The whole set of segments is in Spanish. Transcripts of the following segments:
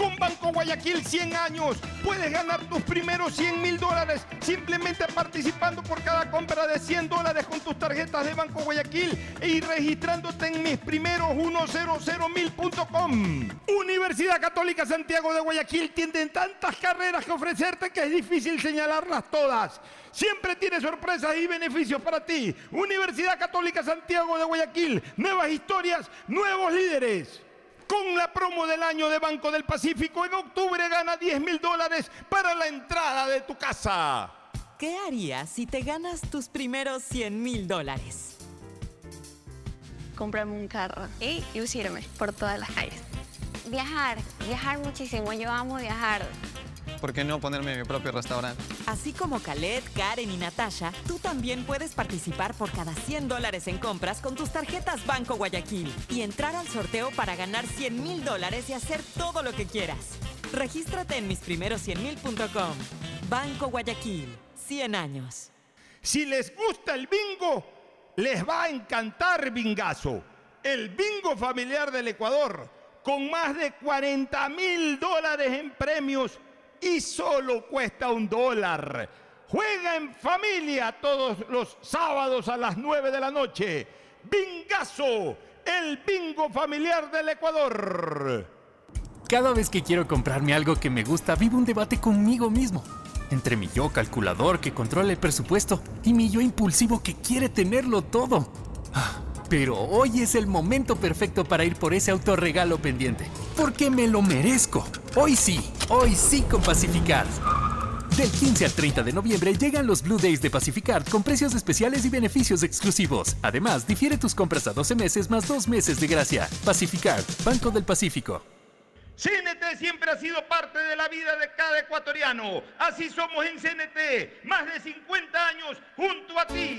Con Banco Guayaquil 100 años puedes ganar tus primeros 100 mil dólares simplemente participando por cada compra de 100 dólares con tus tarjetas de Banco Guayaquil y registrándote en mis primeros 100mil.com. Universidad Católica Santiago de Guayaquil tiene tantas carreras que ofrecerte que es difícil señalarlas todas. Siempre tiene sorpresas y beneficios para ti. Universidad Católica Santiago de Guayaquil. Nuevas historias, nuevos líderes. Con la promo del año de Banco del Pacífico, en octubre gana 10 mil dólares para la entrada de tu casa. ¿Qué harías si te ganas tus primeros 100 mil dólares? Comprarme un carro y lucirme por todas las calles. Viajar, viajar muchísimo. Yo amo viajar. ¿Por qué no ponerme mi propio restaurante? Así como Khaled, Karen y Natasha, tú también puedes participar por cada 100 dólares en compras con tus tarjetas Banco Guayaquil y entrar al sorteo para ganar 100 mil dólares y hacer todo lo que quieras. Regístrate en misprimeros100mil.com. Banco Guayaquil, 100 años. Si les gusta el bingo, les va a encantar Bingazo, el bingo familiar del Ecuador, con más de 40 mil dólares en premios y solo cuesta un dólar. Juega en familia todos los sábados a las 9 de la noche. Bingazo, el bingo familiar del Ecuador. Cada vez que quiero comprarme algo que me gusta, vivo un debate conmigo mismo. Entre mi yo calculador que controla el presupuesto y mi yo impulsivo que quiere tenerlo todo. Pero hoy es el momento perfecto para ir por ese autorregalo pendiente. Porque me lo merezco. Hoy sí, hoy sí con Pacificard. Del 15 al 30 de noviembre llegan los Blue Days de Pacificard con precios especiales y beneficios exclusivos. Además, difiere tus compras a 12 meses más 2 meses de gracia. Pacificard, Banco del Pacífico. CNT siempre ha sido parte de la vida de cada ecuatoriano. Así somos en CNT, más de 50 años junto a ti.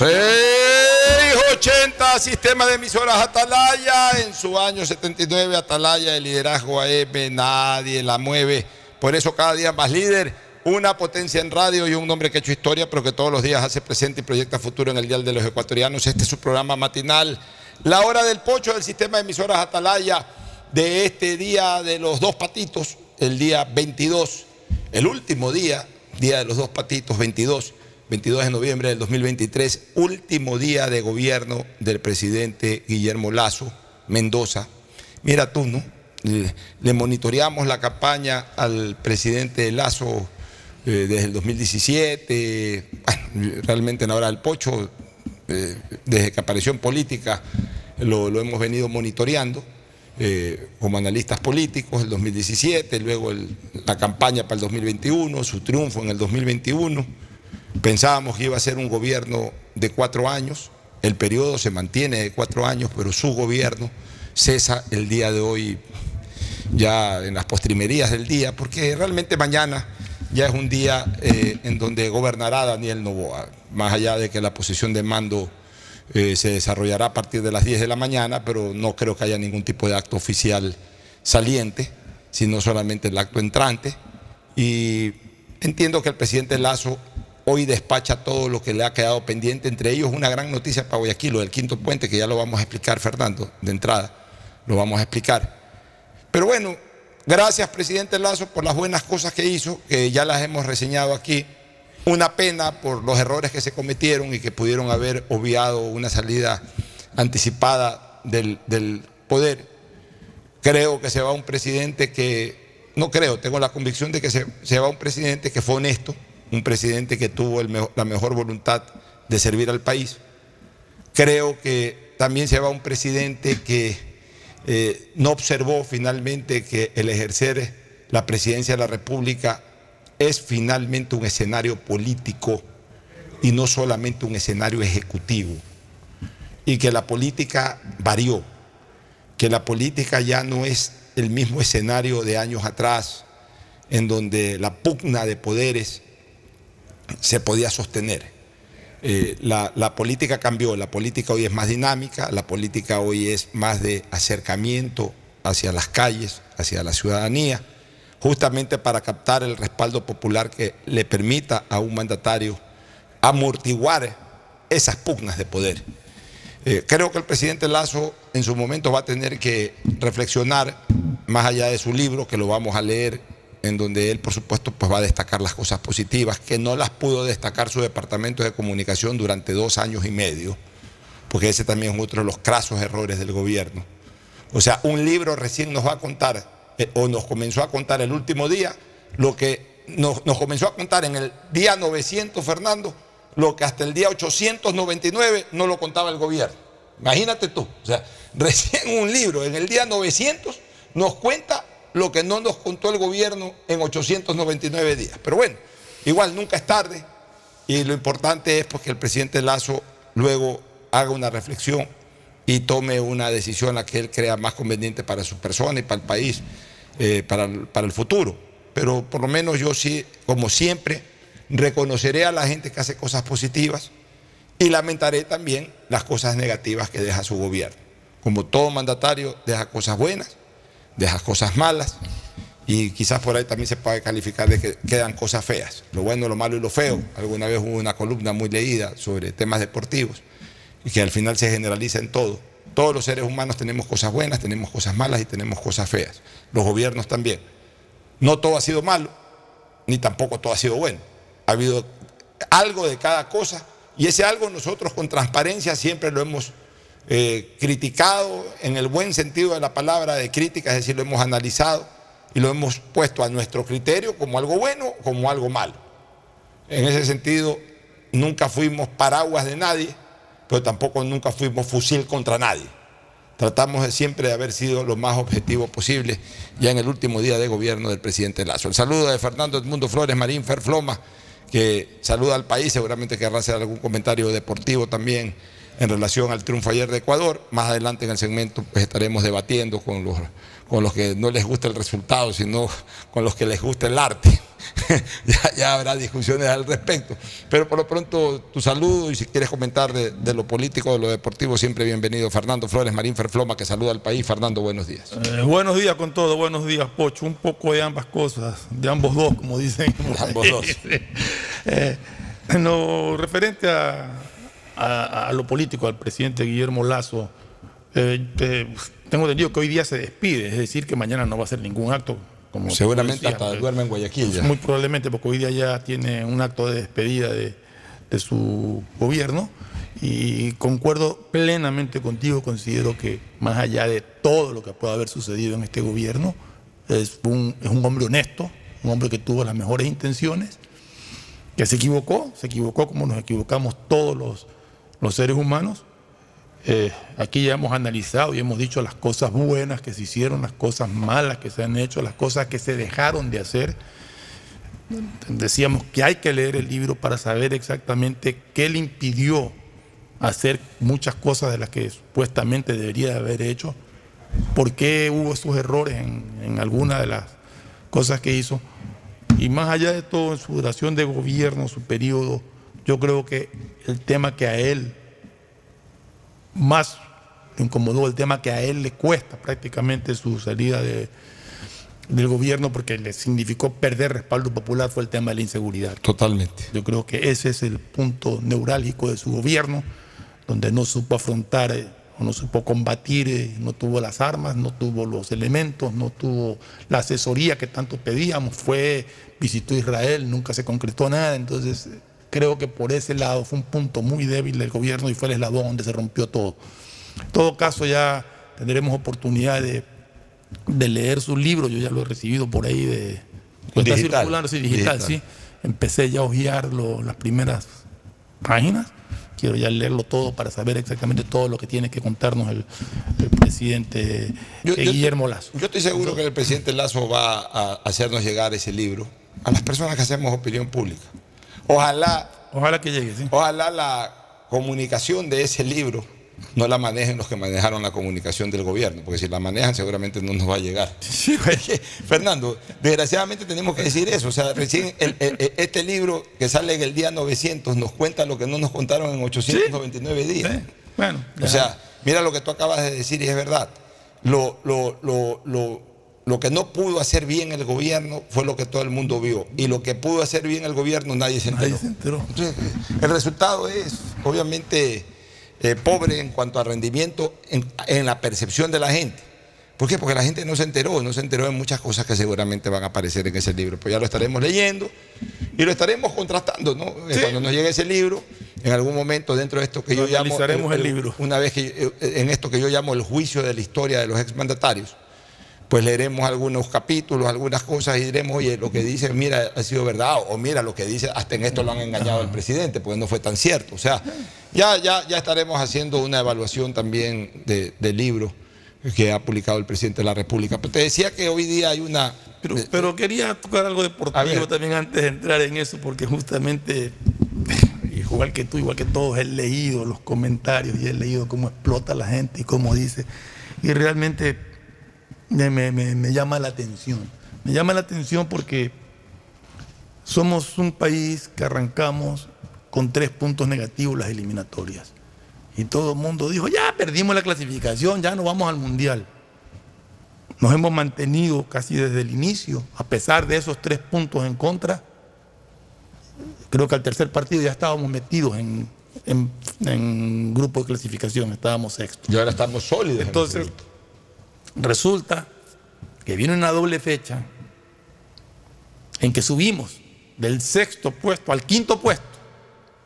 680 Sistema de Emisoras Atalaya. En su año 79, Atalaya, el liderazgo AM, nadie la mueve. Por eso cada día más líder. Una potencia en radio y un hombre que ha hecho historia, pero que todos los días hace presente y proyecta futuro en el Dial de los Ecuatorianos. Este es su programa matinal. La hora del pocho del sistema de emisoras Atalaya de este día de los dos patitos, el día 22, el último día, día de los dos patitos, 22. 22 de noviembre del 2023, último día de gobierno del presidente Guillermo Lazo Mendoza. Mira tú, ¿no? Le, monitoreamos la campaña al presidente Lazo eh, desde el 2017, bueno, realmente en la hora del pocho, eh, desde que apareció en política, lo, hemos venido monitoreando eh, como analistas políticos, el 2017, luego la campaña para el 2021, su triunfo en el 2021. Pensábamos que iba a ser un gobierno de cuatro años, el periodo se mantiene de cuatro años, pero su gobierno cesa el día de hoy ya en las postrimerías del día, porque realmente mañana ya es un día eh, en donde gobernará Daniel Novoa, más allá de que la posición de mando eh, se desarrollará a partir de las 10 de la mañana, pero no creo que haya ningún tipo de acto oficial saliente, sino solamente el acto entrante. Y entiendo que el presidente Lazo hoy despacha todo lo que le ha quedado pendiente, entre ellos una gran noticia para Guayaquil, lo del quinto puente, que ya lo vamos a explicar, Fernando, de entrada, lo vamos a explicar. Pero bueno, gracias presidente Lazo por las buenas cosas que hizo, que ya las hemos reseñado aquí. Una pena por los errores que se cometieron y que pudieron haber obviado una salida anticipada del, poder. Creo que se va un presidente que, no creo, tengo la convicción de que se, se va un presidente que fue honesto, un presidente que tuvo la mejor voluntad de servir al país. Creo que también se va un presidente que eh, no observó finalmente que el ejercer la presidencia de la República es finalmente un escenario político y no solamente un escenario ejecutivo. Y que la política varió, que la política ya no es el mismo escenario de años atrás, en donde la pugna de poderes se podía sostener. Eh, la, política cambió, la política hoy es más dinámica, la política hoy es más de acercamiento hacia las calles, hacia la ciudadanía, justamente para captar el respaldo popular que le permita a un mandatario amortiguar esas pugnas de poder. Eh, creo que el presidente Lazo en su momento va a tener que reflexionar más allá de su libro, que lo vamos a leer, en donde él, por supuesto, pues va a destacar las cosas positivas, que no las pudo destacar su departamento de comunicación durante dos años y medio, porque ese también es otro de los crasos errores del gobierno. O sea, un libro recién nos va a contar, eh, o nos comenzó a contar el último día, lo que nos, nos comenzó a contar en el día 900, Fernando, lo que hasta el día 899 no lo contaba el gobierno. Imagínate tú, o sea, recién un libro en el día 900 nos cuenta lo que no nos contó el gobierno en 899 días. Pero bueno, igual nunca es tarde y lo importante es pues, que el presidente Lazo luego haga una reflexión y tome una decisión la que él crea más conveniente para su persona y para el país, eh, para, para el futuro. Pero por lo menos yo sí, como siempre, reconoceré a la gente que hace cosas positivas y lamentaré también las cosas negativas que deja su gobierno. Como todo mandatario, deja cosas buenas, deja cosas malas y quizás por ahí también se puede calificar de que quedan cosas feas, lo bueno, lo malo y lo feo. Alguna vez hubo una columna muy leída sobre temas deportivos y que al final se generaliza en todo. Todos los seres humanos tenemos cosas buenas, tenemos cosas malas y tenemos cosas feas. Los gobiernos también. No todo ha sido malo, ni tampoco todo ha sido bueno. Ha habido algo de cada cosa y ese algo nosotros con transparencia siempre lo hemos eh, criticado en el buen sentido de la palabra de crítica, es decir, lo hemos analizado y lo hemos puesto a nuestro criterio como algo bueno, como algo malo. En ese sentido, nunca fuimos paraguas de nadie, pero tampoco nunca fuimos fusil contra nadie. Tratamos de siempre de haber sido lo más objetivo posible ya en el último día de gobierno del presidente Lazo. El saludo de Fernando Edmundo Flores Marín Ferfloma, que saluda al país, seguramente querrá hacer algún comentario deportivo también en relación al triunfo ayer de Ecuador. Más adelante en el segmento pues, estaremos debatiendo con los, con los que no les gusta el resultado, sino con los que les gusta el arte. ya, ya habrá discusiones al respecto. Pero por lo pronto, tu saludo y si quieres comentar de, de lo político, de lo deportivo, siempre bienvenido. Fernando Flores Marín Ferfloma, que saluda al país. Fernando, buenos días. Eh, buenos días con todo, buenos días, Pocho. Un poco de ambas cosas, de ambos dos, como dicen. De ambos dos. Eh, en lo referente a, a- a lo político, al presidente Guillermo Lazo, eh, eh, tengo entendido que hoy día se despide, es decir, que mañana no va a hacer ningún acto. Como Seguramente decías, hasta eh, duerme en Guayaquil ya. Muy probablemente, porque hoy día ya tiene un acto de despedida de, de su gobierno y concuerdo plenamente contigo, considero que más allá de todo lo que pueda haber sucedido en este gobierno, es un, es un hombre honesto, un hombre que tuvo las mejores intenciones, que se equivocó, se equivocó como nos equivocamos todos los, los seres humanos. Eh, aquí ya hemos analizado y hemos dicho las cosas buenas que se hicieron, las cosas malas que se han hecho, las cosas que se dejaron de hacer. Decíamos que hay que leer el libro para saber exactamente qué le impidió hacer muchas cosas de las que supuestamente debería haber hecho, por qué hubo esos errores en, en algunas de las cosas que hizo. Y más allá de todo, en su duración de gobierno, su periodo, yo creo que el tema que a él más le incomodó, el tema que a él le cuesta prácticamente su salida de- del gobierno porque le significó perder respaldo popular fue el tema de la inseguridad. Totalmente. Yo creo que ese es el punto neurálgico de su gobierno, donde no supo afrontar eh, o no supo combatir, eh, no tuvo las armas, no tuvo los elementos, no tuvo la asesoría que tanto pedíamos, fue, visitó Israel, nunca se concretó nada, entonces eh, creo que por ese lado fue un punto muy débil del gobierno y fue el eslabón donde se rompió todo. En todo caso ya tendremos oportunidad de, de leer su libro, yo ya lo he recibido por ahí de... Está Digital. circulando, sí, digital, Digital. sí. Empecé ya a hojear lo- las primeras páginas. Quiero ya leerlo todo para saber exactamente todo lo que tiene que contarnos el, el presidente Yo- eh, Guillermo Lazo. Yo estoy seguro que el presidente Lazo va a hacernos llegar ese libro a las personas que hacemos opinión pública. Ojalá, Ojalá que llegue, sí. ojalá la comunicación de ese libro no la manejen los que manejaron la comunicación del gobierno, porque si la manejan seguramente no nos va a llegar. Fernando, desgraciadamente tenemos que decir eso. O sea, recién el- el- el- este libro que sale en el día 900 nos cuenta lo que no nos contaron en 899 días. Bueno, O sea, mira lo que tú acabas de decir y es verdad. Lo, lo, lo, lo, lo que no pudo hacer bien el gobierno fue lo que todo el mundo vio. Y lo que pudo hacer bien el gobierno nadie se enteró. Nadie se enteró. Entonces, el resultado es, obviamente, eh, pobre en cuanto a rendimiento en, en la percepción de la gente. ¿Por qué? Porque la gente no se enteró, no se enteró de muchas cosas que seguramente van a aparecer en ese libro. Pues ya lo estaremos leyendo y lo estaremos contrastando, ¿no? Cuando nos llegue ese libro, en algún momento dentro de esto que yo llamo... analizaremos el libro. Una vez que eh, en esto que yo llamo el juicio de la historia de los exmandatarios, pues leeremos algunos capítulos, algunas cosas y diremos, oye, lo que dice, mira, ha sido verdad, o mira, lo que dice, hasta en esto lo han engañado al presidente, porque no fue tan cierto. O sea, ya, ya, ya estaremos haciendo una evaluación también de- del libro que ha publicado el presidente de la República. Pero te decía que hoy día hay una... Pero, pero quería tocar algo deportivo también antes de entrar en eso, porque justamente, igual que tú, igual que todos, he leído los comentarios y he leído cómo explota la gente y cómo dice. Y realmente me, me- me- me llama la atención. Me llama la atención porque somos un país que arrancamos con tres puntos negativos las eliminatorias. Y todo el mundo dijo, ya perdimos la clasificación, ya no vamos al mundial. Nos hemos mantenido casi desde el inicio, a pesar de esos tres puntos en contra. Creo que al tercer partido ya estábamos metidos en, en- en grupo de clasificación, estábamos sextos. Y ahora estamos sólidos. en Entonces, resulta que viene una doble fecha en que subimos del sexto puesto al quinto puesto.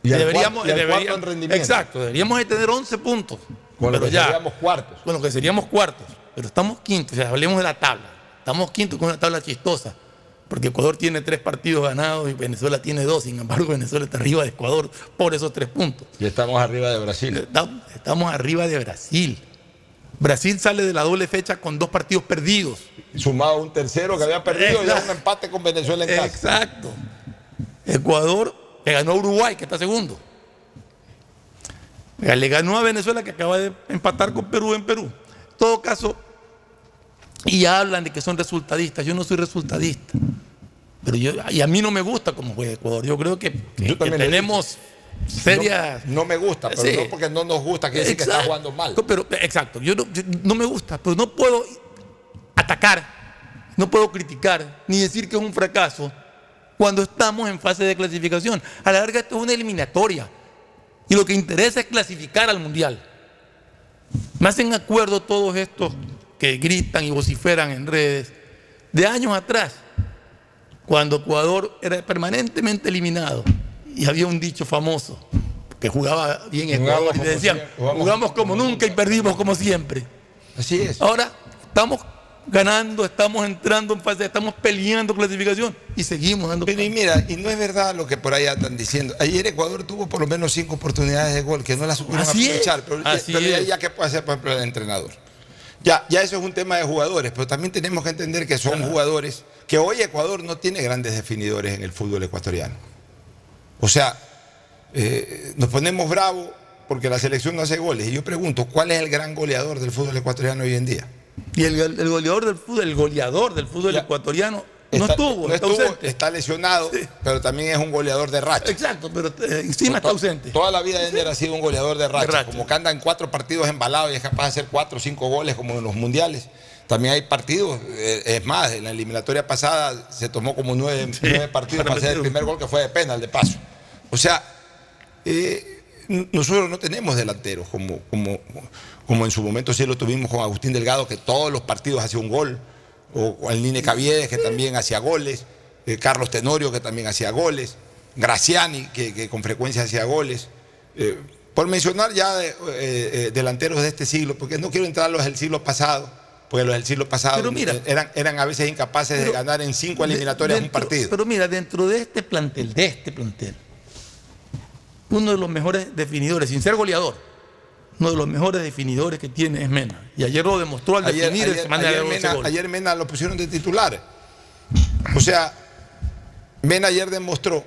Y deberíamos, cuarto- y en rendimiento. Exacto, deberíamos de tener 11 puntos. Con lo que ya. seríamos cuartos. Bueno, que seríamos cuartos, pero estamos quintos, o sea, hablemos de la tabla. Estamos quintos con una tabla chistosa, porque Ecuador tiene tres partidos ganados y Venezuela tiene dos, sin embargo Venezuela está arriba de Ecuador por esos tres puntos. Y estamos arriba de Brasil. Estamos, estamos arriba de Brasil. Brasil sale de la doble fecha con dos partidos perdidos. Sumado a un tercero que había perdido y a un Exacto. empate con Venezuela en casa. Exacto. Ecuador le ganó a Uruguay, que está segundo. Le ganó a Venezuela, que acaba de empatar con Perú en Perú. En todo caso, y ya hablan de que son resultadistas. Yo no soy resultadista. Pero yo, y a mí no me gusta cómo juega Ecuador. Yo creo que, Yo tenemos serias. No, no me gusta, pero Sí. no porque no nos gusta, que decir que está jugando mal. Pero, exacto, yo no, yo- no me gusta, pero no puedo atacar, no puedo criticar, ni decir que es un fracaso cuando estamos en fase de clasificación. A la larga esto es una eliminatoria y lo que interesa es clasificar al Mundial. Me hacen acuerdo todos estos que gritan y vociferan en redes de años atrás, cuando Ecuador era permanentemente eliminado y había un dicho famoso que jugaba bien Ecuador y le decían, jugamos jugamos como nunca y perdimos como siempre. Así es. Ahora estamos ganando, estamos entrando en fase, estamos peleando clasificación y seguimos dando. Pero y mira, y no es verdad lo que por ahí andan diciendo. Ayer Ecuador tuvo por lo menos cinco oportunidades de gol que no las supieron Así es, aprovechar. Pero, así pero ya, es. ya qué puede hacer, por ejemplo, el entrenador. Ya, ya eso es un tema de jugadores, pero también tenemos que entender que son jugadores que hoy Ecuador no tiene grandes definidores en el fútbol ecuatoriano. O sea, eh, nos ponemos bravos porque la selección no hace goles. Y yo pregunto, ¿cuál es el gran goleador del fútbol ecuatoriano hoy en día? Y el, el goleador del fútbol, el goleador del fútbol ecuatoriano no estuvo, no está estuvo, ausente. está lesionado, pero también es un goleador de racha. Exacto, pero eh, encima está ausente. Toda la vida Ender ha sido un goleador de racha, De racha. como que anda en cuatro partidos embalados y es capaz de hacer cuatro o cinco goles como en los mundiales. También hay partidos, eh, es más, en la eliminatoria pasada se tomó como nueve, nueve partidos para hacer el primer gol que fue de penal, de paso. O sea, eh, nosotros no tenemos delanteros como, como, como en su momento sí lo tuvimos con Agustín Delgado, que todos los partidos hacía un gol, o con el Nine Caviedes, que también hacía goles, eh, Carlos Tenorio, que también hacía goles, Graciani, que, que con frecuencia hacía goles. Eh, por mencionar ya eh, delanteros de este siglo, porque no quiero entrar a los del siglo pasado, porque los del siglo pasado Pero mira, eran, eran a veces incapaces de ganar en cinco De- eliminatorias un dentro- partido. Pero mira, dentro de este plantel, de este plantel, uno de los mejores definidores, sin ser goleador, uno de los mejores definidores que tiene es Mena. Y ayer lo demostró al Ayer, definir ayer- ayer de Mena, ayer Mena lo pusieron de titular. O sea, Mena ayer demostró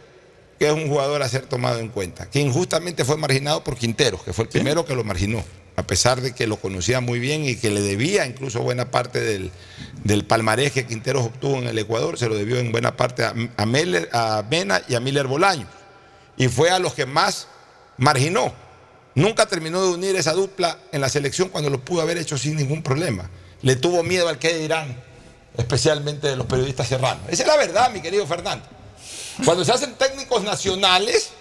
que es un jugador a ser tomado en cuenta, que injustamente fue marginado por Quinteros, que fue el primero que lo marginó, a pesar de que lo conocía muy bien y que le debía incluso buena parte del, del palmarés que Quinteros obtuvo en el Ecuador, se lo debió en buena parte a, a Meller- a Mena y a Miller Bolaños. Y fue a los que más marginó. Nunca terminó de unir esa dupla en la selección cuando lo pudo haber hecho sin ningún problema. Le tuvo miedo al que dirán, especialmente de los periodistas serranos. Esa es la verdad, mi querido Fernando. Cuando se hacen técnicos nacionales,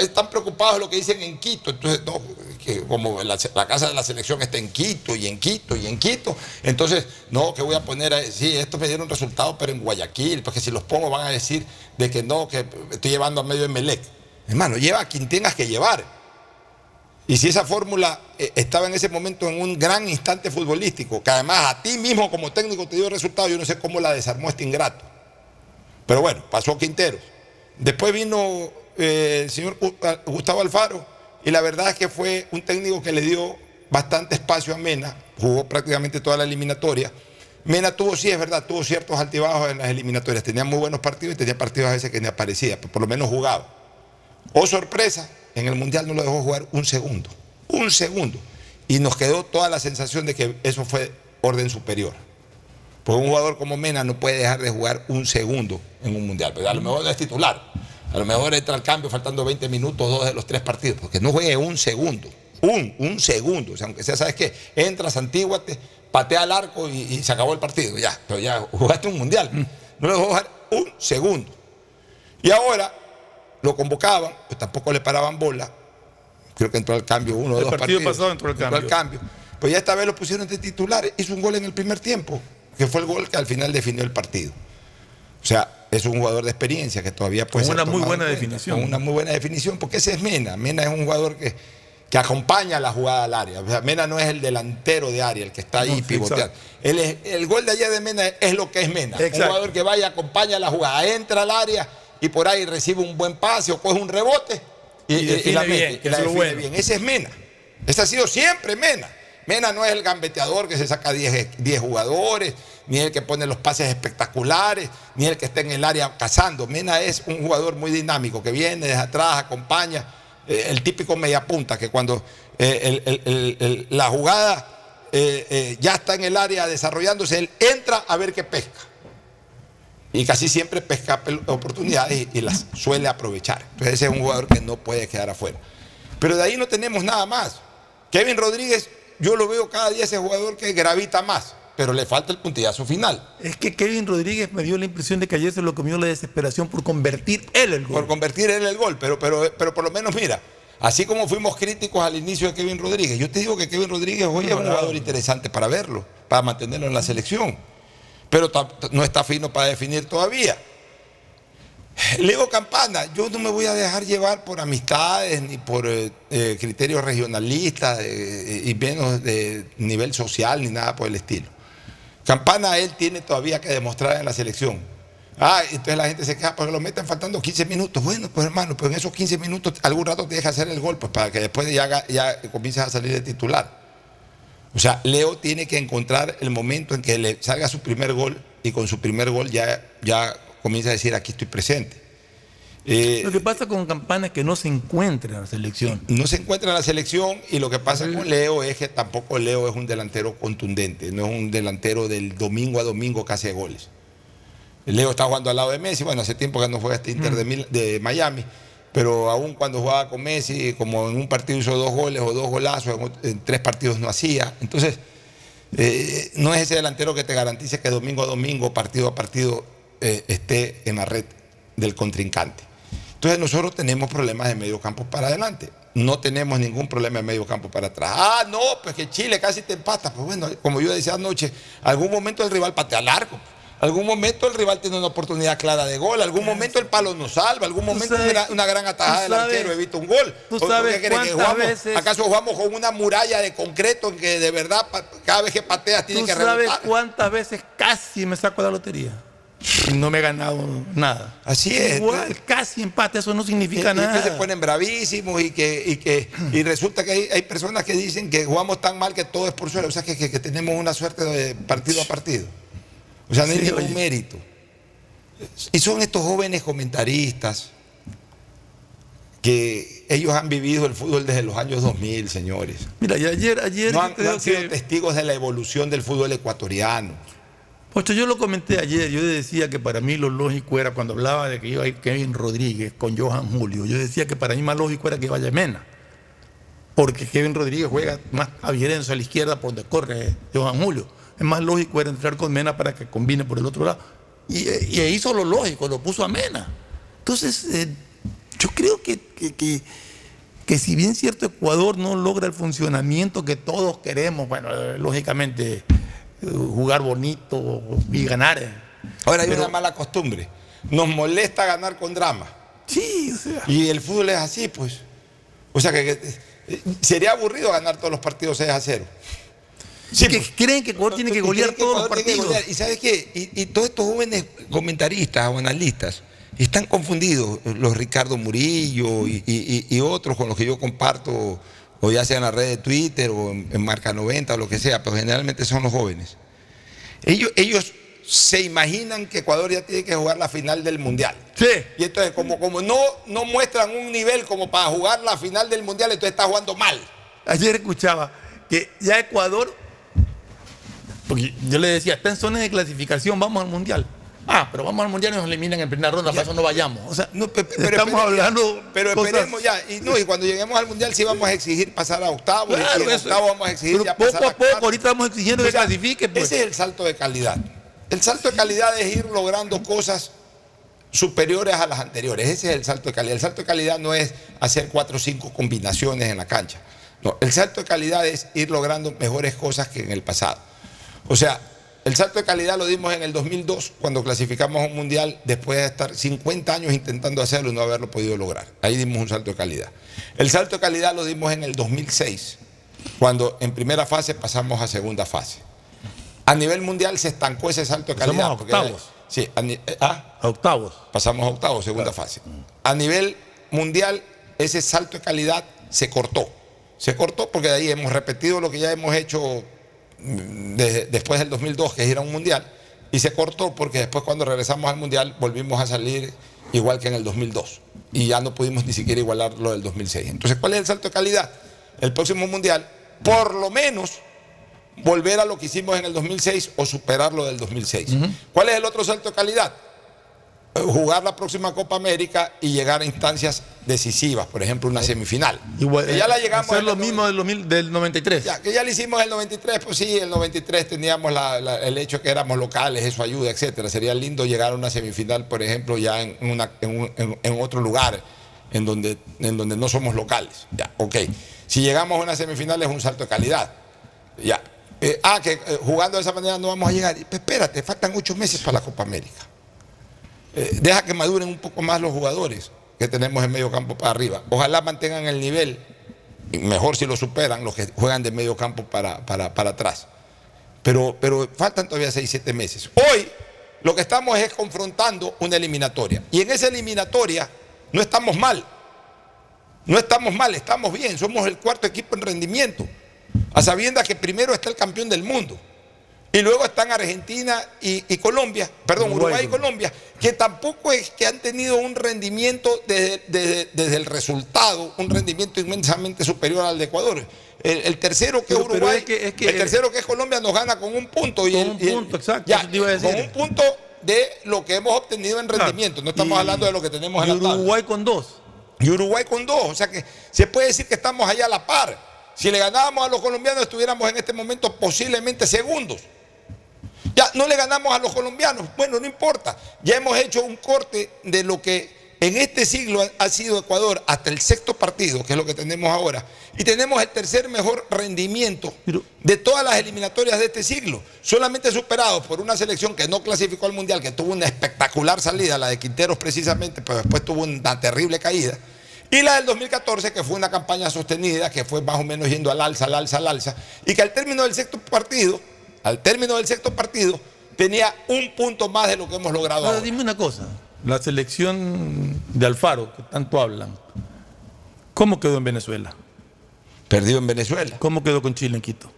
están preocupados de lo que dicen en Quito. Entonces, no, que como la, casa de la selección está en Quito y en Quito y en Quito. Entonces, no, que voy a poner, a, sí, esto me dieron resultado, pero en Guayaquil, porque si los pongo van a decir de que no, que estoy llevando a medio de Melec. Hermano, lleva a quien tengas que llevar. Y si esa fórmula eh, estaba en ese momento en un gran instante futbolístico, que además a ti mismo como técnico te dio resultado, yo no sé cómo la desarmó este ingrato. Pero bueno, pasó Quinteros. Después vino eh, el señor Gu- Gustavo Alfaro y la verdad es que fue un técnico que le dio bastante espacio a Mena, jugó prácticamente toda la eliminatoria. Mena tuvo, sí, es verdad, tuvo ciertos altibajos en las eliminatorias, tenía muy buenos partidos y tenía partidos a veces que ni aparecía, pero por lo menos jugaba. Oh sorpresa, en el Mundial no lo dejó jugar un segundo, un segundo. Y nos quedó toda la sensación de que eso fue orden superior. Porque un jugador como Mena no puede dejar de jugar un segundo en un mundial. Pero a lo mejor no es titular. A lo mejor entra al cambio faltando 20 minutos, dos de los tres partidos. Porque no juegue un segundo. Un, un segundo. O sea, aunque sea, ¿sabes qué? Entras, antíguate, patea al arco y, y se acabó el partido. Ya, pero ya jugaste un mundial. No le dejó jugar un segundo. Y ahora lo convocaban, pues tampoco le paraban bola. Creo que entró al cambio uno o El dos partido partidos. pasado entró al cambio. cambio. Pues ya esta vez lo pusieron de titular. Hizo un gol en el primer tiempo, que fue el gol que al final definió el partido. O sea, es un jugador de experiencia que todavía puede Con ser una muy buena cuenta, definición. Con una muy buena definición, porque ese es Mena. Mena es un jugador que, que acompaña la jugada al área. O sea, Mena no es el delantero de área, el que está ahí No, pivoteando. Es- el gol de ayer de Mena es lo que es Mena. Un Exacto. jugador que vaya, acompaña la jugada, entra al área y por ahí recibe un buen pase o coge un rebote y, Y define la mete, bien, que y la lo define bueno. bien. Ese es Mena. Ese ha sido siempre Mena. Mena no es el gambeteador que se saca 10, 10 jugadores, ni el que pone los pases espectaculares, ni el que está en el área cazando. Mena es un jugador muy dinámico que viene desde atrás, acompaña, eh, el típico mediapunta que cuando eh, el- el- el- el- la jugada eh, ya está en el área desarrollándose, él entra a ver qué pesca. Y casi siempre pesca oportunidades y, y las suele aprovechar. Entonces ese es un jugador que no puede quedar afuera. Pero de ahí no tenemos nada más. Kevin Rodríguez, yo lo veo cada día ese jugador que gravita más, pero le falta el puntillazo final. Es que Kevin Rodríguez me dio la impresión de que ayer se lo comió la desesperación por convertir él el gol. Por convertir él el gol, pero, pero, pero por lo menos mira, así como fuimos críticos al inicio de Kevin Rodríguez, yo te digo que Kevin Rodríguez hoy es un jugador interesante para verlo, para mantenerlo en la selección, pero no está fino para definir todavía. Leo Campana, yo no me voy a dejar llevar por amistades ni por eh, eh, criterios regionalistas eh, y menos de nivel social ni nada por el estilo. Campana él tiene todavía que demostrar en la selección. Ah, entonces la gente se queja porque lo meten faltando 15 minutos. Bueno, pues hermano, pues en esos 15 minutos algún rato tienes que hacer el gol, pues para que después ya, ya comiences a salir de titular. O sea, Leo tiene que encontrar el momento en que le salga su primer gol y con su primer gol ya, ya comienza a decir aquí estoy presente. Eh, Lo que pasa con Campana es que no se encuentra en la selección. no se encuentra en la selección y lo que pasa con Leo es que tampoco Leo es un delantero contundente, no es un delantero del domingo a domingo que hace goles. Leo está jugando al lado de Messi, bueno, hace tiempo que no juega este Inter de, Mil- de Miami, pero aún cuando jugaba con Messi, como en un partido hizo dos goles o dos golazos, en, tres partidos no hacía. Entonces, eh, no es ese delantero que te garantice que domingo a domingo, partido a partido, eh, esté en la red del contrincante. Entonces nosotros tenemos problemas de medio campo para adelante. No tenemos ningún problema de medio campo para atrás. Ah, no, pues que Chile casi te empata. Pues bueno, como yo decía anoche, algún momento el rival patea al arco. Algún momento el rival tiene una oportunidad clara de gol. Algún momento el palo nos salva. Algún momento sabes- una, una gran atajada tú del sabes- arquero evita un gol. tú ¿O- o sabes qué creen que cuántas jugamos? veces- ¿Acaso jugamos con una muralla de concreto en que de verdad cada vez que pateas tiene ¿Tú que sabes rebotar? cuántas veces casi me saco de la lotería? Y no me he ganado nada. Así es. Igual, casi empate, eso no Y, significa y que nada. se ponen bravísimos y que, y que y resulta que hay, hay personas que dicen que jugamos tan mal que todo es por suerte, o sea que, que- que tenemos una suerte de partido a partido. O sea, no hay Sí, ningún oye. mérito. Y son estos jóvenes comentaristas que ellos han vivido el fútbol desde los años 2000, señores. Mira, y ayer, ayer No han, creo no han sido que- testigos de la evolución del fútbol ecuatoriano. Pocho, yo lo comenté ayer, yo decía que para mí lo lógico era cuando hablaba de que iba a ir Kevin Rodríguez con Johan Julio, yo decía que para mí más lógico era que vaya Mena, porque Kevin Rodríguez juega más abierto a la izquierda por donde corre Johan Julio. Es más lógico era entrar con Mena para que combine por el otro lado. Y, y hizo lo lógico, lo puso a Mena. Entonces, eh, yo creo que, que- que- que si bien cierto Ecuador no logra el funcionamiento que todos queremos, bueno, eh, lógicamente eh, jugar bonito y ganar. Ahora hay Pero- una mala costumbre. Nos molesta ganar con drama. Sí, o sea. Y el fútbol es así, pues. O sea que, que, sería aburrido ganar todos los partidos 6 a 0. Sí, que pues. creen que Ecuador tiene que golear que todos los partidos. Y sabes qué, y, y todos estos jóvenes comentaristas o analistas están confundidos, los Ricardo Murillo y, y- y- y otros con los que yo comparto, o ya sea en la red de Twitter o en, en Marca 90 o lo que sea, pero generalmente son los jóvenes. Ellos, ellos se imaginan que Ecuador ya tiene que jugar la final del Mundial. Sí. Y entonces, como, como no, no muestran un nivel como para jugar la final del Mundial, entonces está jugando mal. Ayer escuchaba que ya Ecuador, porque yo le decía, está en zonas de clasificación, vamos al Mundial. Ah, pero vamos al Mundial y nos eliminan en primera ronda, para eso no vayamos. O sea, No, pe- pe- pero estamos hablando Pero cosas- esperemos ya. Y, no, y cuando lleguemos al Mundial sí vamos a exigir pasar a octavos. Claro, y en eso- vamos a exigir pero ya poco pasar a poco, ahorita estamos exigiendo O que sea, clasifique. Pues. Ese es el salto de calidad. El salto de calidad es ir logrando cosas superiores a las anteriores. Ese es el salto de calidad. El salto de calidad no es hacer cuatro o cinco combinaciones en la cancha. No, el salto de calidad es ir logrando mejores cosas que en el pasado. O sea, El salto de calidad lo dimos en el 2002, cuando clasificamos a un mundial después de estar 50 años intentando hacerlo y no haberlo podido lograr. Ahí dimos un salto de calidad. El salto de calidad lo dimos en el 2006, cuando en primera fase pasamos a segunda fase. A nivel mundial se estancó ese salto de calidad. Pasamos a octavos. sí, a, eh, ah, A octavos. pasamos a octavos, segunda fase. A nivel mundial, ese salto de calidad se cortó. Se cortó porque de ahí hemos repetido lo que ya hemos hecho después del 2002, que es ir a un mundial, y se cortó porque después cuando regresamos al mundial volvimos a salir igual que en el 2002 y ya no pudimos ni siquiera igualar lo del 2006. Entonces, ¿cuál es el salto de calidad? El próximo mundial, por lo menos volver a lo que hicimos en el 2006 o superar lo del 2006. ¿Cuál es el otro salto de calidad? Jugar la próxima Copa América y llegar a instancias decisivas, por ejemplo, una semifinal. Igual, Que ya la eh, llegamos hacer lo el mismo del, 2000 del 93. ya, que ya lo hicimos en el 93, pues sí, en el 93 teníamos la- la- el hecho que éramos locales, eso ayuda, etcétera. Sería lindo llegar a una semifinal, por ejemplo, ya en, una- en un- en- en otro lugar en donde, en donde no somos locales. Ya, ok. Si llegamos a una semifinal es un salto de calidad. Ya. Eh, ah, que eh, jugando de esa manera no vamos a llegar. Pues espérate, faltan ocho meses para la Copa América. Eh, deja que maduren un poco más los jugadores que tenemos en medio campo para arriba. Ojalá mantengan el nivel, mejor si lo superan los que juegan de medio campo para, para, para atrás. Pero, pero faltan todavía 6, 7 meses. Hoy lo que estamos es confrontando una eliminatoria. Y en esa eliminatoria no estamos mal. No estamos mal, estamos bien. Somos el cuarto equipo en rendimiento. A sabiendas que primero está el campeón del mundo. Y luego están Argentina y, y Colombia, perdón, Uruguay, Uruguay, y Colombia, que tampoco es que han tenido un rendimiento desde, desde- desde el resultado, un rendimiento inmensamente superior al de Ecuador. El, el tercero que Pero- es Uruguay, es que- es que- el tercero que es Colombia nos gana con un punto. Y Con el- un y el- punto, exacto, ya, te iba a decir. Con un punto de lo que hemos obtenido en rendimiento. No estamos Y- hablando de lo que tenemos en la tabla. Uruguay con dos. Y Uruguay con dos. O sea que se puede decir que estamos allá a la par. Si le ganábamos a los colombianos, estuviéramos en este momento posiblemente segundos. Ya no le ganamos a los colombianos. Bueno, no importa. Ya hemos hecho un corte de lo que en este siglo ha- sido Ecuador hasta el sexto partido, que es lo que tenemos ahora. Y tenemos el tercer mejor rendimiento de todas las eliminatorias de este siglo. Solamente superado por una selección que no clasificó al Mundial, que tuvo una espectacular salida, la de Quinteros precisamente, pero después tuvo una terrible caída. Y la del 2014, que fue una campaña sostenida, que fue más o menos yendo al alza, al alza, al alza, y que al término del sexto partido, al término del sexto partido, tenía un punto más de lo que hemos logrado Ahora, ahora. dime una cosa. La selección de Alfaro, que tanto hablan, ¿cómo quedó en Venezuela? Perdió en Venezuela. ¿Cómo quedó con Chile en Quito?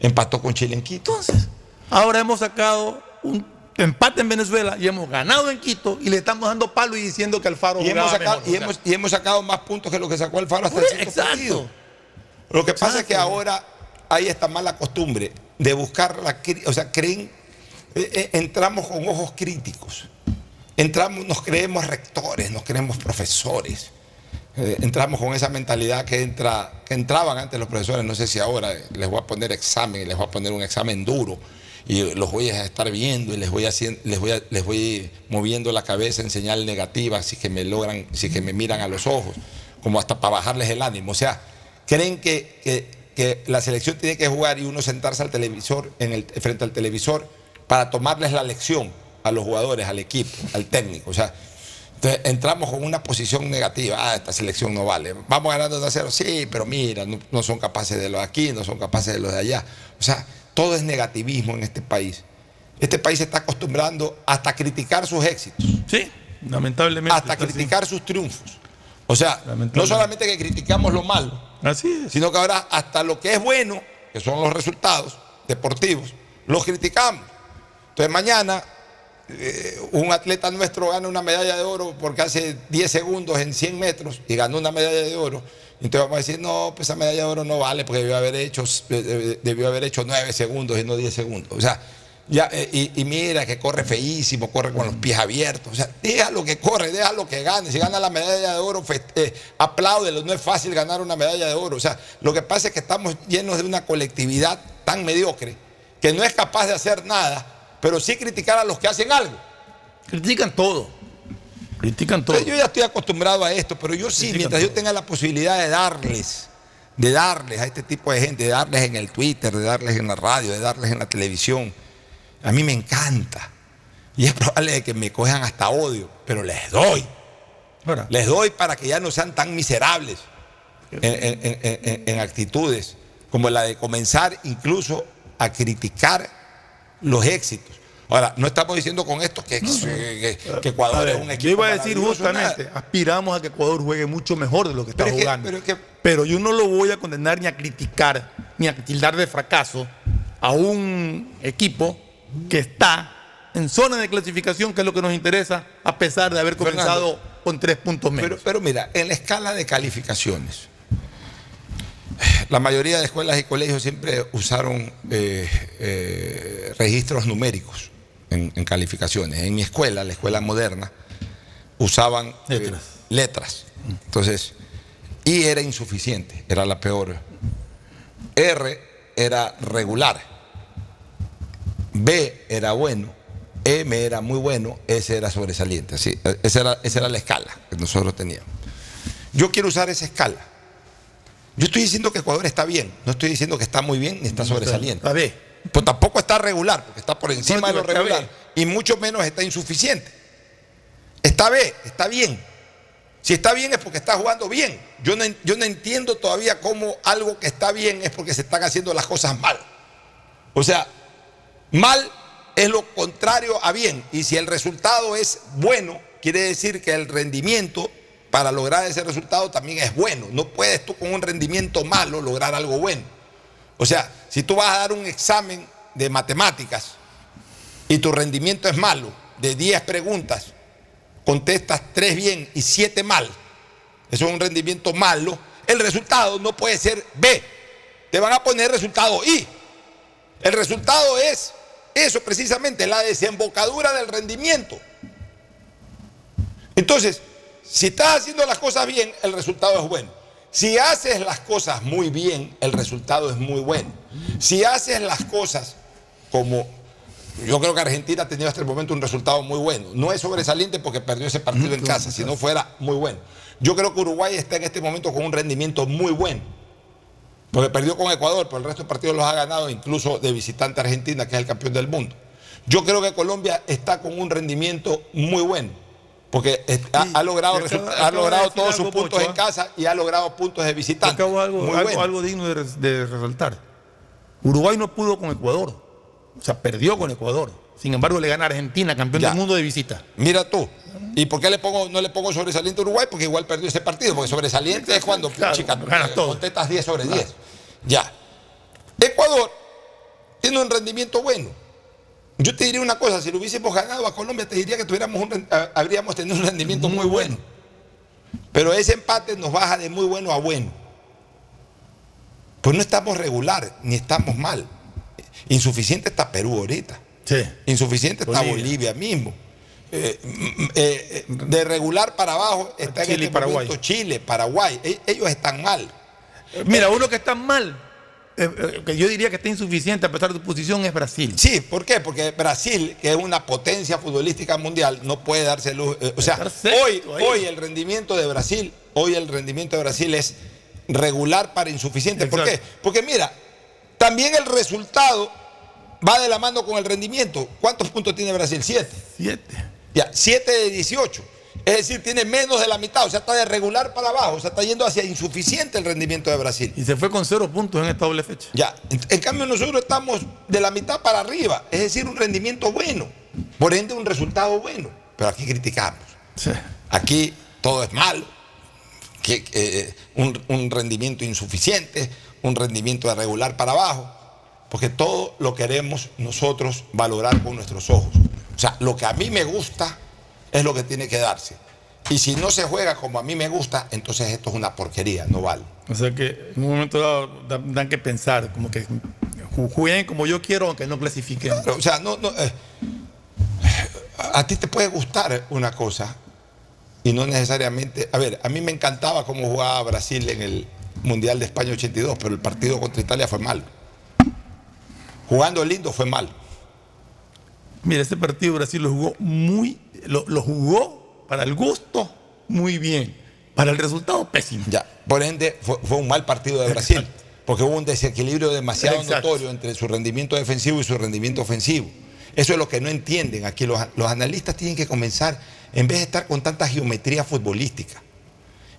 Empató con Chile en Quito. Entonces, ahora hemos sacado un empate en Venezuela y hemos ganado en Quito y le estamos dando palo y diciendo que Alfaro Y hemos, sacado, mejor. y, hemos, y hemos sacado más puntos que lo que sacó Alfaro hasta el sexto Exacto. partido. Lo que pasa es que ahora hay esta mala costumbre de buscar la o sea, creen, eh, eh, entramos con ojos críticos. Entramos, nos creemos rectores, nos creemos profesores. Eh, entramos con esa mentalidad que entra, entraban antes los profesores, no sé si ahora les voy a poner examen, les voy a poner un examen duro y los voy a estar viendo y les voy haciendo, les voy les voy moviendo la cabeza en señal negativa si que me logran, si que me miran a los ojos, como hasta para bajarles el ánimo. O sea, creen que- que la selección tiene que jugar y uno sentarse al televisor, en el, frente al televisor, para tomarles la lección a los jugadores, al equipo, al técnico. O sea, entonces entramos con una posición negativa. Ah, esta selección no vale. Vamos ganando 2 a 0. Sí, pero mira, no, no son capaces de lo de aquí, no son capaces de lo de allá. O sea, todo es negativismo en este país. Este país se está acostumbrando hasta a criticar sus éxitos. Sí, lamentablemente. Hasta así. criticar sus triunfos. O sea, no solamente que criticamos lo malo, Sino que ahora hasta lo que es bueno, que son los resultados deportivos, los criticamos. Entonces mañana eh, un atleta nuestro gana una medalla de oro porque hace 10 segundos en 100 metros y ganó una medalla de oro. Entonces vamos a decir, no, pues esa medalla de oro no vale porque debió haber hecho, eh, debió haber hecho 9 segundos y no 10 segundos. O sea, ya, eh, y, y mira que corre feísimo, corre con los pies abiertos. O sea, déjalo que corre, déjalo que gane. Si gana la medalla de oro, eh, apláudelo. No es fácil ganar una medalla de oro. O sea, lo que pasa es que estamos llenos de una colectividad tan mediocre que no es capaz de hacer nada, pero sí criticar a los que hacen algo. Critican todo. Critican todo. Yo ya estoy acostumbrado a esto, pero yo sí, Critican mientras yo tenga la posibilidad de darles, de darles a este tipo de gente, de darles en el Twitter, de darles en la radio, de darles en la televisión, A mí me encanta. Y es probable que me cojan hasta odio, pero les doy. Ahora, Les doy para que ya no sean tan miserables en, en- en- en- en actitudes como la de comenzar incluso a criticar los éxitos. Ahora, no estamos diciendo con esto que, que- que Ecuador ver, es un equipo. yo iba a decir justamente, nada. aspiramos a que Ecuador juegue mucho mejor de lo que está Pero es que- jugando. pero es Pero yo no lo voy a condenar ni a criticar, ni a tildar de fracaso a un equipo que está en zona de clasificación, que es lo que nos interesa, a pesar de haber Fernando, comenzado con tres puntos menos. Pero, pero mira, en la escala de calificaciones, la mayoría de escuelas y colegios siempre usaron eh, eh, registros numéricos en, en calificaciones. En mi escuela, la escuela moderna, usaban eh, Letras. letras. Entonces, I era insuficiente, era la peor. R era regular. B era bueno. M era muy bueno. S era sobresaliente. Así, esa, era, esa era la escala que nosotros teníamos. Yo quiero usar esa escala. Yo estoy diciendo que Ecuador está bien. No estoy diciendo que está muy bien ni está sobresaliente. A ver, Pues tampoco está regular, porque está por encima de lo regular. Y mucho menos está insuficiente. Está B, está bien. Si está bien es porque está jugando bien. Yo no, yo no entiendo todavía cómo algo que está bien es porque se están haciendo las cosas mal. O sea, mal es lo contrario a bien. Y si el resultado es bueno, quiere decir que el rendimiento para lograr ese resultado también es bueno. No puedes tú con un rendimiento malo lograr algo bueno. O sea, si tú vas a dar un examen de matemáticas y tu rendimiento es malo, de 10 preguntas, contestas 3 bien y 7 mal, eso es un rendimiento malo, el resultado no puede ser B. Te van a poner resultado I. El resultado es eso precisamente, la desembocadura del rendimiento. Entonces, si estás haciendo las cosas bien, el resultado es bueno. Si haces las cosas muy bien, el resultado es muy bueno. Si haces las cosas como yo creo que Argentina ha tenido hasta el momento un resultado muy bueno. No es sobresaliente porque perdió ese partido en casa, si no fuera muy bueno. Yo creo que Uruguay está en este momento con un rendimiento muy bueno. Porque perdió con Ecuador, pero el resto de partidos los ha ganado, incluso de visitante Argentina, que es el campeón del mundo. Yo creo que Colombia está con un rendimiento muy bueno. Porque ha, ha logrado, ha logrado todos sus puntos en ¿ah? casa y ha logrado puntos de visitante. acabo algo, algo, bueno. algo digno de, de resaltar. Uruguay no pudo con Ecuador. O sea, perdió con Ecuador. Sin embargo, le gana a Argentina, campeón Ya. del mundo de visita. Mira tú. ¿Y por qué le pongo, no le pongo sobresaliente a Uruguay? Porque igual perdió ese partido. Porque sobresaliente es cuando Claro, chica, ganas todo. contestas 10 sobre 10. Ya. Ecuador tiene un rendimiento bueno. Yo te diría una cosa, si lo hubiésemos ganado a Colombia, te diría que tuviéramos un habríamos tenido un rendimiento muy bueno. Pero ese empate nos baja de muy bueno a bueno. Pues no estamos regular, ni estamos mal. Insuficiente está Perú ahorita. Sí. Insuficiente está Bolivia. Bolivia mismo. Eh, mm, eh, eh, de regular para abajo está Chile en este Paraguay. momento Chile, Paraguay. E- Ellos están mal. Mira, uno que está mal, eh, eh, que yo diría que está insuficiente a pesar de su posición, es Brasil. Sí, ¿por qué? Porque Brasil, que es una potencia futbolística mundial, no puede darse luz. eh, o sea, hoy, ahí. hoy el rendimiento de Brasil, hoy el rendimiento de Brasil es regular para insuficiente. ¿Por qué? Exacto. Porque mira, también el resultado va de la mano con el rendimiento. ¿Cuántos puntos tiene Brasil? Siete. Siete. Ya, 7 de 18. Es decir, tiene menos de la mitad, o sea, está de regular para abajo, o sea, está yendo hacia insuficiente el rendimiento de Brasil. Y se fue con cero puntos en esta doble fecha. Ya, en, en cambio nosotros estamos de la mitad para arriba, es decir, un rendimiento bueno, por ende un resultado bueno, pero aquí criticamos. Sí. Aquí todo es malo, que, eh, un, un rendimiento insuficiente, un rendimiento de regular para abajo, porque todo lo queremos nosotros valorar con nuestros ojos. O sea, lo que a mí me gusta es lo que tiene que darse. Y si no se juega como a mí me gusta, entonces esto es una porquería, no vale. O sea que en un momento dado dan, dan que pensar, como que ju- jueguen como yo quiero, aunque no clasifiquen. Claro, o sea, no, no, eh, a a ti te puede gustar una cosa y no necesariamente. A ver, a mí me encantaba cómo jugaba Brasil en el Mundial de España 82, pero el partido contra Italia fue malo. Jugando lindo fue mal. Mira, ese partido Brasil lo jugó muy, lo, lo jugó para el gusto muy bien, para el resultado pésimo. Ya, por ende, fue, fue un mal partido de Brasil, porque hubo un desequilibrio demasiado Exacto. notorio entre su rendimiento defensivo y su rendimiento ofensivo. Eso es lo que no entienden aquí. Los, los analistas tienen que comenzar, en vez de estar con tanta geometría futbolística,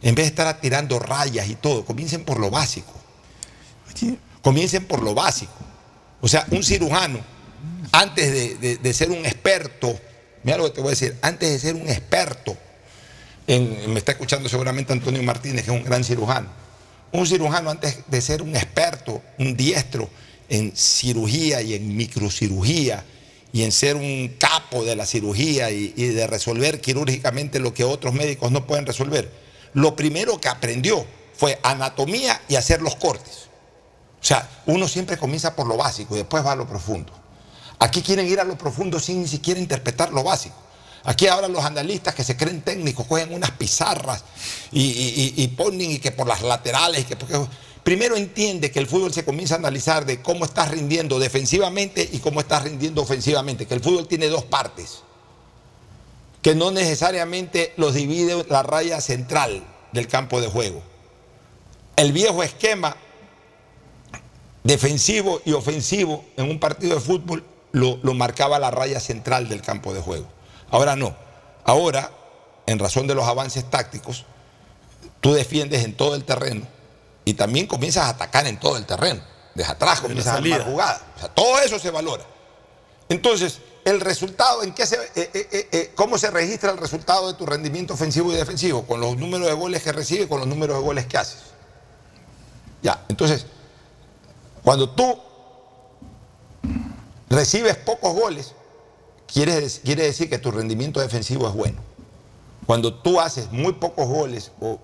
en vez de estar tirando rayas y todo, comiencen por lo básico. Comiencen por lo básico. O sea, un cirujano, antes de, de- ser un experto, mira lo que te voy a decir, antes de ser un experto, me está escuchando seguramente Antonio Martínez, que es un gran cirujano. Un cirujano, antes de ser un experto, un diestro en cirugía y en microcirugía, y en ser un capo de la cirugía y de resolver quirúrgicamente lo que otros médicos no pueden resolver, lo primero que aprendió fue anatomía y hacer los cortes. O sea, uno siempre comienza por lo básico y después va a lo profundo. Aquí quieren ir a lo profundo sin ni siquiera interpretar lo básico. Aquí ahora los analistas que se creen técnicos cogen unas pizarras y, y- y- ponen y que por las laterales. y que Primero entiende que el fútbol se comienza a analizar de cómo estás rindiendo defensivamente y cómo estás rindiendo ofensivamente. Que el fútbol tiene dos partes. Que no necesariamente los divide la raya central del campo de juego. El viejo esquema defensivo y ofensivo en un partido de fútbol lo, lo marcaba la raya central del campo de juego. Ahora no. Ahora, en razón de los avances tácticos, tú defiendes en todo el terreno y también comienzas a atacar en todo el terreno. Desde atrás comienzas a armar jugadas. O sea, todo eso se valora. Entonces, el resultado, ¿en qué se, eh, eh, eh, ¿cómo se registra el resultado de tu rendimiento ofensivo y defensivo? Con los números de goles que recibes, con los números de goles que haces. Ya, entonces, cuando tú recibes pocos goles, quiere, quiere decir que tu rendimiento defensivo es bueno. Cuando tú haces muy pocos goles o,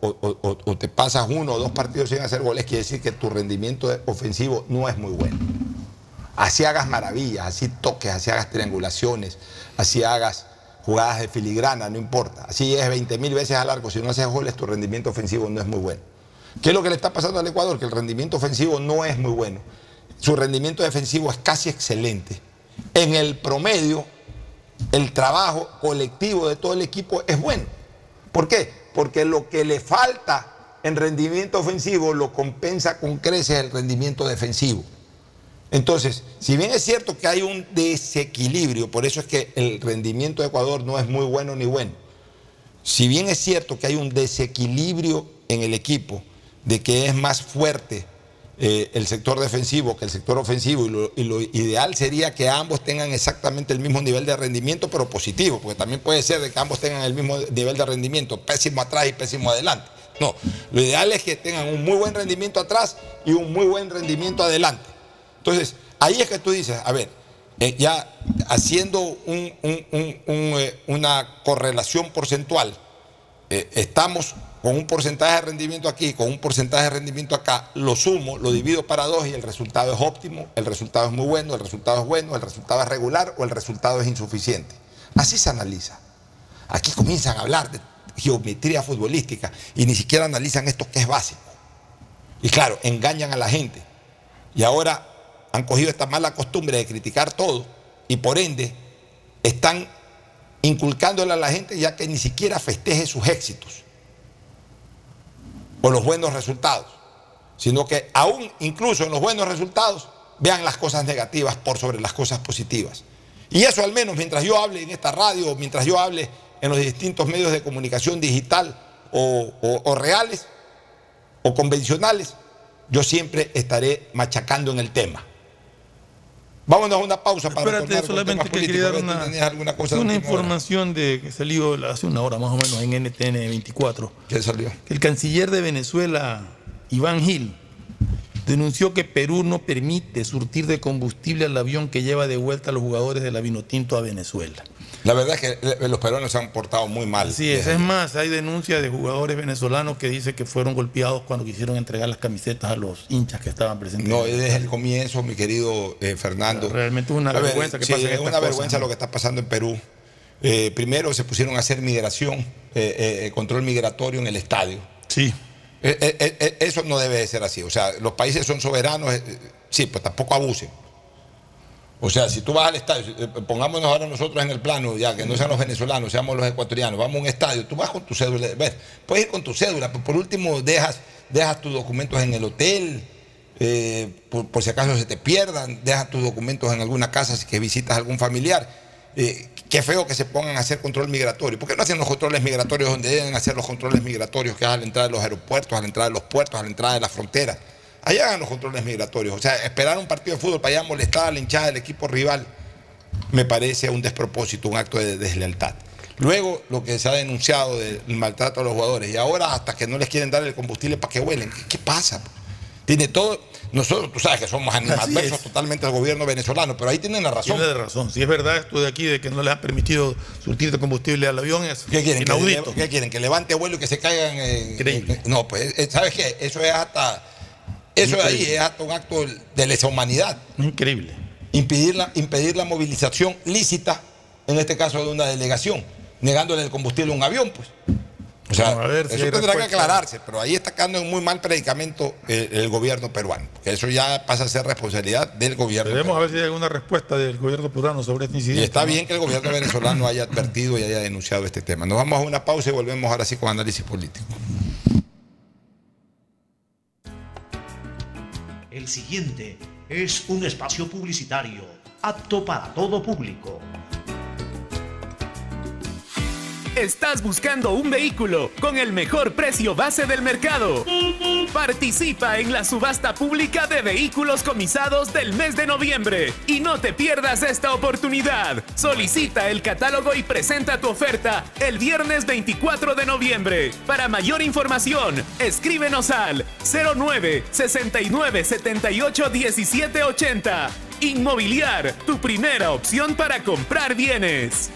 te pasas uno o dos partidos sin hacer goles, quiere decir que tu rendimiento ofensivo no es muy bueno. Así hagas maravillas, así toques, así hagas triangulaciones, así hagas jugadas de filigrana, no importa. Así es 20 mil veces al arco, si no haces goles, tu rendimiento ofensivo no es muy bueno. ¿Qué es lo que le está pasando al Ecuador? Que el rendimiento ofensivo no es muy bueno. Su rendimiento defensivo es casi excelente. En el promedio, el trabajo colectivo de todo el equipo es bueno. ¿Por qué? Porque lo que le falta en rendimiento ofensivo lo compensa con creces el rendimiento defensivo. Entonces, si bien es cierto que hay un desequilibrio, por eso es que el rendimiento de Ecuador no es muy bueno ni bueno, si bien es cierto que hay un desequilibrio en el equipo, de que es más fuerte eh, el sector defensivo que el sector ofensivo, y lo, ideal sería que ambos tengan exactamente el mismo nivel de rendimiento, pero positivo, porque también puede ser de que ambos tengan el mismo nivel de rendimiento, pésimo atrás y pésimo adelante. No, lo ideal es que tengan un muy buen rendimiento atrás y un muy buen rendimiento adelante. Entonces, ahí es que tú dices, a ver, eh, ya haciendo un- eh, una correlación porcentual, estamos con un porcentaje de rendimiento aquí, con un porcentaje de rendimiento acá, lo sumo, lo divido para dos y el resultado es óptimo, el resultado es muy bueno, el resultado es bueno, el resultado es regular o el resultado es insuficiente. Así se analiza. Aquí comienzan a hablar de geometría futbolística y ni siquiera analizan esto que es básico. Y claro, engañan a la gente. Y ahora han cogido esta mala costumbre de criticar todo y por ende están inculcándole a la gente ya que ni siquiera festeje sus éxitos o los buenos resultados, sino que aún incluso en los buenos resultados vean las cosas negativas por sobre las cosas positivas. Y eso al menos mientras yo hable en esta radio, mientras yo hable en los distintos medios de comunicación digital o, o- o reales o convencionales, yo siempre estaré machacando en el tema. Vámonos a una pausa para Espérate, solamente que quería dar una, ¿tú tenías alguna cosa una hora? información de, que salió hace una hora más o menos en NTN 24. ¿Qué salió? El canciller de Venezuela, Iván Gil, denunció que Perú no permite surtir de combustible al avión que lleva de vuelta a los jugadores de la Vinotinto a Venezuela. La verdad es que eh, los peruanos se han portado muy mal. Así es, es más, hay denuncias de jugadores venezolanos que dicen que fueron golpeados cuando quisieron entregar las camisetas a los hinchas que estaban presentes. No, desde el comienzo, mi querido eh, Fernando. Realmente es una ver, vergüenza que sí, es una cosas, vergüenza ¿no? lo que está pasando en Perú. Eh, primero se pusieron a hacer migración, eh, control migratorio en el estadio. Sí. Eh, eh, eh, eso no debe de ser así. O sea, los países son soberanos, sí, pues tampoco abusen. O sea, si tú vas al estadio, pongámonos ahora nosotros en el plano, ya que no sean los venezolanos, seamos los ecuatorianos, vamos a un estadio, tú vas con tu cédula, ves, puedes ir con tu cédula, pero por último dejas, dejas tus documentos en el hotel, por, por si acaso se te pierdan, dejas tus documentos en alguna casa si que visitas a algún familiar. Eh, qué feo que se pongan a hacer control migratorio. ¿Por qué no hacen los controles migratorios donde deben hacer los controles migratorios, que es a la entrada de los aeropuertos, a la entrada de los puertos, a la entrada de las fronteras? Allá hagan los controles migratorios. O sea, esperar un partido de fútbol para allá molestar a la hinchada del equipo rival me parece un despropósito, un acto de deslealtad. Luego, lo que se ha denunciado del maltrato a los jugadores. Y ahora, hasta que no les quieren dar el combustible para que huelen. ¿Qué, pasa? Tiene todo. Nosotros, tú sabes que somos animadversos totalmente al gobierno venezolano, pero ahí tienen la razón. Tiene razón. Si es verdad esto de aquí, de que no les han permitido surtir de combustible al avión, es ¿Qué quieren? Inaudito. ¿Qué quieren? ¿Que levante vuelo y que se caigan? en- en- no, pues, eh, ¿sabes qué? Eso es hasta. Eso de ahí es hasta un acto de lesa humanidad. Increíble. Impedir la, impedir la movilización lícita, en este caso de una delegación, negándole el combustible a un avión, pues. O sea, Vamos a ver si eso tendrá que aclararse, pero ahí está quedando en muy mal predicamento el, el gobierno peruano. Que eso ya pasa a ser responsabilidad del gobierno. Debemos a ver si hay alguna respuesta del gobierno peruano sobre este Y incidente. está ¿no? bien que el gobierno venezolano haya advertido y haya denunciado este tema. Nos vamos a una pausa y volvemos ahora sí con análisis político. El siguiente es un espacio publicitario apto para todo público. ¿Estás buscando un vehículo con el mejor precio base del mercado? Participa en la subasta pública de vehículos comisados del mes de noviembre y no te pierdas esta oportunidad. Solicita el catálogo y presenta tu oferta el viernes 24 de noviembre. Para mayor información, escríbenos al 09 69 78 17 80. Inmobiliar, tu primera opción para comprar bienes.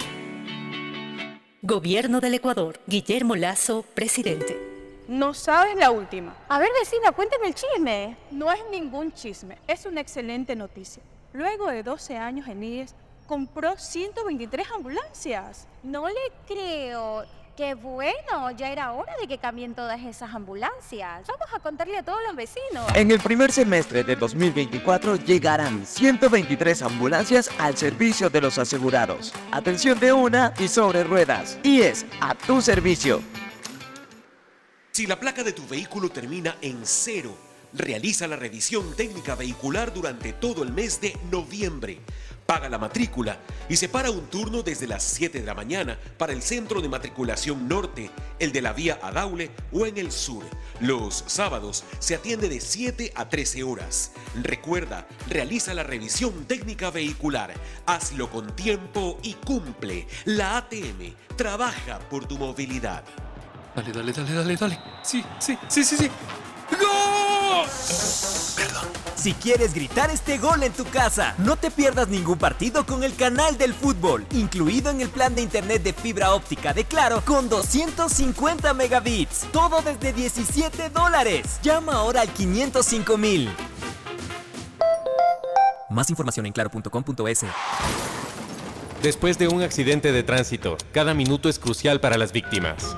Gobierno del Ecuador. Guillermo Lazo, presidente. No sabes la última. A ver, vecina, cuéntame el chisme. No es ningún chisme, es una excelente noticia. Luego de 12 años en IES, compró 123 ambulancias. No le creo. Qué bueno, ya era hora de que cambien todas esas ambulancias. Vamos a contarle a todos los vecinos. En el primer semestre de 2024 llegarán 123 ambulancias al servicio de los asegurados. Atención de una y sobre ruedas. Y es a tu servicio. Si la placa de tu vehículo termina en cero, realiza la revisión técnica vehicular durante todo el mes de noviembre. Paga la matrícula y separa un turno desde las 7 de la mañana para el centro de matriculación norte, el de la vía Adaule o en el sur. Los sábados se atiende de 7 a 13 horas. Recuerda, realiza la revisión técnica vehicular. Hazlo con tiempo y cumple. La ATM trabaja por tu movilidad. Dale, dale, dale, dale, dale. Sí, sí, sí, sí, sí. ¡Gol! Si quieres gritar este gol en tu casa, no te pierdas ningún partido con el canal del fútbol, incluido en el plan de internet de fibra óptica de Claro con 250 megabits. Todo desde 17 dólares. Llama ahora al 505 mil. Más información en claro.com.es. Después de un accidente de tránsito, cada minuto es crucial para las víctimas.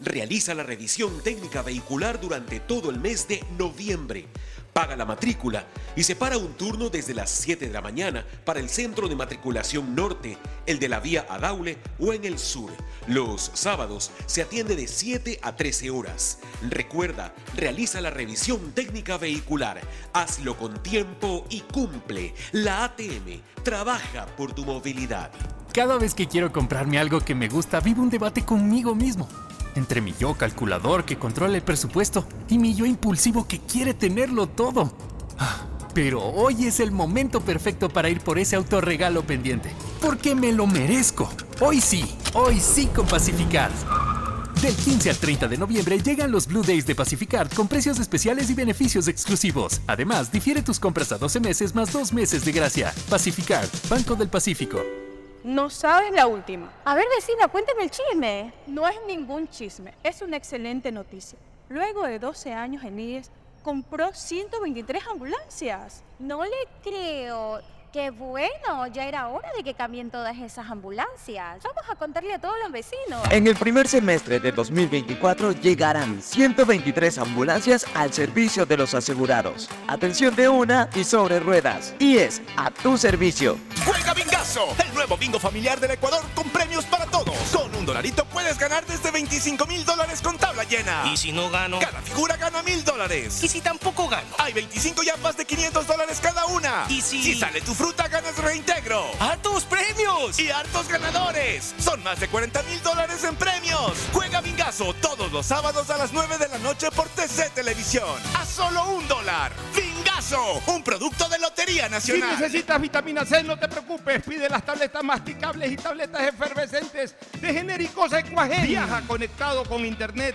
realiza la revisión técnica vehicular durante todo el mes de noviembre. Paga la matrícula y separa un turno desde las 7 de la mañana para el centro de matriculación norte, el de la vía Adaule o en el sur. Los sábados se atiende de 7 a 13 horas. Recuerda, realiza la revisión técnica vehicular. Hazlo con tiempo y cumple. La ATM trabaja por tu movilidad. Cada vez que quiero comprarme algo que me gusta, vivo un debate conmigo mismo. Entre mi yo calculador que controla el presupuesto y mi yo impulsivo que quiere tenerlo todo. Ah, Pero hoy es el momento perfecto para ir por ese autorregalo pendiente. Porque me lo merezco. Hoy sí, hoy sí con Pacificard. Del 15 al 30 de noviembre llegan los Blue Days de Pacificard con precios especiales y beneficios exclusivos. Además, difiere tus compras a 12 meses más 2 meses de gracia. Pacificard, Banco del Pacífico. No sabes la última. A ver, vecina, cuéntame el chisme. No es ningún chisme, es una excelente noticia. Luego de 12 años en IES, compró 123 ambulancias. No le creo. Qué bueno, ya era hora de que cambien todas esas ambulancias. Vamos a contarle a todos los vecinos. En el primer semestre de 2024 llegarán 123 ambulancias al servicio de los asegurados. Atención de una y sobre ruedas. Y es a tu servicio. Juega Bingazo, el nuevo bingo familiar del Ecuador con premios para todos. Con un dolarito puedes ganar desde 25 mil dólares con tabla llena. ¿Y si no gano? Cada figura gana mil dólares. ¿Y si tampoco gano? Hay 25 yapas de 500 dólares cada una. ¿Y si...? Si sale tu fruta, ganas reintegro. ¡Hartos premios! Y hartos ganadores. Son más de 40 mil dólares en premios. Juega Bingazo todos los sábados a las 9 de la noche por TC Televisión. A solo un dólar. Bingazo, un producto de Lotería Si Nacional. necesitas vitamina C, no te preocupes. Pide las tabletas masticables y tabletas efervescentes de genéricos Equagen. Viaja conectado con internet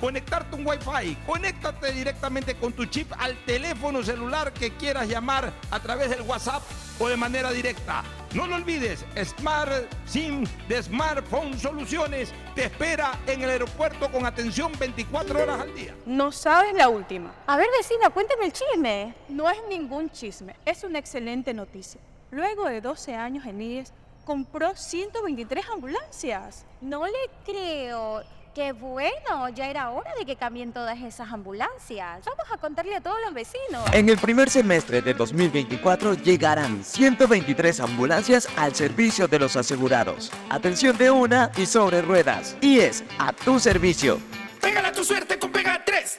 conectarte un Wi-Fi. Conéctate directamente con tu chip al teléfono celular que quieras llamar a través del WhatsApp o de manera directa. No lo olvides, Smart SIM de Smartphone Soluciones te espera en el aeropuerto con atención 24 horas al día. No sabes la última. A ver, vecina, cuénteme el chisme. No es ningún chisme, es una excelente noticia. Luego de 12 años en IES, compró 123 ambulancias. No le creo. Qué bueno, ya era hora de que cambien todas esas ambulancias. Vamos a contarle a todos los vecinos. En el primer semestre de 2024 llegarán 123 ambulancias al servicio de los asegurados. Atención de una y sobre ruedas. Y es a tu servicio. Pégala tu suerte con Pega 3.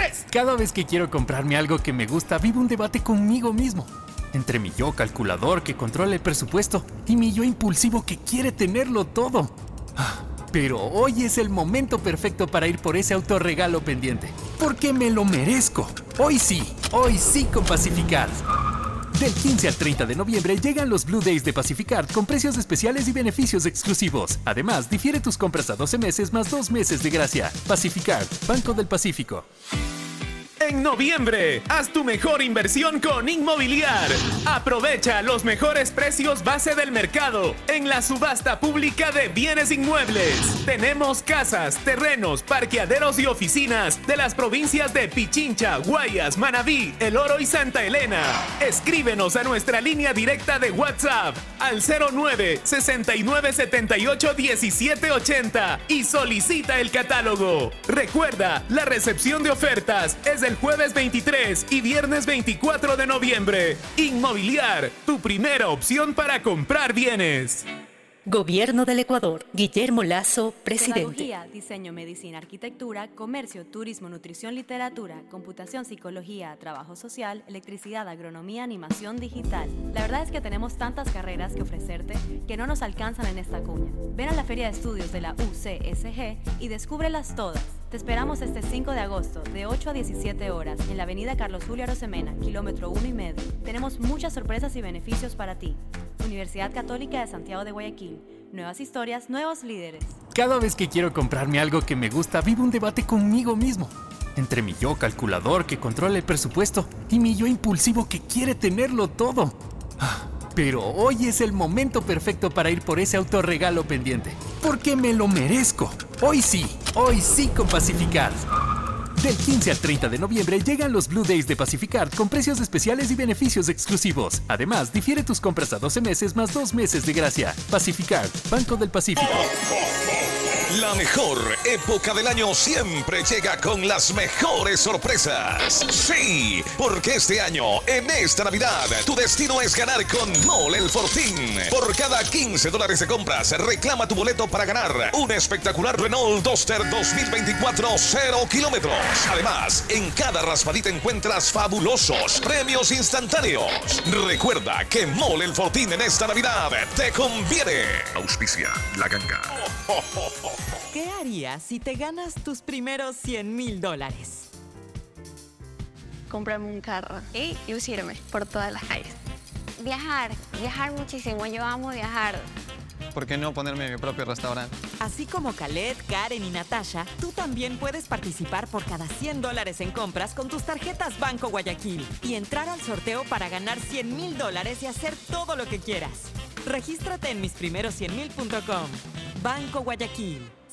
Cada vez que quiero comprarme algo que me gusta, vivo un debate conmigo mismo. Entre mi yo calculador que controla el presupuesto y mi yo impulsivo que quiere tenerlo todo. Ah, Pero hoy es el momento perfecto para ir por ese autorregalo pendiente. Porque me lo merezco. Hoy sí, hoy sí con Pacificar. Del 15 al 30 de noviembre llegan los Blue Days de Pacificard con precios especiales y beneficios exclusivos. Además, difiere tus compras a 12 meses más 2 meses de gracia. Pacificard, Banco del Pacífico. En noviembre, haz tu mejor inversión con Inmobiliar. Aprovecha los mejores precios base del mercado en la subasta pública de bienes inmuebles. Tenemos casas, terrenos, parqueaderos y oficinas de las provincias de Pichincha, Guayas, Manabí, El Oro y Santa Elena. Escríbenos a nuestra línea directa de WhatsApp al 09 69 78 17 80 y solicita el catálogo. Recuerda, la recepción de ofertas es el jueves 23 y viernes 24 de noviembre. Inmobiliar, tu primera opción para comprar bienes. Gobierno del Ecuador. Guillermo Lazo, presidente. Pedagogía, diseño, medicina, arquitectura, comercio, turismo, nutrición, literatura, computación, psicología, trabajo social, electricidad, agronomía, animación digital. La verdad es que tenemos tantas carreras que ofrecerte que no nos alcanzan en esta cuña. Ven a la Feria de Estudios de la UCSG y descúbrelas todas. Te esperamos este 5 de agosto, de 8 a 17 horas, en la avenida Carlos Julio Arosemena, kilómetro 1 y medio. Tenemos muchas sorpresas y beneficios para ti. Universidad Católica de Santiago de Guayaquil. Nuevas historias, nuevos líderes. Cada vez que quiero comprarme algo que me gusta, vivo un debate conmigo mismo. Entre mi yo calculador que controla el presupuesto y mi yo impulsivo que quiere tenerlo todo. Pero hoy es el momento perfecto para ir por ese autorregalo pendiente. Porque me lo merezco. Hoy sí, hoy sí con Pacificar. Del 15 al 30 de noviembre llegan los Blue Days de Pacificard con precios especiales y beneficios exclusivos. Además, difiere tus compras a 12 meses más 2 meses de gracia. Pacificard, Banco del Pacífico. La mejor época del año siempre llega con las mejores sorpresas. Sí, porque este año, en esta Navidad, tu destino es ganar con Mole el Fortín. Por cada 15 dólares de compras, reclama tu boleto para ganar un espectacular Renault Duster 2024 0 kilómetros. Además, en cada raspadita encuentras fabulosos premios instantáneos. Recuerda que Mole el Fortín en esta Navidad te conviene. Auspicia la ganga. ¿Qué harías si te ganas tus primeros 100 mil dólares? comprarme un carro y lucirme por todas las calles. Viajar, viajar muchísimo. Yo amo viajar. ¿Por qué no ponerme mi propio restaurante? Así como Khaled, Karen y Natasha, tú también puedes participar por cada 100 dólares en compras con tus tarjetas Banco Guayaquil y entrar al sorteo para ganar 100 mil dólares y hacer todo lo que quieras. Regístrate en misprimeros100mil.com. Banco Guayaquil,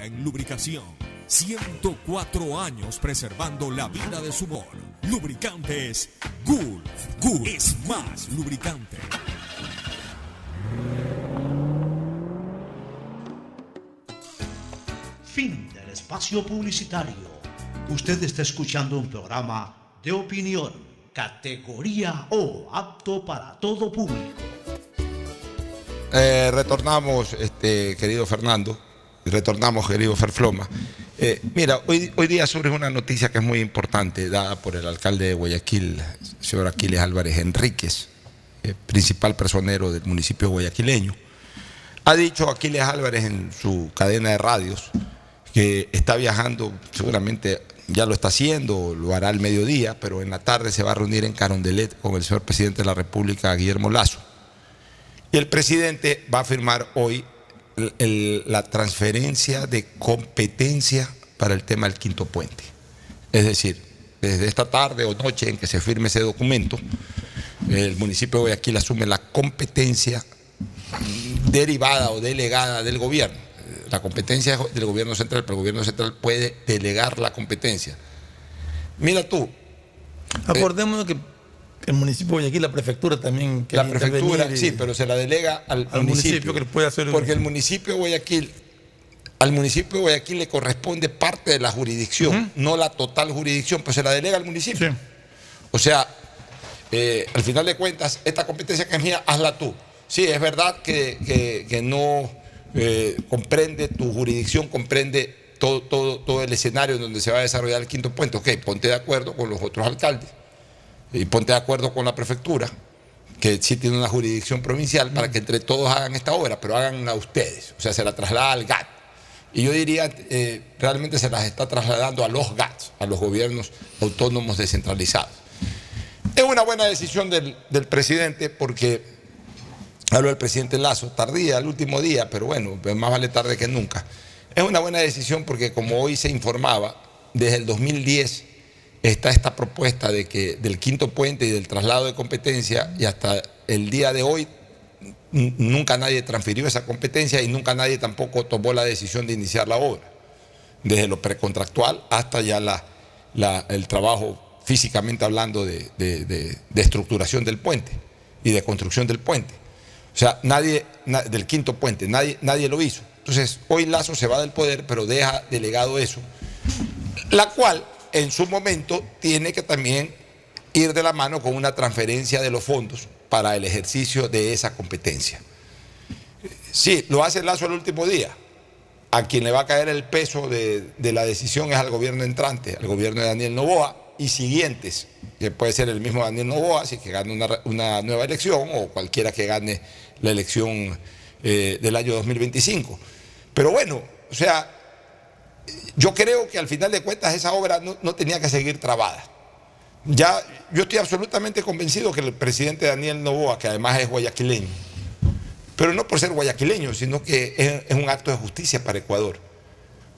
en lubricación. 104 años preservando la vida de su motor. Lubricantes Gulf. Gulf es más lubricante. Fin del espacio publicitario. Usted está escuchando un programa de opinión, categoría O, apto para todo público. Eh, retornamos, este, querido Fernando, retornamos, querido Ferfloma. Eh, mira, hoy, hoy día surge una noticia que es muy importante, dada por el alcalde de Guayaquil, señor Aquiles Álvarez Enríquez, eh, principal personero del municipio guayaquileño. Ha dicho Aquiles Álvarez en su cadena de radios que está viajando, seguramente ya lo está haciendo, lo hará al mediodía, pero en la tarde se va a reunir en Carondelet con el señor presidente de la República, Guillermo Lazo. Y el presidente va a firmar hoy la transferencia de competencia para el tema del quinto puente. Es decir, desde esta tarde o noche en que se firme ese documento, el municipio de Guayaquil asume la competencia derivada o delegada del gobierno. La competencia del gobierno central, pero el gobierno central puede delegar la competencia. Mira tú. Acordémonos que el municipio de Guayaquil, la prefectura también. La quería prefectura, y- sí, pero se la delega al, Al municipio. municipio que le puede hacer- Porque el municipio de Guayaquil, al municipio de Guayaquil le corresponde parte de la jurisdicción, no la total jurisdicción, pues se la delega al municipio. O sea, eh, al final de cuentas, esta competencia que es mía, hazla tú. Sí, es verdad que, que- que no eh, comprende, tu jurisdicción comprende todo, todo, todo el escenario en donde se va a desarrollar el quinto puente. Ok, ponte de acuerdo con los otros alcaldes y ponte de acuerdo con la prefectura, que sí tiene una jurisdicción provincial, para que entre todos hagan esta obra, pero háganla ustedes. O sea, se la traslada al GAT. Y yo diría, eh, realmente se las está trasladando a los GATs, a los gobiernos autónomos descentralizados. Es una buena decisión del, del presidente porque, hablo del presidente Lazo, tardía, el último día, pero bueno, más vale tarde que nunca. Es una buena decisión porque como hoy se informaba, desde el 2010 está esta propuesta de que del quinto puente y del traslado de competencia y hasta el día de hoy nunca nadie transfirió esa competencia y nunca nadie tampoco tomó la decisión de iniciar la obra, desde lo precontractual hasta ya la, el trabajo físicamente hablando de, de- estructuración del puente y de construcción del puente. O sea, nadie, na- del quinto puente, nadie, nadie lo hizo. Entonces, hoy Lazo se va del poder, pero deja delegado eso, la cual en su momento tiene que también ir de la mano con una transferencia de los fondos para el ejercicio de esa competencia. Sí, lo hace Lazo el último día. A quien le va a caer el peso de, de la decisión es al gobierno entrante, al gobierno de Daniel Novoa y siguientes, que puede ser el mismo Daniel Novoa, si que gane una, una nueva elección o cualquiera que gane la elección eh, del año 2025. Pero bueno, o sea, yo creo que al final de cuentas esa obra no, no tenía que seguir trabada. Ya, yo estoy absolutamente convencido que el presidente Daniel Novoa, que además es guayaquileño, pero no por ser guayaquileño, sino que es, un acto de justicia para Ecuador.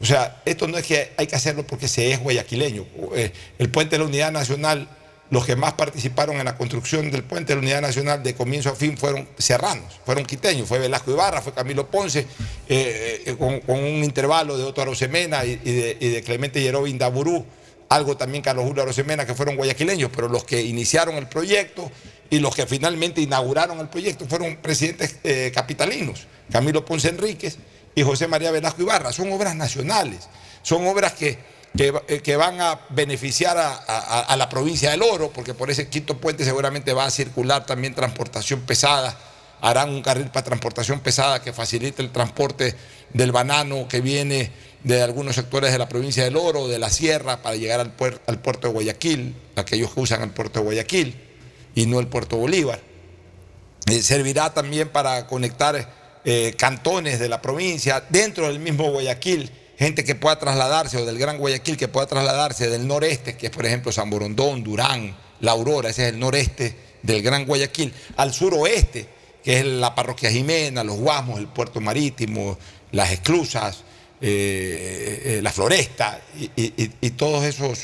O sea, esto no es que hay que hacerlo porque se es guayaquileño. Eh, El puente de la Unidad Nacional, los que más participaron en la construcción del puente de la Unidad Nacional de comienzo a fin fueron serranos, fueron quiteños, fue Velasco Ibarra, fue Camilo Ponce, eh, eh, con, un intervalo de Otto Arosemena y, de, Clemente Yerobi Indaburú, algo también Carlos Julio Arosemena, que fueron guayaquileños, pero los que iniciaron el proyecto y los que finalmente inauguraron el proyecto fueron presidentes eh, capitalinos, Camilo Ponce Enríquez y José María Velasco Ibarra. Son obras nacionales, son obras que, que, eh, que van a beneficiar a la provincia del Oro, porque por ese quinto puente seguramente va a circular también transportación pesada. Harán un carril para transportación pesada que facilite el transporte del banano que viene de algunos sectores de la provincia del Oro, de la Sierra, para llegar al, puer- al puerto de Guayaquil, aquellos que usan el puerto de Guayaquil y no el puerto Bolívar. Eh, servirá también para conectar eh, cantones de la provincia dentro del mismo Guayaquil, gente que pueda trasladarse, o del Gran Guayaquil que pueda trasladarse del noreste, que es por ejemplo San Borondón, Durán, La Aurora, ese es el noreste del Gran Guayaquil, al suroeste, que es la parroquia Jimena, los Guasmos, el puerto marítimo, las esclusas, eh, eh, la floresta y, todos esos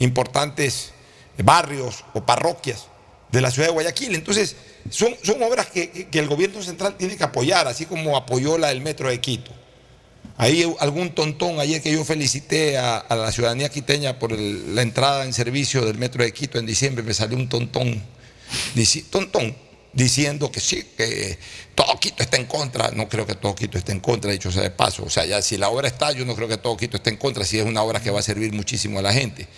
importantes barrios o parroquias de la ciudad de Guayaquil. Entonces, son, son obras que- que el gobierno central tiene que apoyar, así como apoyó la del metro de Quito. Ahí algún tontón, ayer que yo felicité a, la ciudadanía quiteña por la entrada en servicio del metro de Quito en diciembre, me salió un tontón, tontón, diciendo que sí, que todo Quito está en contra. No creo que todo Quito esté en contra, dicho sea de paso. O sea, ya si la obra está, yo no creo que todo Quito esté en contra, si es una obra que va a servir muchísimo a la gente.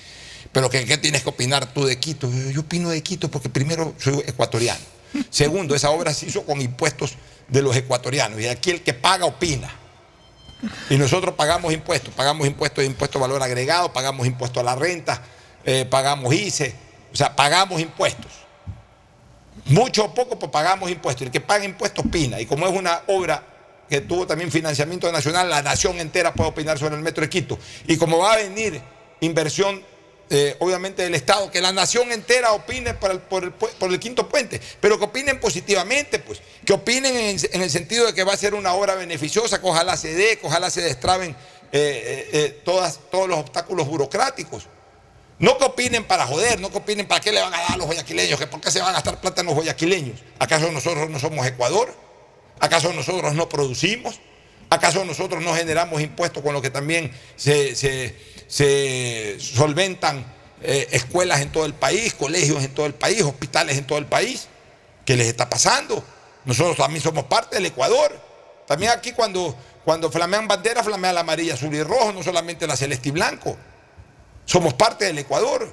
Pero ¿qué, qué tienes que opinar tú de Quito? Yo, yo opino de Quito porque primero soy ecuatoriano. Segundo, esa obra se hizo con impuestos de los ecuatorianos y aquí el que paga opina. Y nosotros pagamos impuestos, pagamos impuestos de impuesto de valor agregado, pagamos impuestos a la renta, eh, pagamos ICE, o sea, pagamos impuestos. Mucho o poco, pues pagamos impuestos. El que paga impuestos opina. Y como es una obra que tuvo también financiamiento nacional, la nación entera puede opinar sobre el metro de Quito. Y como va a venir inversión, eh, obviamente, del Estado, que la nación entera opine por el, quinto puente, pero que opinen positivamente, pues, que opinen en, el sentido de que va a ser una obra beneficiosa, que ojalá se dé, que ojalá se destraben eh, eh, todas, todos los obstáculos burocráticos. No que opinen para joder, no que opinen para qué le van a dar a los guayaquileños, que por qué se van a gastar plata en los guayaquileños. ¿Acaso nosotros no somos Ecuador? ¿Acaso nosotros no producimos? ¿Acaso nosotros no generamos impuestos con lo que también se- se solventan eh, escuelas en todo el país, colegios en todo el país, hospitales en todo el país? ¿Qué les está pasando? Nosotros también somos parte del Ecuador. También aquí cuando, cuando flamean banderas, flamean la amarilla, azul y rojo, no solamente la celeste y blanco. Somos parte del Ecuador.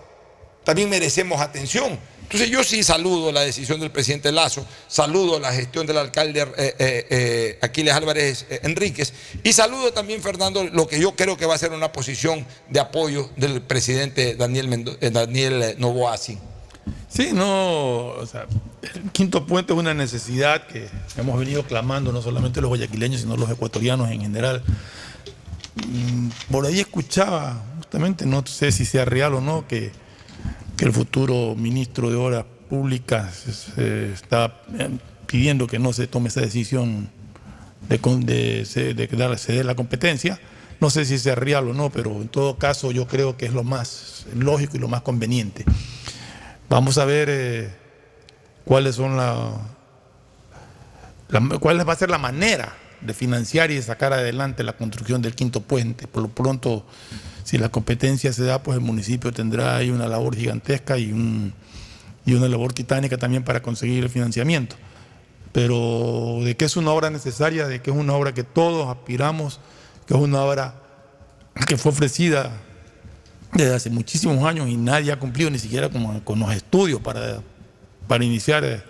También merecemos atención. Entonces yo sí saludo la decisión del presidente Lazo, saludo la gestión del alcalde eh, eh, eh, Aquiles Álvarez Enríquez y saludo también, Fernando, lo que yo creo que va a ser una posición de apoyo del presidente Daniel, Mendo- Daniel Novoa. sí. Sí, no, o sea, el quinto puente es una necesidad que hemos venido clamando no solamente los guayaquileños, sino los ecuatorianos en general. Mm, Por ahí escuchaba, justamente, no sé si sea real o no, que, que el futuro ministro de Obras Públicas se está eh, pidiendo que no se tome esa decisión de, de, de dar- ceder la competencia. No sé si sea real o no, pero en todo caso yo creo que es lo más lógico y lo más conveniente. Vamos a ver eh, cuáles son la, la- cuál va a ser la manera de financiar y de sacar adelante la construcción del quinto puente. Por lo pronto, si la competencia se da, pues el municipio tendrá ahí una labor gigantesca y, un- y una labor titánica también para conseguir el financiamiento. Pero de que es una obra necesaria, de que es una obra que todos aspiramos, que es una obra que fue ofrecida desde hace muchísimos años y nadie ha cumplido ni siquiera con, los estudios para, iniciar eh,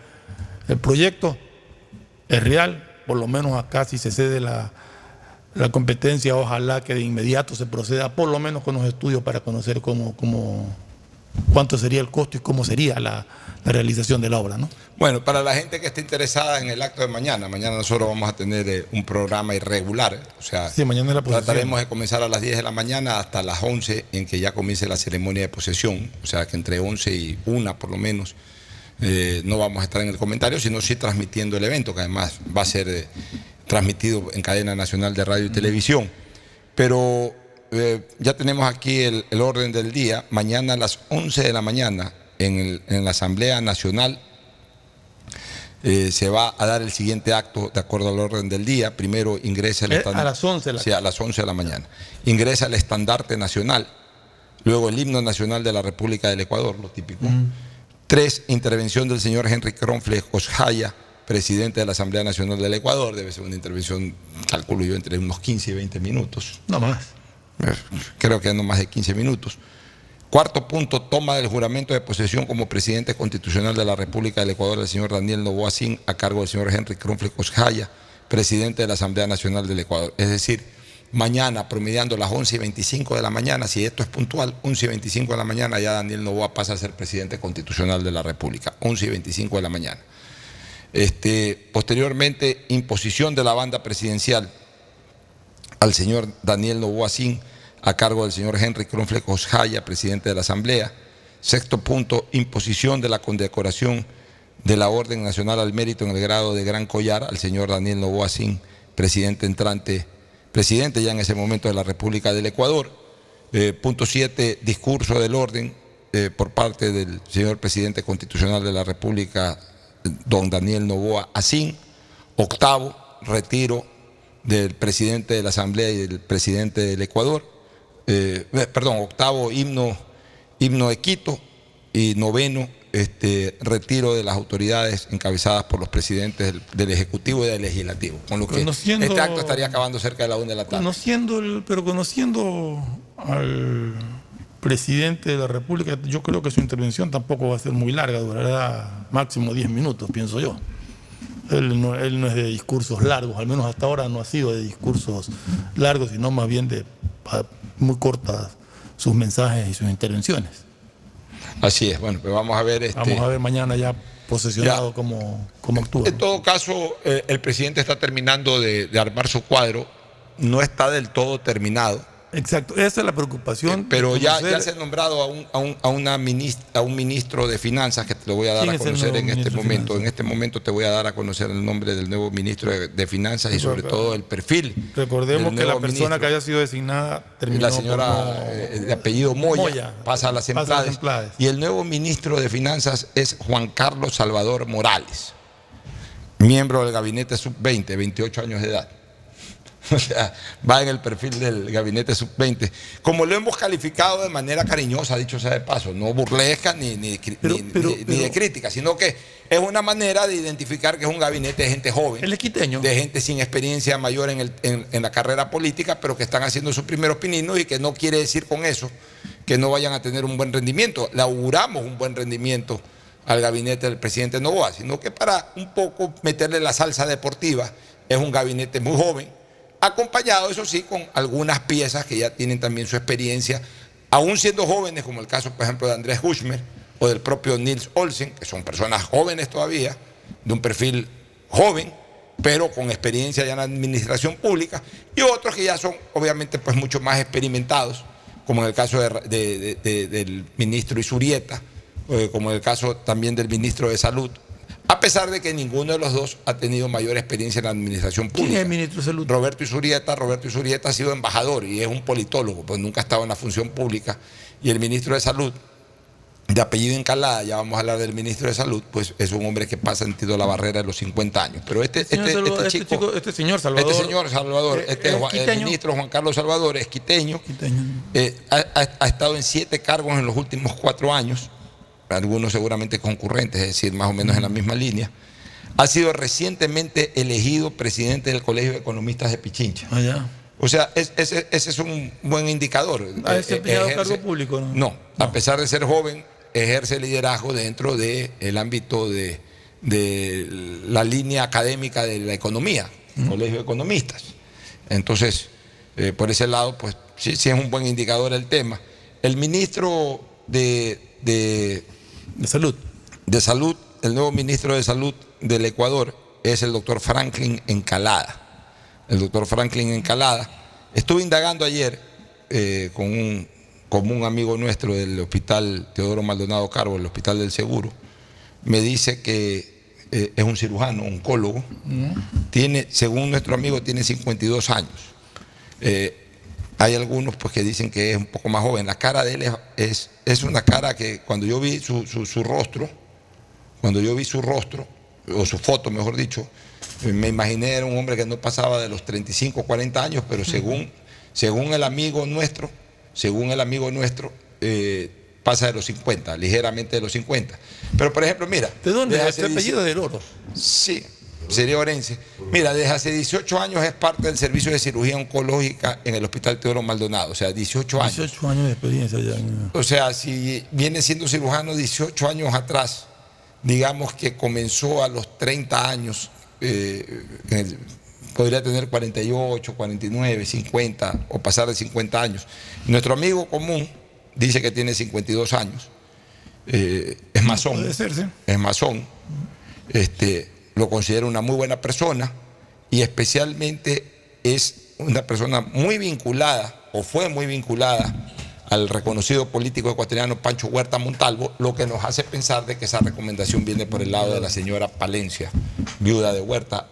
el proyecto, es real, por lo menos acá si se cede la, la competencia, ojalá que de inmediato se proceda por lo menos con los estudios para conocer cómo, cómo, cuánto sería el costo y cómo sería la, la realización de la obra, ¿no? Bueno, para la gente que esté interesada en el acto de mañana, mañana nosotros vamos a tener eh, un programa irregular, o sea, Sí, mañana la trataremos de comenzar a las 10 de la mañana hasta las 11 en que ya comience la ceremonia de posesión, o sea, que entre 11 y 1 por lo menos eh, no vamos a estar en el comentario, sino sí transmitiendo el evento, que además va a ser eh, transmitido en cadena nacional de radio y televisión. Pero eh, ya tenemos aquí el, el orden del día. Mañana a las 11 de la mañana en, el- en la Asamblea Nacional eh, se va a dar el siguiente acto de acuerdo al orden del día. Primero ingresa el Eh, estan- a las 11 la- Sí, a las 11 de la mañana. Ingresa el estandarte nacional, luego el himno nacional de la República del Ecuador, lo típico. Tres, intervención del señor Henry Kronfle Osjaya, presidente de la Asamblea Nacional del Ecuador. Debe ser una intervención, calculo yo, entre unos 15 y 20 minutos. No más. Creo que no más de 15 minutos. Cuarto punto, toma del juramento de posesión como presidente constitucional de la República del Ecuador del señor Daniel Novoa Sin a cargo del señor Henry Kronfle Osjaya, presidente de la Asamblea Nacional del Ecuador. Es decir, mañana, promediando las 11 y 25 de la mañana, si esto es puntual, 11 y 25 de la mañana, ya Daniel Novoa pasa a ser presidente constitucional de la República. 11 y 25 de la mañana. Este, posteriormente, imposición de la banda presidencial al señor Daniel Novoa Sin a cargo del señor Henry Kronfle Osjaya, presidente de la Asamblea. Sexto punto, imposición de la condecoración de la Orden Nacional al Mérito en el grado de Gran Collar al señor Daniel Novoa Sin, presidente entrante, presidente ya en ese momento de la República del Ecuador. Eh, punto siete, discurso del orden eh, por parte del señor presidente constitucional de la República, don Daniel Novoa Asín. Octavo, retiro del presidente de la Asamblea y del presidente del Ecuador. Eh, eh, perdón, octavo, himno, himno de Quito. Y noveno, este, retiro de las autoridades encabezadas por los presidentes del, del Ejecutivo y del Legislativo. Con lo que Conociendo- este acto estaría acabando cerca de la una de la tarde. Conociendo, el- pero conociendo al presidente de la República, yo creo que su intervención tampoco va a ser muy larga, durará máximo 10 minutos, pienso yo. Él no, él no es de discursos largos, al menos hasta ahora no ha sido de discursos largos, sino más bien de muy cortas sus mensajes y sus intervenciones. Así es, bueno, pues vamos a ver. Este, Vamos a ver mañana ya posesionado Ya. cómo, cómo actúa. En todo caso, eh, el presidente está terminando de, de armar su cuadro, no está del todo terminado. Exacto, esa es la preocupación. Pero de ya, se ha nombrado a un, a, un, a una minis- a un ministro de Finanzas que te lo voy a dar ¿Quién a conocer en este momento. En este momento te voy a dar a conocer el nombre del nuevo ministro de, de Finanzas y sobre pero- todo el perfil. Recordemos que la persona ministro. que había sido designada terminó la señora no- eh, de apellido Moya, Moya. pasa a las Emplades. Y el nuevo ministro de Finanzas es Juan Carlos Salvador Morales, miembro del gabinete sub-20, 28 años de edad. O sea, va en el perfil del gabinete sub-20. Como lo hemos calificado de manera cariñosa, dicho sea de paso, no burlesca ni, ni, ni- de crítica, sino que es una manera de identificar que es un gabinete de gente joven. De gente sin experiencia mayor en, el- en- en la carrera política, pero que están haciendo sus primeros pininos y que no quiere decir con eso que no vayan a tener un buen rendimiento. Le auguramos un buen rendimiento al gabinete del presidente Novoa, sino que para un poco meterle la salsa deportiva, es un gabinete muy joven, acompañado, eso sí, con algunas piezas que ya tienen también su experiencia, aún siendo jóvenes, como el caso, por ejemplo, de Andrés Hushmer o del propio Nils Olsen, que son personas jóvenes todavía, de un perfil joven, pero con experiencia ya en la administración pública, y otros que ya son, obviamente, pues mucho más experimentados, como en el caso de- de- de- de- del ministro Isurieta, eh, como en el caso también del ministro de Salud, a pesar de que ninguno de los dos ha tenido mayor experiencia en la administración ¿Quién pública. es el ministro de Salud? Roberto Isurieta, Roberto Isurieta ha sido embajador y es un politólogo, pues nunca ha estado en la función pública. Y el ministro de Salud, de apellido Encalada, ya vamos a hablar del ministro de Salud, pues es un hombre que pasa sentido la barrera de los 50 años. Pero este, este, Salvador, este este chico, chico- este señor Salvador, este señor Salvador, eh, este es Juan- el ministro Juan Carlos Salvador es quiteño, eh, ha, ha- ha estado en siete cargos en los últimos cuatro años, algunos seguramente concurrentes, es decir, más o menos en la misma línea. Ha sido recientemente elegido presidente del Colegio de Economistas de Pichincha. O sea, es- ese, ese es un buen indicador. ¿Ha Eh, desempeñado ejerce- cargo público? No. no, a pesar de ser joven, ejerce liderazgo dentro del ámbito de, de la línea académica de la economía, Colegio de Economistas. Entonces, eh, por ese lado, pues sí, sí es un buen indicador el tema. El ministro de de, de salud. De salud, el nuevo ministro de salud del Ecuador es el doctor Franklin Encalada. El doctor Franklin Encalada. Estuve indagando ayer eh, con, un, con un amigo nuestro del hospital Teodoro Maldonado Carbo, el hospital del Seguro. Me dice que eh, es un cirujano, oncólogo. Tiene, según nuestro amigo, tiene 52 años. Eh, hay algunos pues, que dicen que es un poco más joven. La cara de él es, es, es una cara que cuando yo vi su, su, su rostro, cuando yo vi su rostro, o su foto, mejor dicho, me imaginé era un hombre que no pasaba de los 35, 40 años, pero según, según el amigo nuestro, según el amigo nuestro, eh, pasa de los 50, ligeramente de los 50. Pero por ejemplo, mira. ¿De dónde? desde ¿De hace tu apellido 10 del oro? Sí, sería Orense. Mira, desde hace 18 años es parte del servicio de cirugía oncológica en el Hospital Teodoro Maldonado, o sea, 18 años. 18 años de experiencia ya. O sea, si viene siendo cirujano 18 años atrás, digamos que comenzó a los 30 años, eh, el- podría tener 48, 49, 50 o pasar de 50 años. Nuestro amigo común dice que tiene 52 años, eh, es masón, Puede ser, sí. es masón, este, lo considero una muy buena persona y especialmente es una persona muy vinculada o fue muy vinculada al reconocido político ecuatoriano Pancho Huerta Montalvo, lo que nos hace pensar de que esa recomendación viene por el lado de la señora Palencia, viuda de Huerta,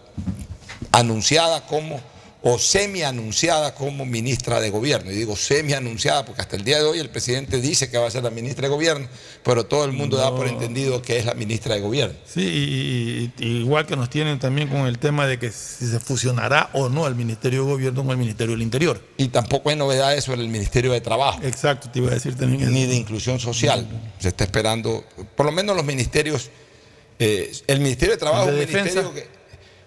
anunciada como o semi-anunciada como ministra de gobierno. Y digo semi-anunciada porque hasta el día de hoy el presidente dice que va a ser la ministra de gobierno, pero todo el mundo da por entendido que es la ministra de gobierno. Sí, y, igual que nos tienen también con el tema de que si se fusionará o no el Ministerio de Gobierno con el Ministerio del Interior. Y tampoco hay novedades sobre el Ministerio de Trabajo. Exacto, te iba a decir también eso. Ni de inclusión social. Se está esperando, por lo menos los ministerios, eh, el Ministerio de Trabajo ¿El de es un ministerio que...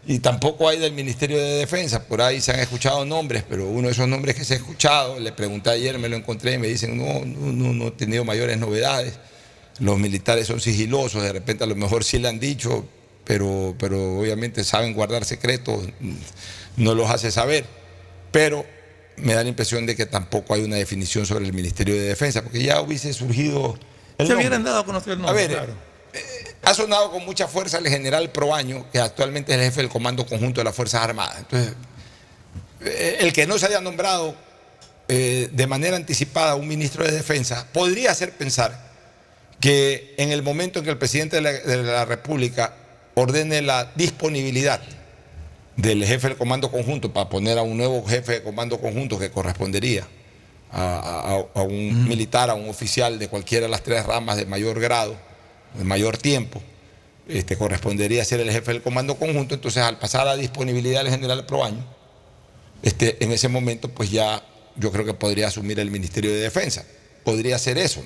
Y tampoco hay del Ministerio de Defensa, por ahí se han escuchado nombres, pero uno de esos nombres que se ha escuchado, le pregunté ayer, me lo encontré y me dicen, no, no, no, no he tenido mayores novedades, los militares son sigilosos, de repente a lo mejor sí le han dicho, pero, pero obviamente saben guardar secretos, no los hace saber, pero me da la impresión de que tampoco hay una definición sobre el Ministerio de Defensa, porque ya hubiese surgido... el Se hubieran dado a conocer el A nombre, ver, claro. Ha sonado con mucha fuerza el general Proaño, que actualmente es el jefe del Comando Conjunto de las Fuerzas Armadas. Entonces, eh, el que no se haya nombrado eh, de manera anticipada un ministro de Defensa podría hacer pensar que en el momento en que el presidente de la, de la República ordene la disponibilidad del jefe del Comando Conjunto para poner a un nuevo jefe de Comando Conjunto que correspondería a, a- a un militar, a un oficial de cualquiera de las tres ramas de mayor grado, de mayor tiempo, este, correspondería ser el jefe del Comando Conjunto. Entonces, al pasar a disponibilidad del general Proaño, este, en ese momento, pues ya yo creo que podría asumir el Ministerio de Defensa. Podría ser eso.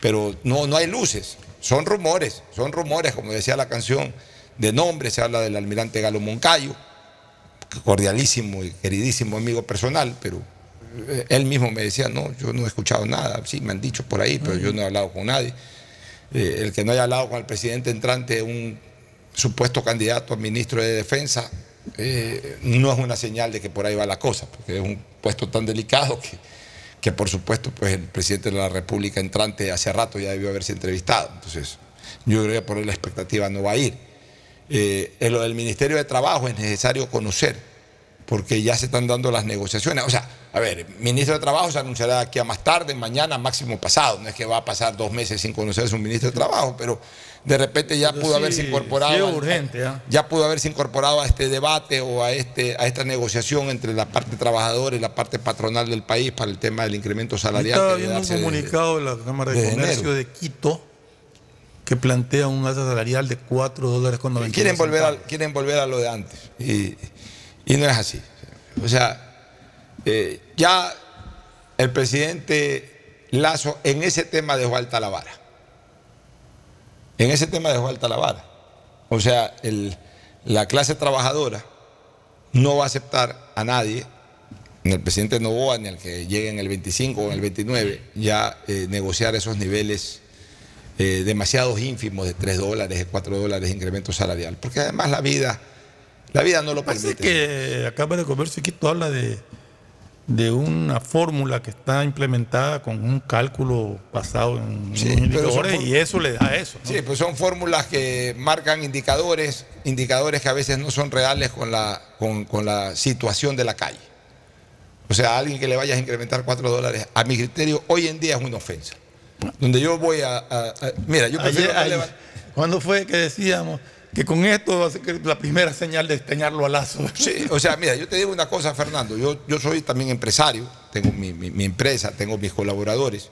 Pero no, no hay luces, son rumores, son rumores, como decía la canción, de nombre, se habla del almirante Galo Moncayo, cordialísimo y queridísimo amigo personal, pero eh, él mismo me decía, no, yo no he escuchado nada, sí, me han dicho por ahí, pero yo no he hablado con nadie. Eh, el que no haya hablado con el presidente entrante, un supuesto candidato a ministro de Defensa, eh, no es una señal de que por ahí va la cosa, porque es un puesto tan delicado que, que por supuesto pues el presidente de la República entrante hace rato ya debió haberse entrevistado. Entonces, yo creo que por la expectativa no va a ir. Eh, en lo del Ministerio de Trabajo es necesario conocer, porque ya se están dando las negociaciones. O sea, a ver, el ministro de Trabajo se anunciará aquí a más tarde, mañana, máximo pasado. No es que va a pasar dos meses sin conocerse un ministro de Trabajo, pero de repente ya Pero pudo sí, haberse incorporado. sí urgente, ¿ah? Ya pudo haberse incorporado a este debate o a, este, a esta negociación entre la parte trabajadora y la parte patronal del país para el tema del incremento salarial. Estaba viendo un de- comunicado de la Cámara de Comercio enero. de Quito que plantea un alza salarial de 4 dólares con 90 quieren volver, a, quieren volver a lo de antes. Y, y no es así. O sea, eh, ya el presidente Lazo en ese tema dejó alta la vara. En ese tema dejó alta la vara. O sea, la clase trabajadora no va a aceptar a nadie, ni al presidente Novoa, ni al que llegue en el 25 o en el 29, ya eh, negociar esos niveles eh, demasiados ínfimos de 3 dólares, de 4 dólares de incremento salarial. Porque además la vida, la vida no lo Parece permite. que la Cámara de Comercio de Quito habla de de una fórmula que está implementada con un cálculo basado en Sí, indicadores son- y eso le da eso. ¿no? Sí, pues son fórmulas que marcan indicadores, indicadores que a veces no son reales con la, con, con la situación de la calle. O sea, a alguien que le vayas a incrementar 4 dólares, a mi criterio, hoy en día es una ofensa. Donde yo voy a. a- a- mira, yo prefiero. Ayer- no ayer- leva- ¿Cuándo fue que decíamos que con esto va a la primera señal de esteñarlo a lazo? Sí, o sea, mira, yo te digo una cosa, Fernando. Yo, yo soy también empresario, tengo mi, mi- empresa, tengo mis colaboradores.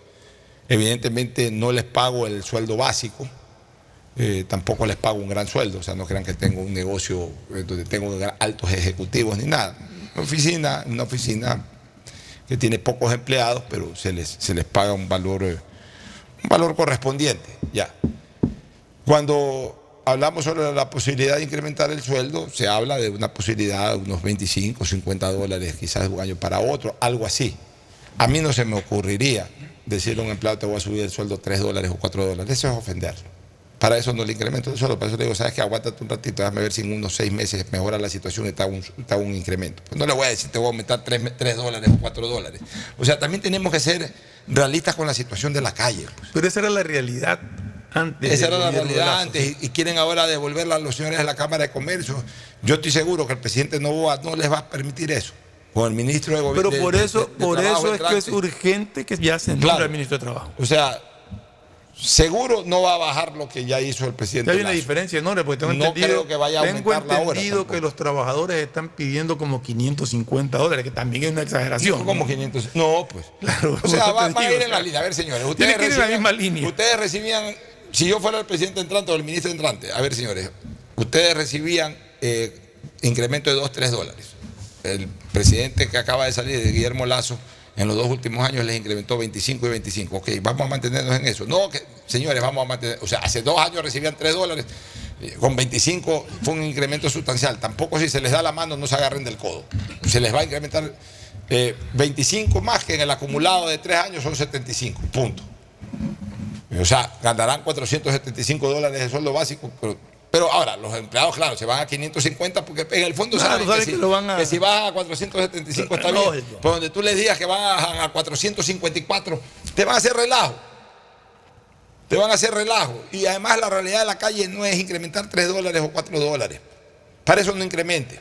Evidentemente no les pago el sueldo básico, eh, tampoco les pago un gran sueldo. O sea, no crean que tengo un negocio eh, donde tengo altos ejecutivos ni nada. Una oficina, una oficina que tiene pocos empleados, pero se les, se les paga un valor, eh, un valor correspondiente. Ya. Cuando hablamos sobre la posibilidad de incrementar el sueldo, se habla de una posibilidad de unos 25, 50 dólares quizás de un año para otro, algo así. A mí no se me ocurriría decirle a un empleado te voy a subir el sueldo 3 dólares o 4 dólares. Eso es ofenderlo. Para eso no le incremento el sueldo, para eso le digo, sabes que aguántate un ratito, déjame ver si en unos seis meses mejora la situación y te un, te un incremento. Pues no le voy a decir te voy a aumentar 3, dólares o 4 dólares. O sea, también tenemos que ser realistas con la situación de la calle. pues. Pero esa era la realidad antes. Esa era la realidad antes y, y quieren ahora devolverla a los señores de la Cámara de Comercio. Yo estoy seguro que el presidente Novoa no les va a permitir eso. Con el ministro de Pero Gobierno. por eso, por eso es que es urgente. que ya se nombre Claro. al ministro de Trabajo. O sea, seguro no va a bajar lo que ya hizo el presidente. Hay una Lazo. diferencia enorme, porque tengo No entendido, creo que vaya a tengo aumentar la hora entendido que los trabajadores están pidiendo como 550 dólares, que también es una exageración. Como 500. No, pues. Claro, O sea, va, va a ir en la línea. A ver, señores. Ustedes en la recibían- misma línea. Ustedes recibían, si yo fuera el presidente entrante o el ministro entrante, a ver, señores, ustedes recibían eh, incremento de 2, 3 dólares. El presidente que acaba de salir, Guillermo Lazo, en los dos últimos años les incrementó 25 y 25. Ok, vamos a mantenernos en eso. No, señores, vamos a mantener. O sea, hace dos años recibían 3 dólares. eh, Con 25 fue un incremento sustancial. Tampoco si se les da la mano no se agarren del codo. Se les va a incrementar eh, 25 más que en el acumulado de 3 años son 75. Punto. O sea, ganarán 475 dólares de sueldo básico, pero, pero ahora los empleados, claro, se van a 550 porque en el fondo Claro, saben, saben que, si, que van a- que si bajan a 475 está Lógico. bien. Pero donde tú les digas que van a, a 454, te van a hacer relajo. Te van a hacer relajo. Y además la realidad de la calle no es incrementar 3 dólares o 4 dólares. Para eso no incremente.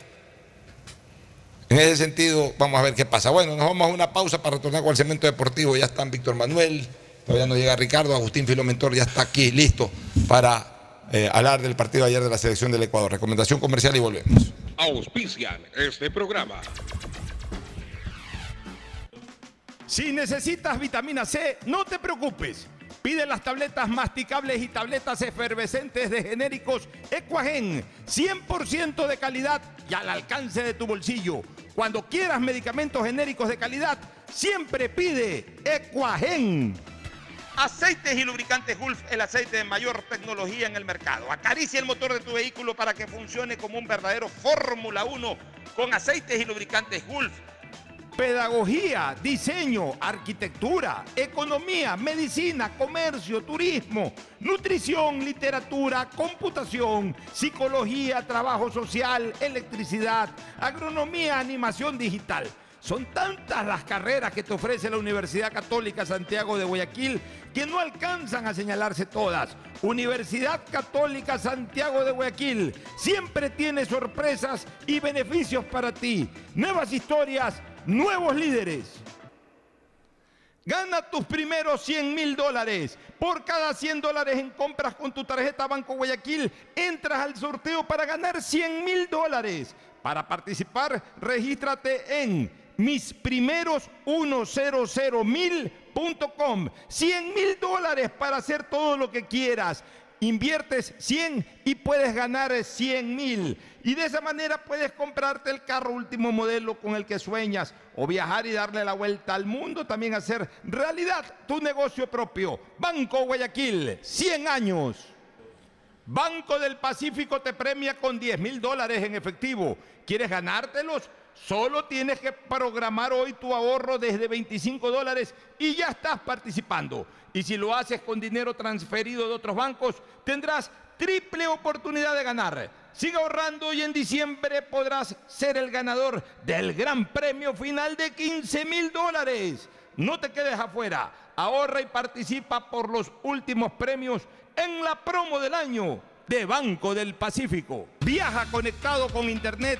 En ese sentido, vamos a ver qué pasa. Bueno, nos vamos a una pausa para retornar con el cemento deportivo. Ya están Víctor Manuel, todavía no llega Ricardo, Agustín Filomentor ya está aquí listo para eh, hablar del partido de ayer de la selección del Ecuador. Recomendación comercial y volvemos. Auspician este programa. Si necesitas vitamina C, no te preocupes. Pide las tabletas masticables y tabletas efervescentes de genéricos Equagen, 100% de calidad y al alcance de tu bolsillo. Cuando quieras medicamentos genéricos de calidad, siempre pide Equagen. Aceites y lubricantes Gulf, el aceite de mayor tecnología en el mercado. Acaricia el motor de tu vehículo para que funcione como un verdadero Fórmula 1 con aceites y lubricantes Gulf. Pedagogía, diseño, arquitectura, economía, medicina, comercio, turismo, nutrición, literatura, computación, psicología, trabajo social, electricidad, agronomía, animación digital. Son tantas las carreras que te ofrece la Universidad Católica Santiago de Guayaquil que no alcanzan a señalarse todas. Universidad Católica Santiago de Guayaquil siempre tiene sorpresas y beneficios para ti. Nuevas historias, nuevos líderes. Gana tus primeros 100 mil dólares. Por cada 100 dólares en compras con tu tarjeta Banco Guayaquil, entras al sorteo para ganar 100 mil dólares. Para participar, regístrate en misprimeros100mil.com. 100 mil dólares para hacer todo lo que quieras. Inviertes 100 y puedes ganar 100 mil. Y de esa manera puedes comprarte el carro último modelo con el que sueñas o viajar y darle la vuelta al mundo, también hacer realidad tu negocio propio. Banco Guayaquil, 100 años. Banco del Pacífico te premia con 10 mil dólares en efectivo. ¿Quieres ganártelos? Solo tienes que programar hoy tu ahorro desde 25 dólares y ya estás participando. Y si lo haces con dinero transferido de otros bancos, tendrás triple oportunidad de ganar. Sigue ahorrando y en diciembre podrás ser el ganador del gran premio final de 15 mil dólares. No te quedes afuera. Ahorra y participa por los últimos premios en la promo del año de Banco del Pacífico. Viaja conectado con Internet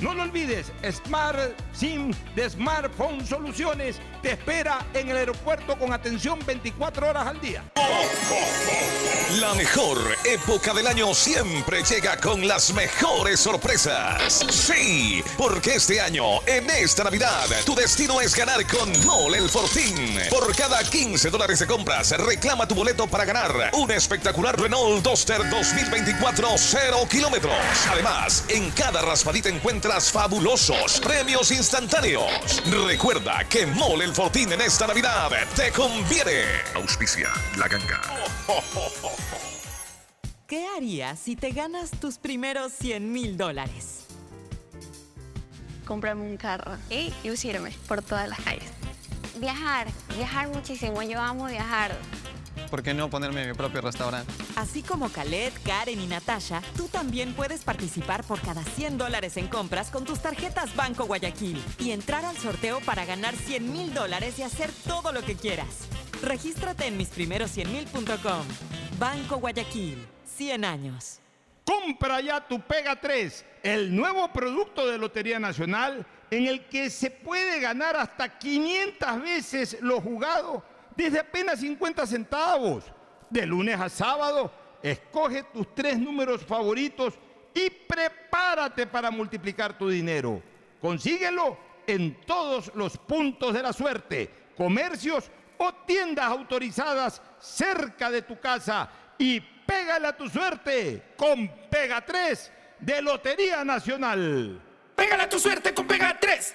No lo olvides, Smart SIM de Smartphone Soluciones te espera en el aeropuerto con atención 24 horas al día. La mejor época del año siempre llega con las mejores sorpresas. Sí, porque este año, en esta Navidad, tu destino es ganar con Mole el Fortín. Por cada 15 dólares de compras, reclama tu boleto para ganar un espectacular Renault Duster 2024 0 kilómetros. Además, en cada raspadita encuentras fabulosos premios instantáneos. Recuerda que Mole el Fortín en esta Navidad te conviene. Auspicia la ganga. ¿Qué harías si te ganas tus primeros 100 mil dólares? Comprarme un carro y lucirme por todas las calles. Viajar, viajar muchísimo. Yo amo viajar. ¿Por qué no ponerme mi propio restaurante? Así como Khaled, Karen y Natasha, tú también puedes participar por cada 100 dólares en compras con tus tarjetas Banco Guayaquil y entrar al sorteo para ganar 100 mil dólares y hacer todo lo que quieras. Regístrate en misprimeros100mil.com. Banco Guayaquil, 100 años. Compra ya tu Pega 3, el nuevo producto de Lotería Nacional en el que se puede ganar hasta 500 veces lo jugado desde apenas 50 centavos. De lunes a sábado, escoge tus tres números favoritos y prepárate para multiplicar tu dinero. Consíguelo en todos los puntos de la suerte, comercios o tiendas autorizadas cerca de tu casa y pégale a tu suerte con Pega 3 de Lotería Nacional. Pégale a tu suerte con Pega 3.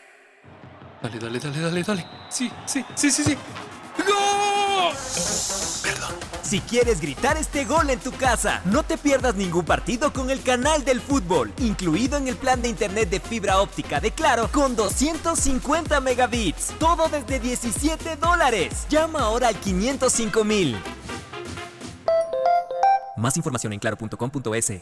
Dale, dale, dale, dale, dale. Sí, sí, sí, sí, sí. ¡Gol! Perdón. Si quieres gritar este gol en tu casa, no te pierdas ningún partido con el canal del fútbol, incluido en el plan de internet de fibra óptica de Claro con 250 megabits. Todo desde 17 dólares. Llama ahora al 505 mil. Más información en claro.com.es.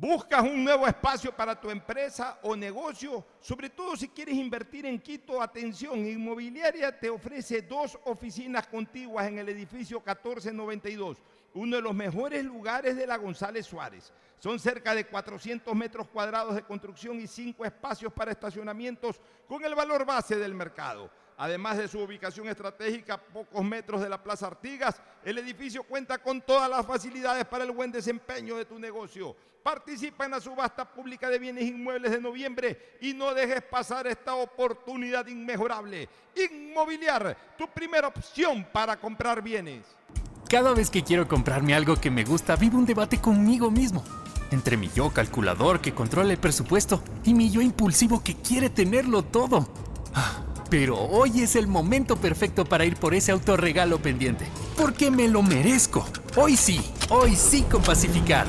¿Buscas un nuevo espacio para tu empresa o negocio? Sobre todo si quieres invertir en Quito, atención, Inmobiliaria te ofrece dos oficinas contiguas en el edificio 1492, uno de los mejores lugares de la González Suárez. Son cerca de 400 metros cuadrados de construcción y cinco espacios para estacionamientos con el valor base del mercado. Además de su ubicación estratégica pocos metros de la Plaza Artigas, el edificio cuenta con todas las facilidades para el buen desempeño de tu negocio. Participa en la subasta pública de bienes inmuebles de noviembre y no dejes pasar esta oportunidad inmejorable. Inmobiliar, tu primera opción para comprar bienes. Cada vez que quiero comprarme algo que me gusta, vivo un debate conmigo mismo. Entre mi yo calculador que controla el presupuesto y mi yo impulsivo que quiere tenerlo todo. Ah, Pero hoy es el momento perfecto para ir por ese autorregalo pendiente. Porque me lo merezco. Hoy sí, hoy sí con Pacificard.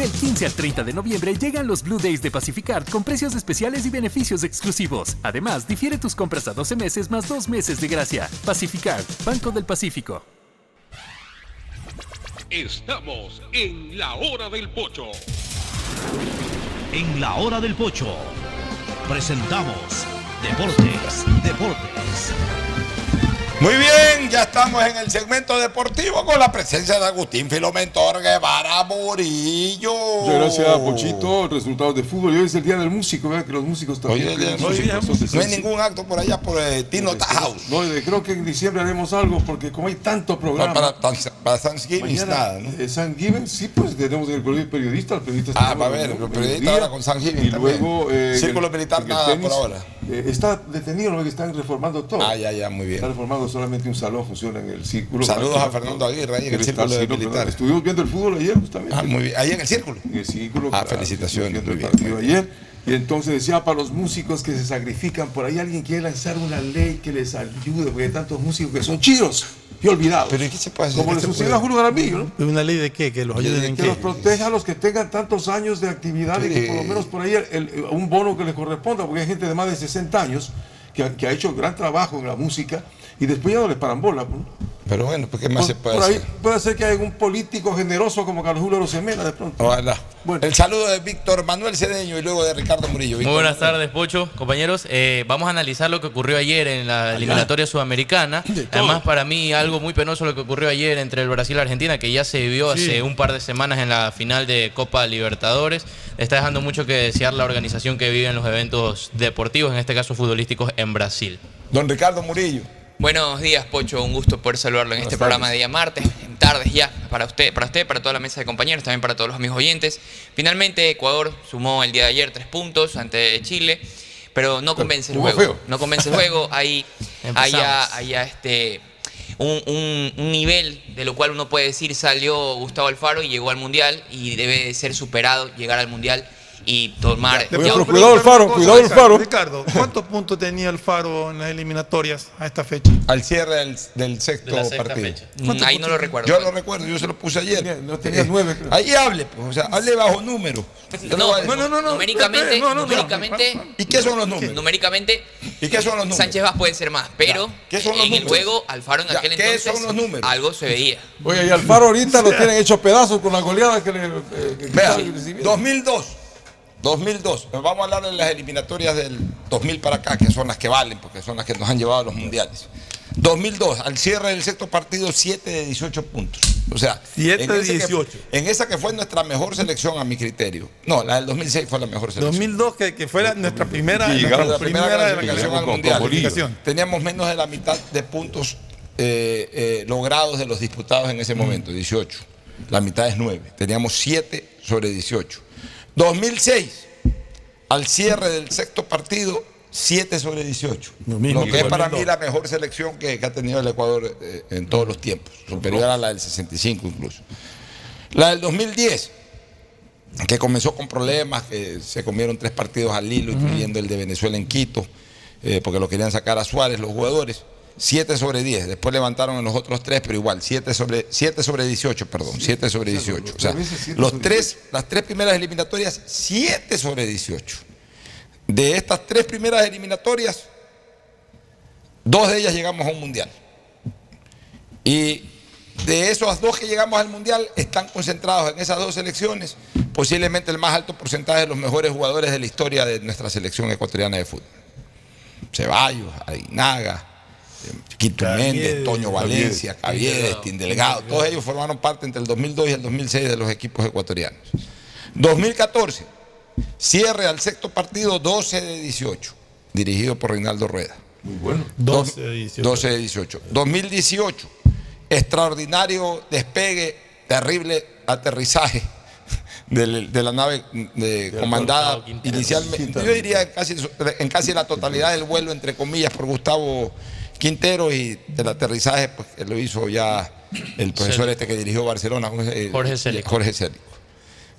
Del 15 al 30 de noviembre llegan los Blue Days de Pacificard con precios especiales y beneficios exclusivos. Además, difiere tus compras a 12 meses más 2 meses de gracia. Pacificard, Banco del Pacífico. Estamos en la hora del pocho. En la hora del pocho presentamos Deportes, Deportes. Muy bien, ya estamos en el segmento deportivo con la presencia de Agustín Filomentor Guevara Murillo. Muchas gracias, Pochito. Resultados de fútbol. Y hoy es el día del músico, ¿verdad? Que los músicos también. Hoy es el día del tienen músico. músicos, No hay ningún acto por allá por eh, Tino House. No, y creo que en diciembre haremos algo porque como hay tanto programa. Para, para, para Thanksgiving nada, ¿no? eh, Thanksgiving, sí, pues tenemos el periodista, el periodista. Ah, está va a ver, ¿no? el periodista ahora con Thanksgiving Y también. luego. eh, Círculo el- militar, nada tenis, por ahora. eh, está detenido, ¿no? Que están reformando todo. Ah, ya, ya, muy bien. Está reformando solamente un salón, funciona en el círculo. Saludos Ah, a Fernando Aguirre ahí en el círculo de. ¿verdad? Estuvimos viendo el fútbol ayer justamente. Ah, muy bien. Ahí en el círculo. En el círculo. Ah, felicitaciones, estuvimos viendo muy el partido ayer. Y entonces decía para los músicos que se sacrifican, por ahí alguien quiere lanzar una ley que les ayude, porque hay tantos músicos que son chidos y olvidados. Pero ¿y qué se puede hacer? Como ¿Qué le sucedió a? Julio Jaramillo, ¿no? ¿Es ¿Una ley de qué? ¿Que los ayuden en que qué? los proteja a los que tengan tantos años de actividad y que por lo menos por ahí el- el- un bono que les corresponda, porque hay gente de más de 60 años que, ha- que ha hecho gran trabajo en la música y después ya no les paran bola. ¿no? Pero bueno, pues ¿qué más Por, se puede por ahí hacer? puede ser que haya un político generoso como Carlos Julio Rosemena de pronto. Ojalá. El saludo de Víctor Manuel Cedeño y luego de Ricardo Murillo. Muy buenas tardes, Pocho, compañeros. Eh, vamos a analizar lo que ocurrió ayer en la eliminatoria sudamericana. Además, para mí, algo muy penoso lo que ocurrió ayer entre el Brasil y Argentina, que ya se vio Sí. hace un par de semanas en la final de Copa Libertadores. Está dejando mucho que desear la organización que vive en los eventos deportivos, en este caso futbolísticos, en Brasil. Don Ricardo Murillo. Buenos días, Pocho. Un gusto poder saludarlo en este tardes. programa de día martes, en tardes ya, para usted, para usted, para toda la mesa de compañeros, también para todos los amigos oyentes. Finalmente, Ecuador sumó el día de ayer tres puntos ante Chile, pero no convence el juego. feo. No convence el juego. Hay, hay ya, Empezamos. hay ya este, un, un- un nivel de lo cual uno puede decir salió Gustavo Alfaro y llegó al Mundial y debe de ser superado, llegar al Mundial y tomar... Ya preguntar una cosa, cuidado el. Faro. Ricardo, ¿cuántos puntos tenía el Faro en las eliminatorias a esta fecha? Al cierre del, del sexto De partido. Mm, Ahí no lo recuerdo. Yo lo recuerdo, yo se lo puse ayer. Tenía- no tenía nueve, creo. Ahí hable, pues, o sea, hable bajo número. No, no, no, no, numéricamente, no, numéricamente, ¿Y qué son los números? numéricamente ¿Y qué son los números? Sánchez Vaz puede ser más, pero Ya. ¿Qué son los en el juego Alfaro en Ya, aquel ¿qué entonces son los números? algo se veía. Oye, y Alfaro ahorita lo tienen hecho pedazos con la goleada que le. eh, que Vea, quitaron y recibieron. 2002. 2002. Nos Vamos a hablar de las eliminatorias del 2000 para acá, que son las que valen, porque son las que nos han llevado a los mundiales. 2002, al cierre del sexto partido, 7 de 18 puntos. O sea, Siete en de ese que- 18. en esa que fue nuestra mejor selección, a mi criterio. No, la del 2006 fue la mejor selección. 2002, que, que fue la- nuestra primera, nuestra llegamos a la primera clasificación al mundial. Teníamos menos de la mitad de puntos eh, eh, logrados de los disputados en ese momento, 18. La mitad es 9. Teníamos 7 sobre 18. 2006, al cierre del sexto partido, 7 sobre 18. Lo mismo que que es para 2002. mí la mejor selección que, que ha tenido el Ecuador eh, en todos los tiempos, superior a la del 65 incluso. La del 2010, que comenzó con problemas, que se comieron tres partidos al hilo, incluyendo el de Venezuela en Quito, eh, porque lo querían sacar a Suárez los jugadores. 7 sobre 10, después levantaron en los otros tres, pero igual, 7 sobre, 7 sobre 18, perdón, 7 sobre 18. O sea, los tres, las tres primeras eliminatorias, 7 sobre 18. De estas tres primeras eliminatorias, dos de ellas llegamos a un mundial. Y de esos dos que llegamos al mundial, están concentrados en esas dos selecciones, posiblemente el más alto porcentaje de los mejores jugadores de la historia de nuestra selección ecuatoriana de fútbol. Ceballos, Aguinaga, eh, Quito Méndez, Toño Valencia, Caviedes, Tindelgado, todos ellos formaron parte entre el 2002 y el 2006 de los equipos ecuatorianos. 2014, cierre al sexto partido 12 de 18, dirigido por Reinaldo Rueda. Muy bueno. 12 de 18. 12 de 18. 2018, extraordinario despegue, terrible aterrizaje de, la nave de, comandada inicialmente, yo diría en casi, en casi la totalidad del vuelo, entre comillas, por Gustavo Quintero y el aterrizaje pues, que lo hizo ya el profesor Célico. este que dirigió Barcelona, ¿cómo se- eh, Jorge Célico. Jorge Célico.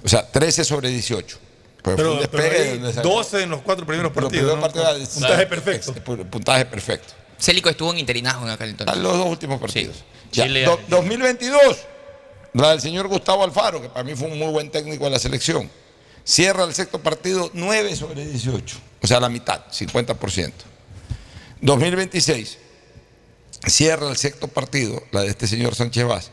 O sea, 13 sobre 18. Pues Pero, fue un pero despegue ahí, donde salió. 12 en los cuatro primeros partidos. primeros ¿no? partidos era- Puntaje perfecto. ex- Puntaje perfecto. Célico estuvo en interinajo en aquel entonces. A los dos últimos partidos. Sí. Ya, Chile- do- 2022, la del señor Gustavo Alfaro, que para mí fue un muy buen técnico de la selección. Cierra el sexto partido 9 sobre 18, o sea, la mitad, 50%. 2026, cierra el sexto partido, la de este señor Sánchez Vaz,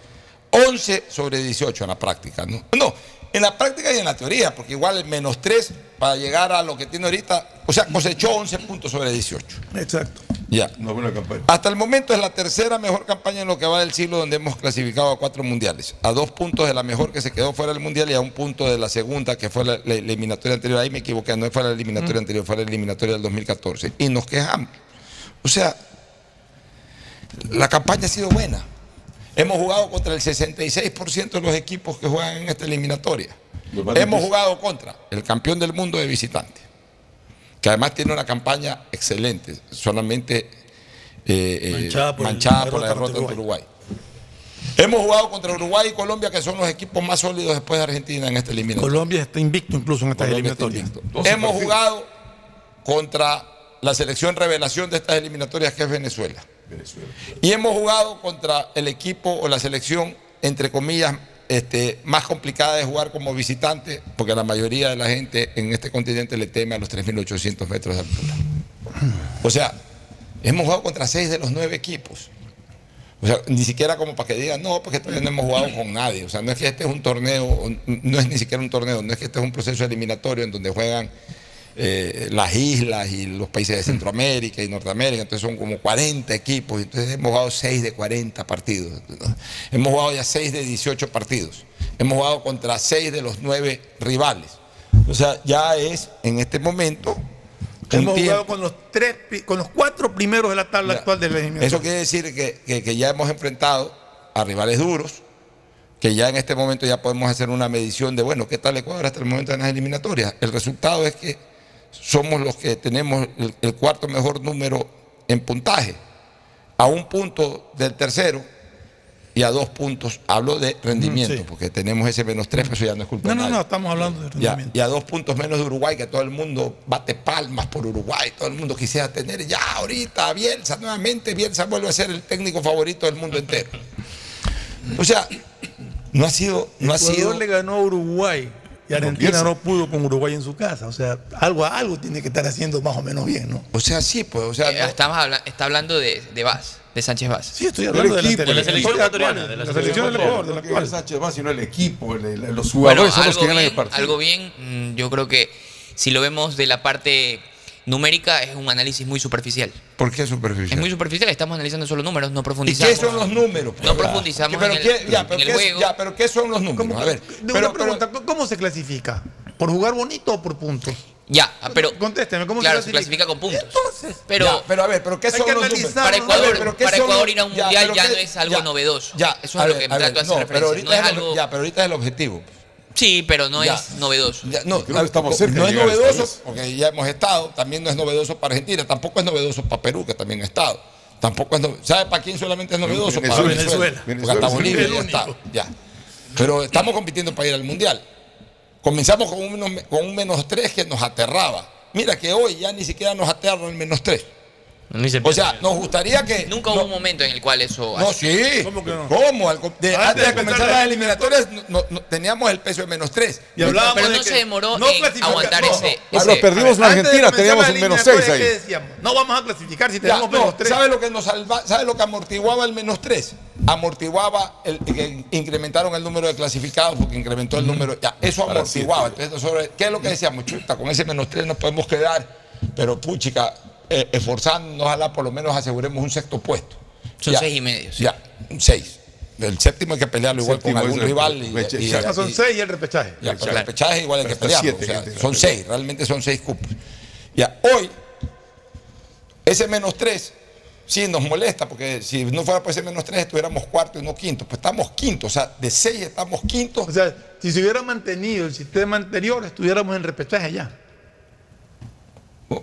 11 sobre 18 en la práctica. No, no en la práctica y en la teoría, porque igual el menos 3 para llegar a lo que tiene ahorita, o sea, cosechó 11 puntos sobre 18. Exacto. Ya. Una buena campaña. Hasta el momento es la tercera mejor campaña en lo que va del siglo donde hemos clasificado a cuatro mundiales. A dos puntos de la mejor que se quedó fuera del mundial y a un punto de la segunda que fue la, la eliminatoria anterior. Ahí me equivoqué, no fue la eliminatoria anterior, fue la eliminatoria del 2014. Y nos quejamos. O sea, la campaña ha sido buena. Hemos jugado contra el 66% de los equipos que juegan en esta eliminatoria. Hemos jugado contra el campeón del mundo de visitantes que además tiene una campaña excelente, solamente eh, eh, Manchada por manchada la por la derrota ante Uruguay. Hemos jugado contra Uruguay y Colombia, que son los equipos más sólidos después de Argentina en esta eliminatoria. Colombia está invicto incluso en esta Colombia está eliminatoria. invicto. Hemos jugado contra la selección revelación de estas eliminatorias, que es Venezuela. Y hemos jugado contra el equipo o la selección, entre comillas, este, más complicada de jugar como visitante, porque la mayoría de la gente en este continente le teme a los 3.800 metros de altura. O sea, hemos jugado contra seis de los nueve equipos. O sea, ni siquiera como para que digan, no, porque todavía no hemos jugado con nadie. O sea, no es que este es un torneo, no es ni siquiera un torneo, no es que este es un proceso eliminatorio en donde juegan eh, las islas y los países de Centroamérica y Norteamérica, entonces son como 40 equipos, entonces hemos jugado 6 de 40 partidos, hemos jugado ya 6 de 18 partidos, hemos jugado contra 6 de los 9 rivales. O sea, ya es en este momento... Hemos tiempo- jugado con los, tres, con los cuatro primeros de la tabla Ya. actual de la eliminatoria. Eso quiere decir que, que- que ya hemos enfrentado a rivales duros, que ya en este momento ya podemos hacer una medición de, bueno, ¿qué tal Ecuador hasta el momento en las eliminatorias? El resultado es que somos los que tenemos el, el cuarto mejor número en puntaje, a un punto del tercero y a dos puntos, hablo de rendimiento, Sí. porque tenemos ese menos tres, pero eso ya no es culpa No, no, nadie. no, estamos hablando de Ya, rendimiento. y a dos puntos menos de Uruguay, que todo el mundo bate palmas por Uruguay, todo el mundo quisiera tener ya ahorita a Bielsa nuevamente, Bielsa vuelve a ser el técnico favorito del mundo entero. O sea, no ha sido, no ha Ecuador sido. le ganó a Uruguay y Argentina no pudo con Uruguay en su casa. O sea, algo, algo tiene que estar haciendo más o menos bien, ¿no? O sea, sí, pues, o sea, Eh, estamos habla- está hablando de, de Vaz, de Sánchez Vaz. Sí, estoy hablando de la, equipo, de la de la selección ecuatoriana, de la selección del Ecuador, de la es Sánchez Vaz, sino el equipo, el- el- los Bueno, jugadores son los algo que ganan el bien, partido. algo bien, mm, yo creo que si lo vemos de la parte numérica es un análisis muy superficial. ¿Por qué superficial? Es muy superficial, estamos analizando solo números, no ¿Y profundizamos. qué son los números? No profundizamos pero en el- qué- ya, pero en el qué- juego. ya, pero ¿qué son los números? A ver, De pero, una pregunta, ¿cómo se clasifica? ¿Por jugar bonito o por puntos? Ya, pero Contésteme, ¿cómo claro, se se clasifica? clasifica con puntos. Entonces, Pero, Ya, pero a ver, pero ¿qué son los números? analizar, para. Ecuador, A ver, pero ¿qué para Ecuador los- ir a un ya, mundial ya qué- no es algo ya, novedoso. Ya, Eso es a lo que a trato de hacer no, referencia. ahorita No es es el- algo. Ya, pero ahorita es el objetivo. Sí, pero no Ya. es novedoso. Ya, no, Creo que estamos cerca no es novedoso, porque ya hemos estado, también no es novedoso para Argentina, tampoco es novedoso para Perú, que también ha estado. Tampoco es no- ¿Sabe para quién solamente es novedoso? Venezuela. Para Venezuela. Venezuela. Porque hasta. Bolivia ya está. Ya. Pero estamos compitiendo para ir al Mundial. Comenzamos con un, menos- con un menos 3 que nos aterraba. Mira que hoy ya ni siquiera nos aterra el menos 3. Ni se O sea, nos gustaría que. Nunca hubo un momento en el cual eso. No, sí. ¿Cómo que no? ¿Cómo? Al co- de- Antes antes de comenzar la- las eliminatorias no- no- teníamos el peso de menos 3. Y hablábamos Pero de no que se demoró no en aguantar no, ese. Ah, ese- pero perdimos de Argentina, teníamos la un menos eliminatoria, 6 ¿qué ahí. decíamos? No vamos a clasificar si tenemos no, menos 3. ¿Sabe lo que nos salva, sabe lo que amortiguaba el menos 3? Amortiguaba el que incrementaron el número de clasificados porque incrementó el número. Ya, eso amortiguaba. Entonces, sobre, ¿qué es lo que decíamos? Chuta, con ese menos 3 nos podemos quedar, pero puchica, eh, esforzándonos, ojalá por lo menos aseguremos un sexto puesto. Son Ya, seis y medio. sí. Ya, un 6. El séptimo hay que pelearlo igual Séptimo con algún rival. Y, repechaje. y- son 6 y el repechaje. ya, el pechaje igual hay que pelearlo. siete o sea, que son seis, realmente son seis cupos. Ya, hoy, ese menos tres, sí nos molesta, porque si no fuera por ese menos tres, estuviéramos cuarto y no quinto. Pues estamos quinto, o sea, de seis estamos quinto. O sea, si se hubiera mantenido el sistema anterior, estuviéramos en repechaje ya.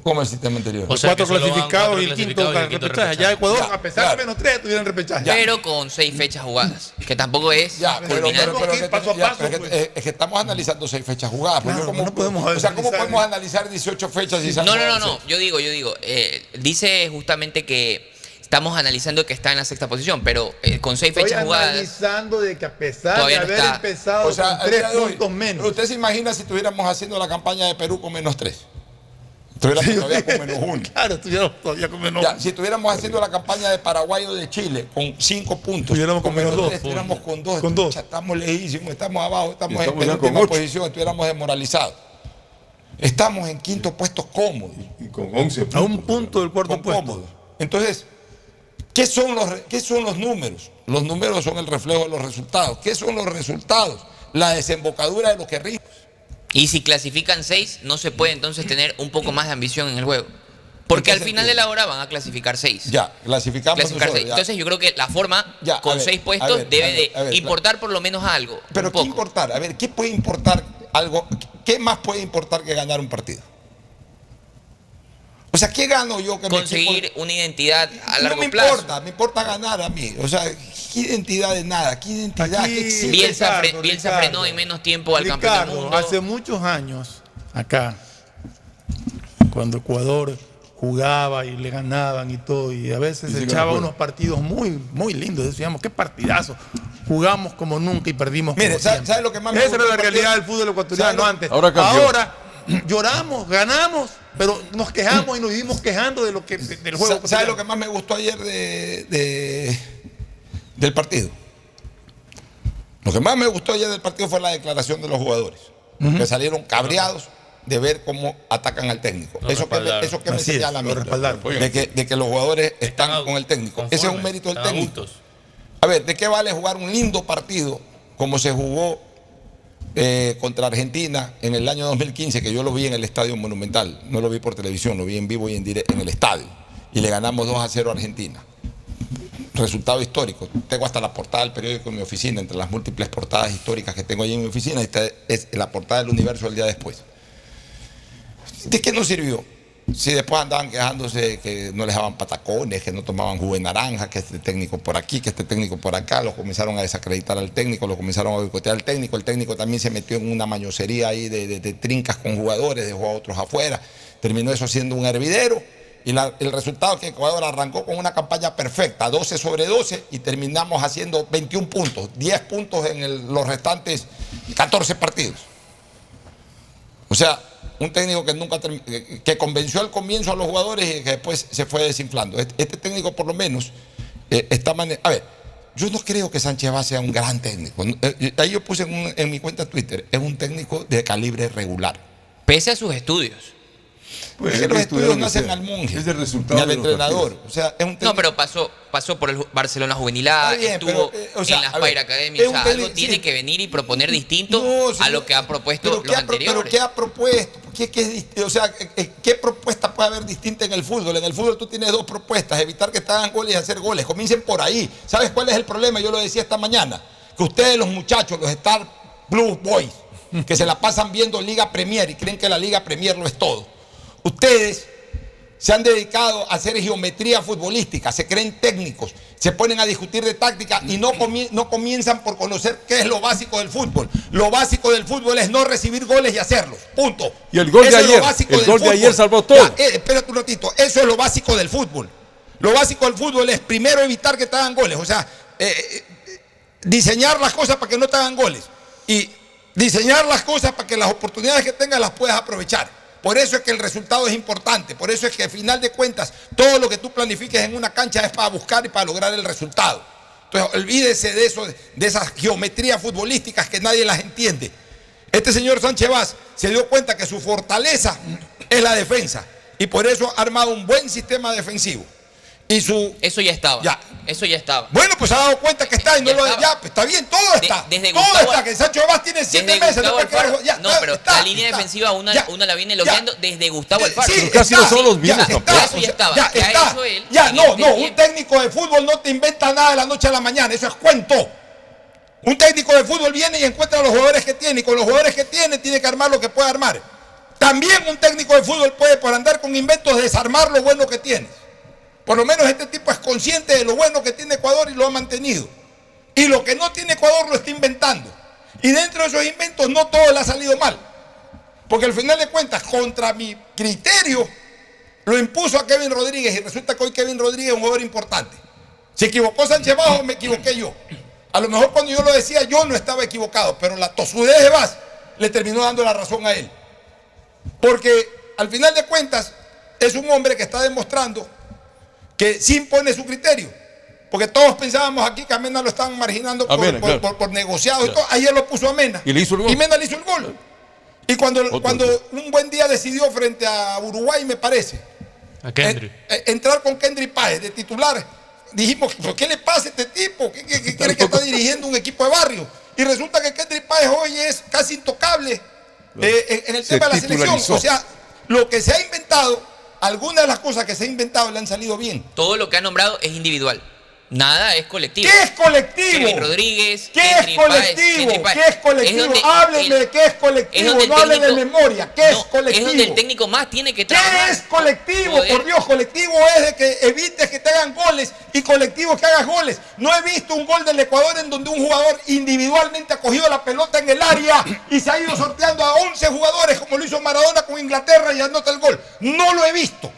¿Cómo el sistema anterior? Los cuatro clasificados y el quinto repechaje. Ya Ecuador, a pesar de menos tres, tuvieron repechaje. Pero con seis fechas jugadas, que tampoco es Ya, pero, pero- pero es que- paso a ya, paso, pero es que- pues. eh, es que estamos analizando seis fechas jugadas. pues Claro, yo como- no podemos o sea, ¿cómo podemos analizar 18 fechas han No, no, no, no. Yo digo, yo digo. eh, dice justamente que estamos analizando que está en la sexta posición, pero eh, con seis Estoy fechas jugadas. analizando de que a pesar de haber está. empezado O sea, con al tres hoy, puntos menos. ¿Usted se imagina si estuviéramos haciendo la campaña de Perú con menos tres? Estuviéramos todavía con menos uno. Claro, estuviéramos todavía con menos Ya, si estuviéramos haciendo la campaña de Paraguay o de Chile con cinco puntos, Estuviéramos con menos dos. estuviéramos con dos. Con dos. Chucha, Estamos lejísimos, estamos abajo, estamos, Estamos en penúltima posición, estuviéramos desmoralizados. Estamos en quinto puesto cómodo. Y con 11 A un punto del cuarto puesto. cómodo. Entonces, ¿qué son, los, ¿qué son los números? Los números son el reflejo de los resultados. ¿Qué son los resultados? La desembocadura de lo que. Y si clasifican seis, no se puede entonces tener un poco más de ambición en el juego. Porque ¿En al final sentido? de la hora van a clasificar seis. Ya, clasificamos Clasificar seis. ya. Entonces yo creo que la forma Ya, con ver, seis puestos ver, debe ver, de importar por lo menos algo. Pero ¿qué importar? A ver, ¿qué puede importar algo? ¿Qué más puede importar que ganar un partido? O sea, ¿qué gano yo que Conseguir una identidad a largo no me plazo. importa, me importa ganar a mí. O sea, ¿qué identidad de nada? ¿Qué identidad? Aquí, ¿Qué existe? Bielsa, fre- Ricardo, Bielsa Ricardo. frenó en menos tiempo al campeón Ricardo, del mundo. hace muchos años, acá, cuando Ecuador jugaba y le ganaban y todo, y a veces Y echaba no unos partidos muy, muy lindos. Decíamos, qué partidazo. Jugamos como nunca y perdimos Mire, como ¿sabe- siempre. sabe lo que más me Esa era la realidad del fútbol ecuatoriano ¿Sabe lo- antes. Ahora lloramos, ganamos, pero nos quejamos y nos vivimos quejando de lo que del juego. Sa- ¿Sabe lo que más me gustó ayer de, de- del partido? Lo que más me gustó ayer del partido fue la declaración de los jugadores, que salieron cabreados de ver cómo atacan al técnico. Lo eso que, me- eso que me es, señala de que, de que los jugadores están Están con el técnico. Ese es un mérito del técnico. A ver, ¿de qué vale jugar un lindo partido como se jugó eh, contra Argentina en el año 2015, que yo lo vi en el Estadio Monumental? No lo vi por televisión, lo vi en vivo y en directo en el estadio. Y le ganamos 2 a 0 a Argentina. Resultado histórico. Tengo hasta la portada del periódico en mi oficina, entre las múltiples portadas históricas que tengo allí en mi oficina, esta es la portada del universo el día después. ¿De qué nos sirvió? Si después andaban quejándose que no les daban patacones, que no tomaban jugo de naranja, que este técnico por aquí, que este técnico por acá, los comenzaron a desacreditar al técnico, los comenzaron a boicotear al técnico, el técnico también se metió en una mañosería ahí de, de- trincas con jugadores, dejó a otros afuera, terminó eso siendo un hervidero. Y el resultado es que Ecuador arrancó con una campaña perfecta, 12 sobre 12 y terminamos haciendo 21 puntos, 10 puntos en los restantes 14 partidos. O sea, un técnico que nunca termi- que, convenció al comienzo a los jugadores y que después se fue desinflando. Este, este técnico por lo menos eh, está mane- A ver, yo no creo que Sánchez Vaz sea un gran técnico. Eh, eh, Ahí yo puse en mi cuenta Twitter, es un técnico de calibre regular. Pese a sus estudios. Pues, es los estudios no hacen al monje, Es el resultado ni al de los entrenador. partidos. O sea, es un técnico... No, pero pasó, pasó por el Barcelona Juvenil A, Está bien, estuvo pero, eh, o sea, en las a ver, Pair Academy. es O sea, algo técnico- tiene sí. que venir y proponer distinto No, a lo que han propuesto pero los ¿qué ha, anteriores. pero ¿qué ha propuesto? ¿Qué, qué o sea, eh, eh, ¿qué propuesta puede haber distinta en el fútbol? En el fútbol tú tienes dos propuestas, evitar que te hagan goles y hacer goles. Comiencen por ahí. ¿Sabes cuál es el problema? Yo lo decía esta mañana. Que ustedes, los muchachos, los Star Blue Boys, que se la pasan viendo Liga Premier y creen que la Liga Premier lo es todo. Ustedes se han dedicado a hacer geometría futbolística, se creen técnicos, se ponen a discutir de táctica y no, no comienzan por conocer qué es lo básico del fútbol. Lo básico del fútbol es no recibir goles y hacerlos. Punto. Y el gol de Eso ayer, el gol de ayer salvó todo. Ya, eh, espérate un ratito, eso es lo básico del fútbol. Lo básico del fútbol es primero evitar que te hagan goles, o sea, eh, eh, diseñar las cosas para que no te hagan goles y diseñar las cosas para que las oportunidades que tengas las puedas aprovechar. Por eso es que el resultado es importante, por eso es que al final de cuentas todo lo que tú planifiques en una cancha es para buscar y para lograr el resultado. Entonces olvídese de eso, de esas geometrías futbolísticas que nadie las entiende. Este señor Sánchez Vaz se dio cuenta que su fortaleza es la defensa y por eso ha armado un buen sistema defensivo. Y su Eso ya estaba. Ya. Eso ya estaba. bueno, pues se ha dado cuenta que está y no Ya lo estaba. ya, pues está bien, todo De- está. desde todo Gustavo- está, que Sancho Vaz tiene siete meses, no Alfaro. ya, no, pero está, la línea está. defensiva una, Ya, una la viene ya. logrando desde Gustavo Alfaro. Sí, sido está, solo los mismos ya, tampoco. está, Eso ya estaba. Ya, está. él Ya, no, no, un técnico de fútbol no te inventa nada de la noche a la mañana, eso es cuento. Un técnico de fútbol viene y encuentra a los jugadores que tiene y con los jugadores que tiene tiene que armar lo que puede armar. también un técnico de fútbol puede, por andar con inventos, desarmar lo bueno que tiene. Por lo menos este tipo es consciente de lo bueno que tiene Ecuador y lo ha mantenido. Y lo que no tiene Ecuador lo está inventando. Y dentro de esos inventos no todo le ha salido mal. Porque al final de cuentas, contra mi criterio, lo impuso a Kevin Rodríguez y resulta que hoy Kevin Rodríguez es un jugador importante. Se equivocó Sánchez Bajo, me equivoqué yo. A lo mejor cuando yo lo decía yo no estaba equivocado, pero la tosudez de Vaz le terminó dando la razón a él. Porque al final de cuentas es un hombre que está demostrando que sí impone su criterio. Porque todos pensábamos aquí que a Mena lo estaban marginando por, Mena, por- claro. por- por negociados y todo. Ayer lo puso a Mena. Y le hizo el gol. Y Mena le hizo el gol. Y cuando, cuando un buen día decidió frente a Uruguay, me parece, A eh, entrar con Kendry Páez de titular, dijimos, ¿pero qué le pasa a este tipo? ¿Qué, qué- qué cree que está dirigiendo un equipo de barrio? Y resulta que Kendry Páez hoy es casi intocable eh, en, en el Se tema de la selección. O sea, lo que se ha inventado, algunas de las cosas que se ha inventado le han salido bien. Todo lo que ha nombrado es individual. Nada es colectivo. ¿Qué es colectivo? Kevin Rodríguez, ¿Qué es colectivo? Páez. ¿Qué es colectivo? donde Háblenme de qué es es colectivo, el no hablen de memoria. ¿Qué es colectivo? Es donde el técnico más tiene que ¿Qué trabajar. es colectivo? Poder- Por Dios, colectivo es de que evites que te hagan goles y colectivo es que hagas goles. No he visto un gol del Ecuador en donde un jugador individualmente ha cogido la pelota en el área y se ha ido sorteando a 11 jugadores como lo hizo Maradona con Inglaterra y anota el gol. No lo he visto.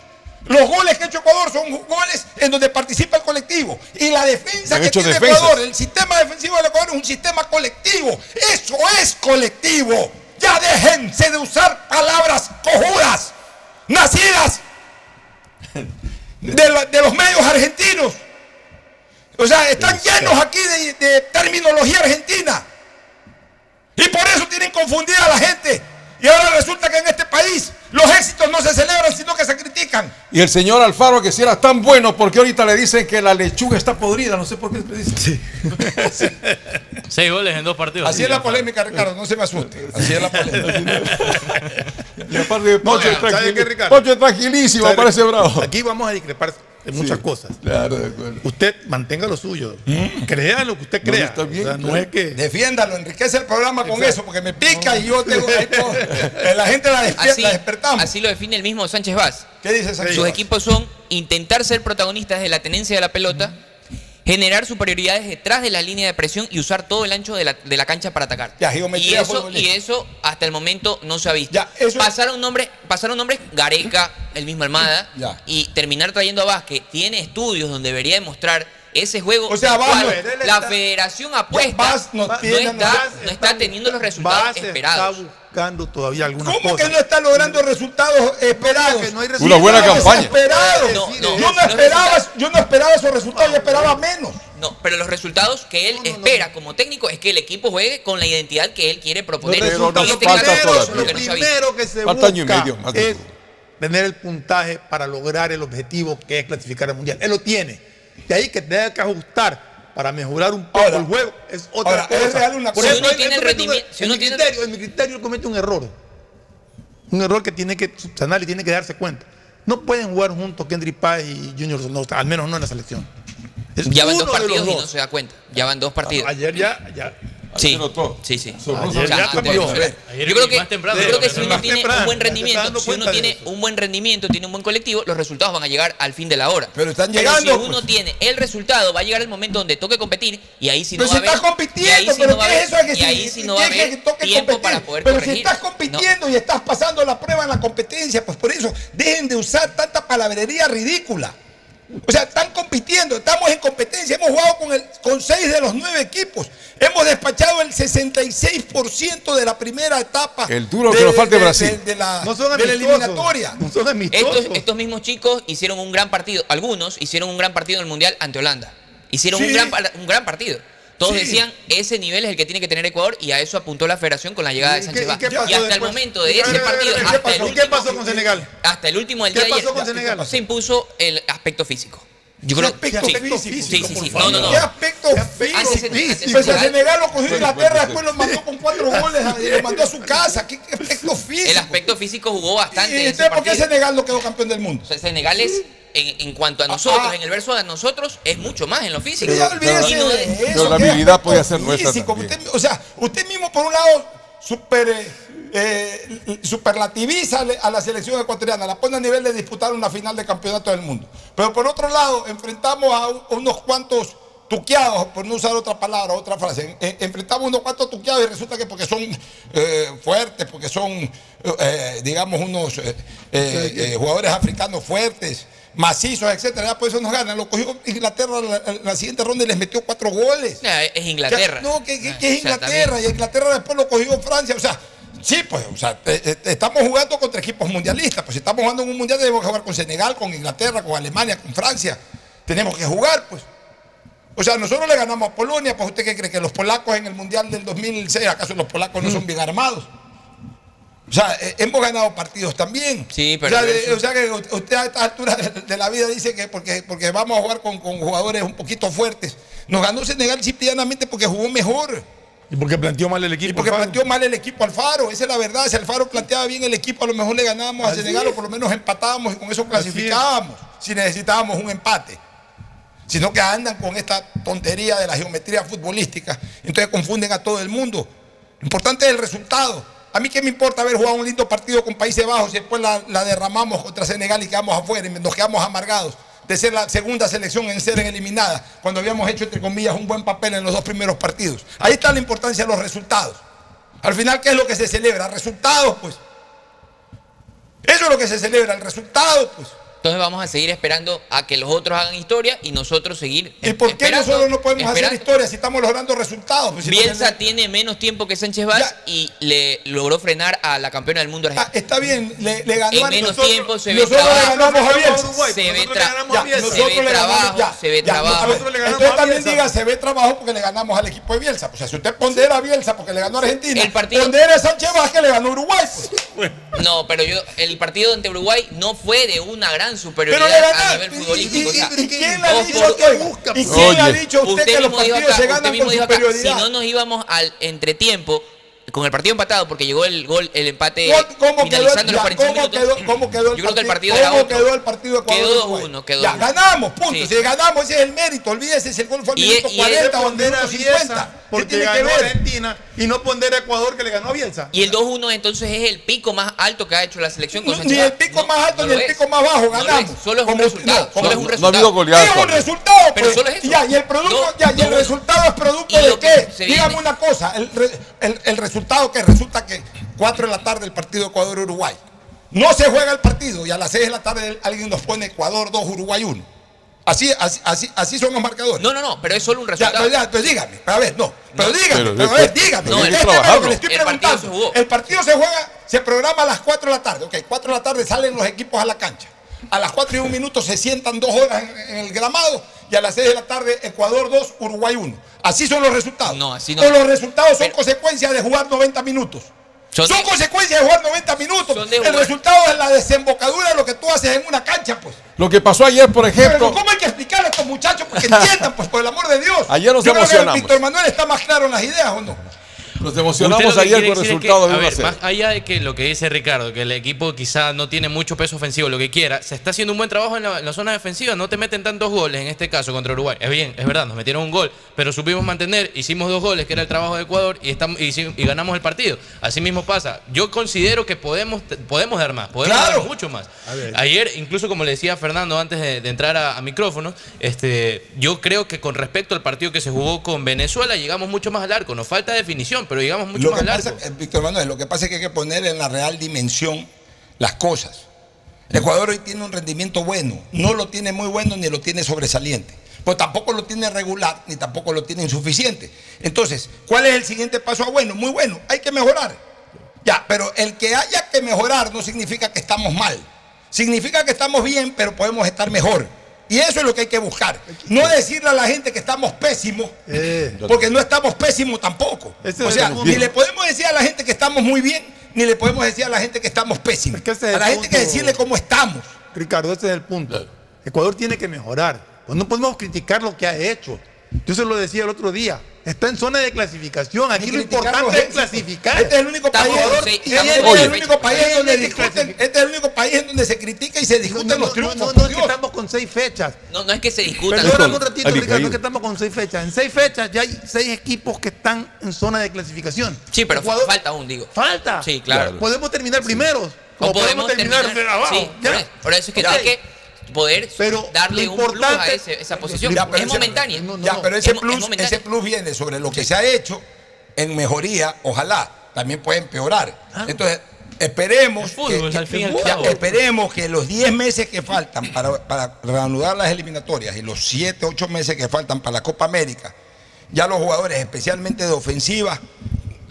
Los goles que ha hecho Ecuador son goles en donde participa el colectivo. Y la defensa que tiene defensas. Ecuador, el sistema defensivo del Ecuador es un sistema colectivo. Eso es colectivo. Ya déjense de usar palabras cojudas, nacidas de, la- de los medios argentinos. O sea, están llenos aquí de, de terminología argentina. Y por eso tienen confundida a la gente. Y ahora resulta que en este país los éxitos no se celebran, sino que se critican. Y el señor Alfaro, que si era tan bueno, porque ahorita le dicen que la lechuga está podrida, no sé por qué le dicen. Seis goles en dos partidos. Así es la polémica, Ricardo, no se me asuste. Así es la polémica. Y aparte de Poncho, Oiga, es ¿sabe tranquili- qué, Ricardo? Poncho es tranquilísimo, parece bravo. Aquí vamos a discrepar de muchas Sí, cosas. Claro, de acuerdo. Usted mantenga lo suyo. Crea lo que usted No, crea. está bien, O sea, no claro. es que. Defiéndalo, enriquece el programa con Exacto. eso, porque me pica y yo tengo. Eh, la gente la, despierta, Así, la despertamos. así lo define el mismo Sánchez Vaz. ¿Qué dice Sánchez Sus Vaz? equipos son intentar ser protagonistas de la tenencia de la pelota, generar superioridades detrás de la línea de presión y usar todo el ancho de la, de la cancha para atacar. Ya, y, eso, y eso hasta el momento no se ha visto. Ya, eso- pasaron nombres, pasaron nombres Gareca, el mismo Almada, Ya. y terminar trayendo a Vaz, que tiene estudios donde debería demostrar ese juego. O sea, la está- federación apuesta no no, tiene- está, no está teniendo los resultados esperados. Está buscando todavía algunas ¿Cómo cosas. que no está logrando resultados esperados? que no hay Una buena campaña. Esperados. No, no, yo, no no es esperaba, yo no esperaba esos resultados, yo esperaba menos. No, pero los resultados que él espera como técnico es que el equipo juegue con la identidad que él quiere proponer. Pero en este falta caso, todavía. lo Lo primero que se Falta año y busca medio, más de es tener el puntaje para lograr el objetivo que es clasificar al mundial. Él lo tiene. De ahí que tenga que ajustar para mejorar un poco Ahora, el juego es otra ahora, cosa. es real una cosa. Si uno tiene el comete un- rendimiento- si en uno mi tiene- criterio, en mi criterio comete un error. Un error que tiene que subsanar y tiene que darse cuenta. No pueden jugar juntos Kendrick Páez y Junior Sonosta, al menos no en la selección. Es Ya van dos partidos y no se da cuenta. Ya van dos partidos. Ayer ya, ya. Sí, notó. sí, sí. Ayer cambió. Yo creo que, más temprano, yo creo que si pero uno tiene temprano, un buen rendimiento, si uno tiene un buen rendimiento, tiene un buen colectivo, los resultados van a llegar al fin de la hora. Pero están llegando, si uno pues. tiene el resultado, va a llegar el momento donde toque competir y ahí sí no Pero va si a haber. estás compitiendo, pero no va a ¿qué es eso que y si- ahí sí no va a haber tiempo competir? para poder Pero corregir. si estás compitiendo y estás pasando la prueba en la competencia, pues por eso dejen de usar tanta palabrería ridícula. O sea, están compitiendo, estamos en competencia, hemos jugado con, el, con seis de los nueve equipos, hemos despachado el 66% de la primera etapa. El duro que nos falta es Brasil. De, de la, No son de la eliminatoria. No son amistosos. Estos, estos mismos chicos hicieron un gran partido, algunos hicieron un gran partido en el Mundial ante Holanda. Hicieron gran, un gran partido. Todos Sí. decían, ese nivel es el que tiene que tener Ecuador y a eso apuntó la federación con la llegada de ¿Y Sánchez qué- y qué hasta el momento de ¿Y ese qué partido, pasó? hasta el, ¿Y último, qué pasó con Senegal? hasta el último del ¿Qué día pasó ayer, con Senegal? se impuso el aspecto físico. Yo creo aspecto sí, físico? Sí, sí, sí. No, no, no. ¿Qué aspecto físico? Antes Pues a Senegal- lo cogió Inglaterra, después lo mandó con cuatro goles y lo mandó a su casa. ¿Qué, qué aspecto físico? El aspecto físico jugó bastante ¿Y en ese entonces por qué. Senegal no quedó campeón del mundo? O sea, Senegal es, en, en cuanto a nosotros, ah. en el verso de nosotros, es mucho más en lo físico. Pero olvídese Y no eso. la ¿qué habilidad puede ser nuestra. Usted- o sea, usted mismo por un lado, súper eh, eh, superlativiza a la selección ecuatoriana, la pone a nivel de disputar una final de campeonato del mundo. Pero por otro lado, enfrentamos a, un- a unos cuantos tuqueados, por no usar otra palabra, otra frase, en- enfrentamos unos cuantos tuqueados y resulta que porque son eh, fuertes, porque son, eh, digamos, unos eh, eh, eh, jugadores africanos fuertes, macizos, etcétera, ya por eso nos ganan. Lo cogió Inglaterra en la, la siguiente ronda y les metió cuatro goles. Ya, es Inglaterra. Ya, no, que, que- Ah, que es o sea, Inglaterra, y Inglaterra después lo cogió Francia, o sea, sí, pues, o sea, estamos jugando contra equipos mundialistas, pues si estamos jugando en un mundial tenemos que jugar con Senegal, con Inglaterra, con Alemania, con Francia, tenemos que jugar, pues. O sea, nosotros le ganamos a Polonia, pues usted qué cree que los polacos en el mundial del 2006, ¿acaso los polacos no son bien armados? O sea, eh, hemos ganado partidos también. Sí, pero O sea, de- eso- o sea que usted a esta altura de- de la vida dice que porque, porque vamos a jugar con, con jugadores un poquito fuertes. Nos ganó Senegal simplemente porque jugó mejor. Y porque planteó mal el equipo. Y porque Alfaro. planteó mal el equipo Alfaro, esa es la verdad. Si Alfaro planteaba bien el equipo, a lo mejor le ganábamos a Senegal es. o por lo menos empatábamos y con eso clasificábamos. Si necesitábamos un empate. Sino que andan con esta tontería de la geometría futbolística. Entonces confunden a todo el mundo. Lo importante es el resultado. A mí qué me importa haber jugado un lindo partido con Países Bajos y después la, la derramamos contra Senegal y quedamos afuera y nos quedamos amargados de ser la segunda selección en ser eliminada cuando habíamos hecho, entre comillas, un buen papel en los dos primeros partidos. Ahí está la importancia de los resultados. Al final, ¿qué es lo que se celebra? Resultados, pues. Eso es lo que se celebra, el resultado, pues. Entonces vamos a seguir esperando a que los otros hagan historia y nosotros seguir ¿Y por qué nosotros no podemos hacer historia si estamos logrando resultados? Pues si no Bielsa tiene menos tiempo que Sánchez Valls y le logró frenar a la campeona del mundo Argentina. Está bien, le, le ganó En a menos nosotros- tiempo se ve nosotros le trabajo. ganamos a Bielsa. Se ve, tra- Ya, se nosotros ve le ganamos- trabajo, ya, se ve ya, trabajo. nosotros le ganamos Entonces también diga, se ve trabajo porque le ganamos al equipo de Bielsa. O sea, si usted pondera a Bielsa porque le ganó a Argentina, El partido- pondera a Sánchez Vázquez le ganó a Uruguay. pues. No, pero yo el partido ante Uruguay no fue de una gran Pero superioridad le a ganaron. nivel futbolístico. o sea, ¿Y quién le ha dicho por- que- ¿Y quién le ha dicho a usted, que los partidos acá, se usted ganan acá, superioridad? si no nos íbamos al entretiempo con el partido empatado porque llegó el gol, el empate ¿Cómo quedó, finalizando los ya, 45 cómo minutos. quedó, cómo quedó el Yo creo que el partido ¿Cómo era otro. quedó el partido Ecuador? Quedó Uruguay? 2-1, quedó Ya, 2-1. ganamos, punto. Sí. Si ganamos, ese es el mérito. Olvídese si el gol fue al Y- minuto y es 40 o al Pondera minuto a Bielsa 50. ¿Qué porque tiene que ganó ver? Argentina y no pondera a Ecuador que le ganó a Bielsa. Y el 2-1 entonces es el pico más alto que ha hecho la selección con No, ni el pico No, más alto no ni el es. pico más bajo, ganamos. Solo es un Como- resultado. no, solo es un no ha resultado. Es un resultado, Pero pues. solo es eso. Ya, y el producto, ya, y el resultado es producto de que qué? Dígame una cosa, el, re- el- el resultado que resulta que 4 de la tarde el partido Ecuador-Uruguay. No se juega el partido y a las 6 de la tarde alguien nos pone Ecuador 2, Uruguay 1. Así, así, así, así son los marcadores. No, no, no, pero es solo un Ya, resultado. pero, ya, pero dígame, a ver, no, pero dígame, Pero pero, a ver, dígame. No, Este es lo que le estoy El partido preguntando. se jugó. El partido se juega, se programa a las 4 de la tarde. Ok, 4 de la tarde salen los equipos a la cancha. A las 4 y un minuto se sientan dos horas en, en el gramado y a las 6 de la tarde Ecuador 2, Uruguay 1. Así son los resultados. No, así no. O los resultados son consecuencias de jugar 90 minutos. Son, Son de- consecuencias de jugar 90 minutos. Son de el resultado es la desembocadura de lo que tú haces en una cancha, pues. Lo que pasó ayer, por Pero ejemplo, ¿cómo hay que explicarle a estos muchachos? Porque entiendan, pues, por el amor de Dios. Ayer nos Yo creo que emocionamos. Víctor Manuel está más claro en las ideas, ¿o no? Nos emocionamos ayer con el resultado de a 1 a ver, 0. más allá de que lo que dice Ricardo, que el equipo quizá no tiene mucho peso ofensivo, lo que quiera, se está haciendo un buen trabajo en la, en la zona defensiva, no te meten tantos goles en este caso contra Uruguay. Es bien, es verdad, nos metieron un gol, pero supimos mantener, hicimos dos goles, que era el trabajo de Ecuador, y, estamos, y, ganamos el partido. Así mismo pasa. Yo considero que podemos, podemos dar más, podemos Claro. dar mucho más. Ayer, incluso como le decía Fernando antes de, de entrar a, a micrófono, este, yo creo que con respecto al partido que se jugó con Venezuela, llegamos mucho más al arco. Nos falta definición, pero llegamos mucho Lo más que pasa, eh, Víctor Manuel, lo que pasa es que hay que poner en la real dimensión las cosas. Ecuador hoy tiene un rendimiento bueno, no lo tiene muy bueno ni lo tiene sobresaliente, pues tampoco lo tiene regular ni tampoco lo tiene insuficiente. Entonces, ¿cuál es el siguiente paso a bueno? Muy bueno, hay que mejorar. Ya, pero el que haya que mejorar no significa que estamos mal. Significa que estamos bien, pero podemos estar mejor. Y eso es lo que hay que buscar. No decirle a la gente que estamos pésimos, porque no estamos pésimos tampoco. O sea, punto. ni le podemos decir a la gente que estamos muy bien, ni le podemos decir a la gente que estamos pésimos. es a la gente hay que punto. decirle cómo estamos. Ricardo, ese es el punto. Ecuador tiene que mejorar. Pues no podemos criticar lo que ha hecho. Yo se lo decía el otro día. está en zona de clasificación. Aquí lo los importante es clasificar. Este es el único país, Jugador y tiene este es que el único país en donde discuten, este es el único país en donde se critica y se discuten No, los no, triunfos. no, no, por es que estamos con seis fechas. No, no es que se discutan. Perdóname un ratito, Ricardo, es que estamos con seis fechas. En seis fechas ya hay seis equipos que están en zona de clasificación. Sí, pero Ecuador- falta aún, digo. Falta. Sí, claro. Podemos terminar primeros. O podemos terminar, abajo. sí, Ya. por eso- es que hay que poder darle un plus a ese- esa posición. Ya, es momentánea. Ya, pero ese Es plus, ese plus viene sobre lo que se ha hecho en mejoría, ojalá, también puede empeorar. Entonces, esperemos, fútbol, que, ya, esperemos que los 10 meses que faltan para, para reanudar las eliminatorias y los 7, 8 meses que faltan para la Copa América, ya los jugadores, especialmente de ofensiva,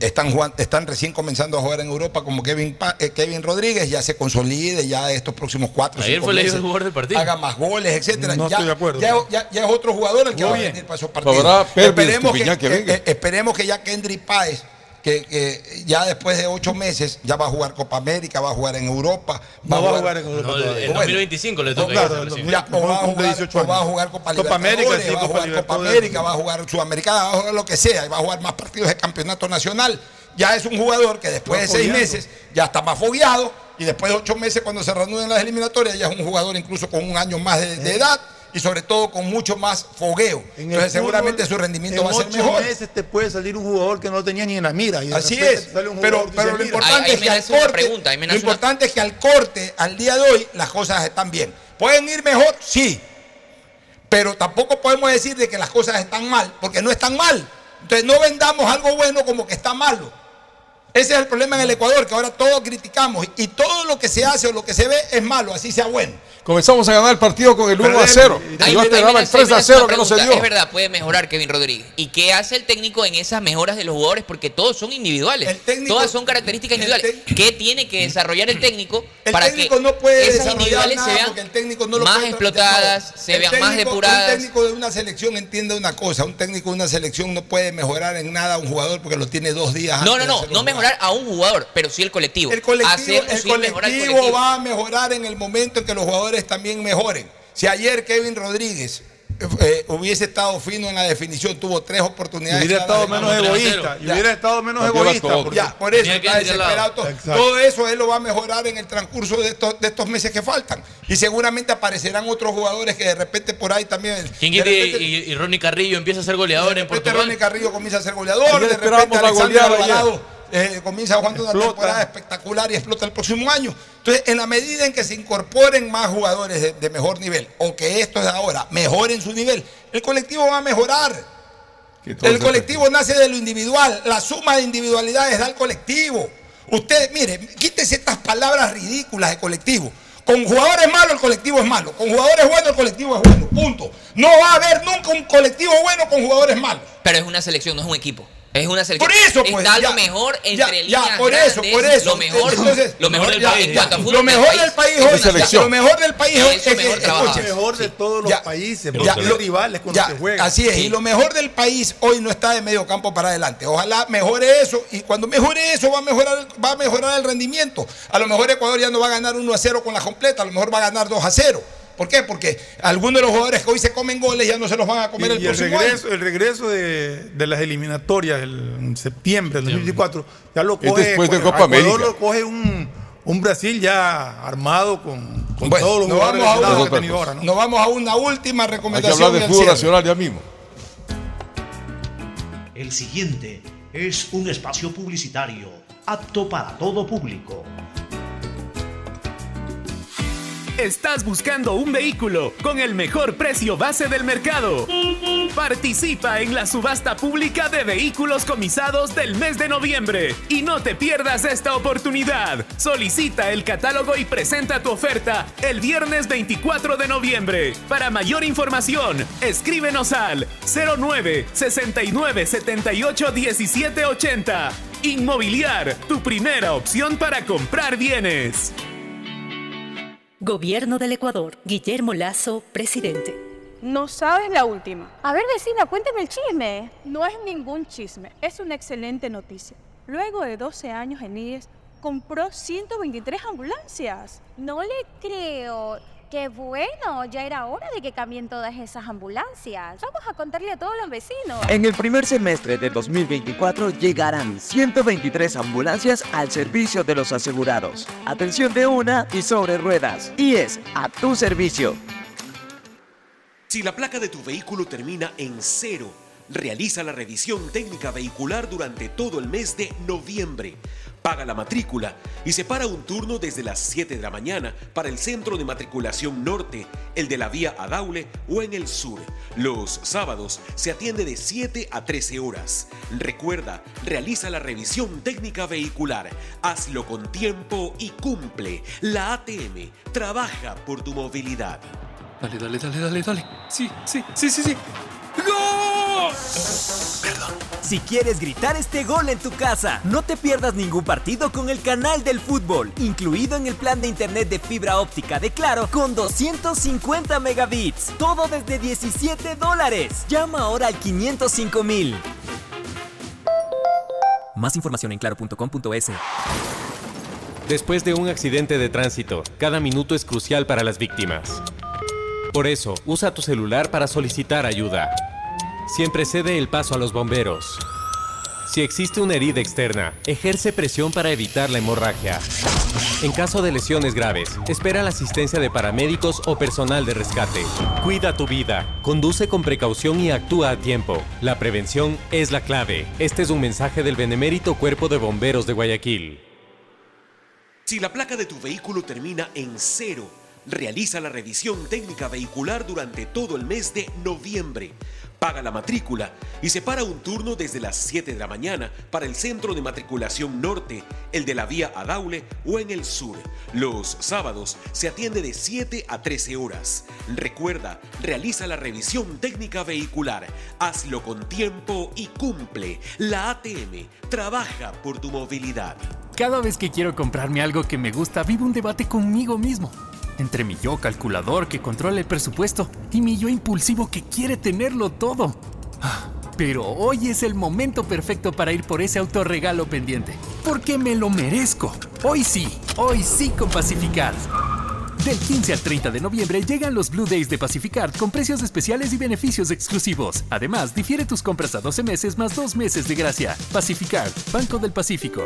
están, están recién comenzando a jugar en Europa como Kevin, Pa- eh, Kevin Rodríguez, ya se consolide ya estos próximos 4 Ayer fue el jugador del partido. Haga más goles, etcétera. No ya, estoy de acuerdo. Ya, ya- ya es otro jugador el que Muy va a venir para esos partidos. Esperemos que, que eh, eh, esperemos que ya Kendry Páez, que, que ya después de ocho meses ya va a jugar Copa América, va a jugar en Europa. No va a jugar en Europa No, el- todavía. el Bueno. 2025 le No, toca claro, ya, o va a jugar, 18 o va a jugar Copa Copa América, sí, va a Copa jugar Copa. América, va a jugar Sudamericana, va a jugar lo que sea, y va a jugar más partidos de campeonato nacional. Ya es un jugador que después de seis meses ya está más fogueado y después de ocho meses cuando se reanuden las eliminatorias ya es un jugador incluso con un año más de, de edad y sobre todo con mucho más fogueo. En Entonces seguramente fútbol, su rendimiento en va a ser mejor. meses te puede salir un jugador que no lo tenía ni en la mira. y Así es, pero, lo importante Ahí- ahí es que al corte, pregunta, lo una- importante es que al corte, al día de hoy, las cosas están bien. ¿Pueden ir mejor? Sí. Pero tampoco podemos decir de que las cosas están mal, porque no están mal. Entonces no vendamos algo bueno como que está malo. Ese es el problema en el Ecuador, que ahora todos criticamos y todo lo que se hace o lo que se ve es malo, así sea bueno. Comenzamos a ganar el partido con el 1 a 0. Ahí Yo esperaba el nace- 3 me a nace una 0 que no se dio. Es verdad, puede mejorar Kevin Rodríguez. ¿Y qué hace el técnico en esas mejoras de los jugadores? Porque todos son individuales. Todas son características individuales. ¿Qué tiene que desarrollar el técnico El para técnico que no puede esas individuales nada se vean el técnico no lo más puede- explotadas, no. se El vean más depuradas? Un técnico de una selección entiende una cosa, un técnico de una selección no puede mejorar en nada a un jugador porque lo tiene dos días No, antes no, no, no jugar. mejorar a un jugador, pero sí el colectivo. El colectivo colectivo. va a mejorar en el momento en que los jugadores también mejoren. Si ayer Kevin Rodríguez eh, hubiese estado fino en la definición, tuvo tres oportunidades. Y hubiera estado menos egoísta, y hubiera estado menos egoísta, todo. porque- Ya, por eso está desesperado todo. Eso él lo va a mejorar en el transcurso de estos, de estos meses que faltan. Y seguramente aparecerán otros jugadores que de repente por ahí también. ¿Quién de y, repente- y- y Ronnie Carrillo empieza a ser goleador en de repente Portugal? Ronnie Carrillo comienza a ser goleador, Ayer de repente Alexander. Alvarado eh, comienza jugando una temporada espectacular y explota el próximo año. Entonces, en la medida en que se incorporen más jugadores de, de mejor nivel, o que estos de ahora mejoren su nivel, el colectivo va a mejorar. El colectivo nace de lo individual, la suma de individualidades da el colectivo. Usted, mire, quítese estas palabras ridículas de colectivo. Con jugadores malos el colectivo es malo, con jugadores buenos el colectivo es bueno, punto. No va a haber nunca un colectivo bueno con jugadores malos. Pero es una selección, no es un equipo. Es una selección. Por eso, pues, Está ya, lo mejor ya, entre ya, líneas por eso, grandes, por eso. Lo mejor, Entonces, lo mejor del ya, país. ya, en cuanto a fútbol lo mejor del país hoy, lo mejor del país hoy es Lo mejor de todos los Ya, países, ya, porque son lo- rivales ya, los que juegan. Así es, Sí. y lo mejor del país hoy no está de medio campo para adelante. Ojalá mejore eso, y cuando mejore eso va a mejorar, el- va a mejorar el rendimiento. A lo mejor Ecuador ya no va a ganar 1 a 0 con la completa, a lo mejor va a ganar 2 a 0. ¿Por qué? Porque algunos de los jugadores que hoy se comen goles ya no se los van a comer Y- el y el próximo regreso, año. el regreso de, de las eliminatorias el- en septiembre del 2024 ya lo Es coge después de Ecuador- Copa Ecuador América. lo coge un, un Brasil ya armado con, con Bueno, todos los nos jugadores vamos, a una, que ahora, ¿no? nos vamos a una última Hay que recomendación. hablar de fútbol nacional ya mismo. El siguiente es un espacio publicitario apto para todo público. ¿Estás buscando un vehículo con el mejor precio base del mercado? Participa en la subasta pública de vehículos comisados del mes de noviembre y no te pierdas esta oportunidad. Solicita el catálogo y presenta tu oferta el viernes 24 de noviembre. Para mayor información, escríbenos al 09 69 78 17 80. Inmobiliar, tu primera opción para comprar bienes. Gobierno del Ecuador. Guillermo Lazo, presidente. No sabes la última. A ver, vecina, cuéntame el chisme. No es ningún chisme, es una excelente noticia. Luego de 12 años en IES, compró 123 ambulancias. No le creo. Qué bueno, ya era hora de que cambien todas esas ambulancias. Vamos a contarle a todos los vecinos. En el primer semestre de 2024 llegarán 123 ambulancias al servicio de los asegurados. Atención de una y sobre ruedas. Y es a tu servicio. Si la placa de tu vehículo termina en cero, realiza la revisión técnica vehicular durante todo el mes de noviembre. Paga la matrícula y separa un turno desde las 7 de la mañana para el centro de matriculación norte, el de la vía Adaule o en el sur. Los sábados se atiende de 7 a 13 horas. Recuerda, realiza la revisión técnica vehicular. Hazlo con tiempo y cumple. La ATM trabaja por tu movilidad. Dale, dale, dale, dale, dale. Sí, sí, sí, sí, sí. ¡Gol! Perdón. Si quieres gritar este gol en tu casa, no te pierdas ningún partido con el canal del fútbol, incluido en el plan de internet de fibra óptica de Claro con 250 megabits. Todo desde 17 dólares. Llama ahora al 505 mil. Más información en claro.com.es. Después de un accidente de tránsito, cada minuto es crucial para las víctimas. Por eso, usa tu celular para solicitar ayuda. Siempre cede el paso a los bomberos. Si existe una herida externa, ejerce presión para evitar la hemorragia. En caso de lesiones graves, espera la asistencia de paramédicos o personal de rescate. Cuida tu vida, conduce con precaución y actúa a tiempo. La prevención es la clave. Este es un mensaje del Benemérito Cuerpo de Bomberos de Guayaquil. Si la placa de tu vehículo termina en cero, realiza la revisión técnica vehicular durante todo el mes de noviembre. Paga la matrícula y separa un turno desde las 7 de la mañana para el centro de matriculación norte, el de la vía Adaule o en el sur. Los sábados se atiende de 7 a 13 horas. Recuerda, realiza la revisión técnica vehicular. Hazlo con tiempo y cumple. La ATM trabaja por tu movilidad. Cada vez que quiero comprarme algo que me gusta, vivo un debate conmigo mismo. Entre mi yo calculador que controla el presupuesto y mi yo impulsivo que quiere tenerlo todo. Ah, Pero hoy es el momento perfecto para ir por ese autorregalo pendiente. Porque me lo merezco. Hoy sí, hoy sí con Pacificard. Del 15 al 30 de noviembre llegan los Blue Days de Pacificard con precios especiales y beneficios exclusivos. Además, difiere tus compras a 12 meses más 2 meses de gracia. Pacificard, Banco del Pacífico.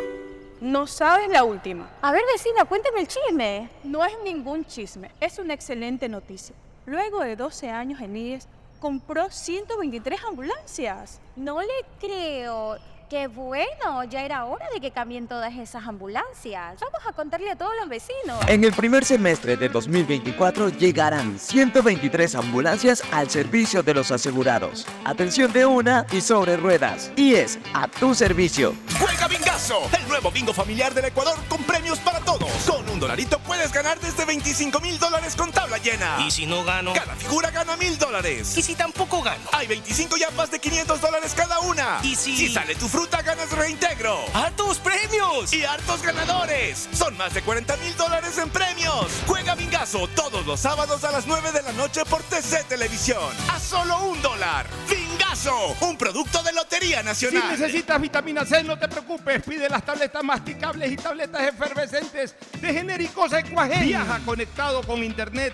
No sabes la última. A ver, vecina, cuéntame el chisme. No es ningún chisme, es una excelente noticia. Luego de 12 años en IES, compró 123 ambulancias. No le creo. Qué bueno, ya era hora de que cambien todas esas ambulancias. Vamos a contarle a todos los vecinos. En el primer semestre de 2024 llegarán 123 ambulancias al servicio de los asegurados. Atención de una y sobre ruedas. Y es a tu servicio. Juega Bingazo, el nuevo bingo familiar del Ecuador con premios para todos. Con un dolarito puedes ganar desde 25 mil dólares con tabla llena. ¿Y si no gano? Cada figura gana mil dólares. ¿Y si tampoco gano? Hay 25 yapas de 500 dólares cada una. ¿Y si... Si sale tu fruta, ganas reintegro. ¡Hartos premios! Y hartos ganadores. Son más de 40 mil dólares en premios. Juega Bingazo todos los sábados a las 9 de la noche por TC Televisión. A solo un dólar. Bingazo, un producto de Lotería Si Nacional. necesitas vitamina C, no te preocupes. Pide las tabletas masticables y tabletas efervescentes de genéricos Equagen. Viaja conectado con internet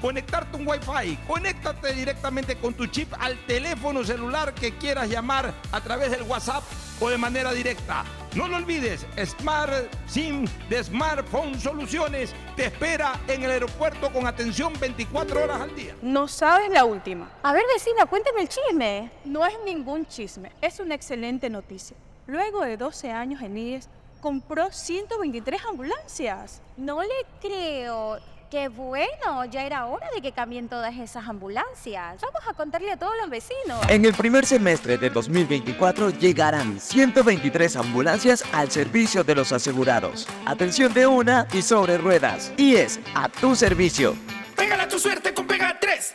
conectarte un Wi-Fi. Conéctate directamente con tu chip al teléfono celular que quieras llamar a través del WhatsApp o de manera directa. No lo olvides, Smart SIM de Smartphone Soluciones te espera en el aeropuerto con atención 24 horas al día. No sabes la última. A ver, vecina, cuéntame el chisme. No es ningún chisme, es una excelente noticia. Luego de 12 años en IES, compró 123 ambulancias. No le creo. Qué bueno, ya era hora de que cambien todas esas ambulancias. Vamos a contarle a todos los vecinos. En el primer semestre de 2024 llegarán 123 ambulancias al servicio de los asegurados. Atención de una y sobre ruedas. Y es a tu servicio. Pégala tu suerte con Pega 3.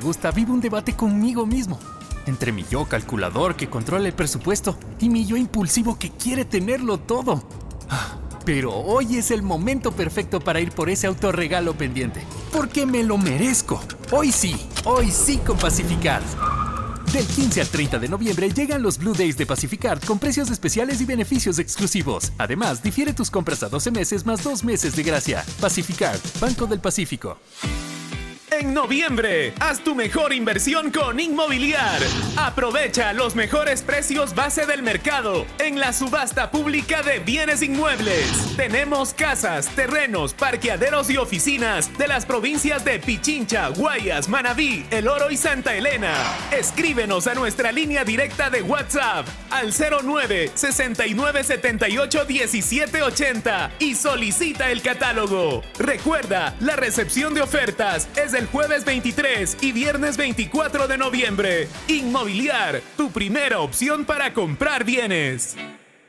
gusta, vivo un debate conmigo mismo. Entre mi yo calculador que controla el presupuesto y mi yo impulsivo que quiere tenerlo todo. Ah, Pero hoy es el momento perfecto para ir por ese autorregalo pendiente. Porque me lo merezco. Hoy sí, hoy sí con Pacificard. Del 15 al 30 de noviembre llegan los Blue Days de Pacificard con precios especiales y beneficios exclusivos. Además, difiere tus compras a 12 meses más 2 meses de gracia. Pacificard, Banco del Pacífico. En noviembre, haz tu mejor inversión con Inmobiliar. Aprovecha los mejores precios base del mercado en la subasta pública de bienes inmuebles. Tenemos casas, terrenos, parqueaderos y oficinas de las provincias de Pichincha, Guayas, Manabí, El Oro y Santa Elena. Escríbenos a nuestra línea directa de WhatsApp al 09 69 78 17 80 y solicita el catálogo. Recuerda, la recepción de ofertas es el jueves 23 y viernes 24 de noviembre. Inmobiliar, tu primera opción para comprar bienes.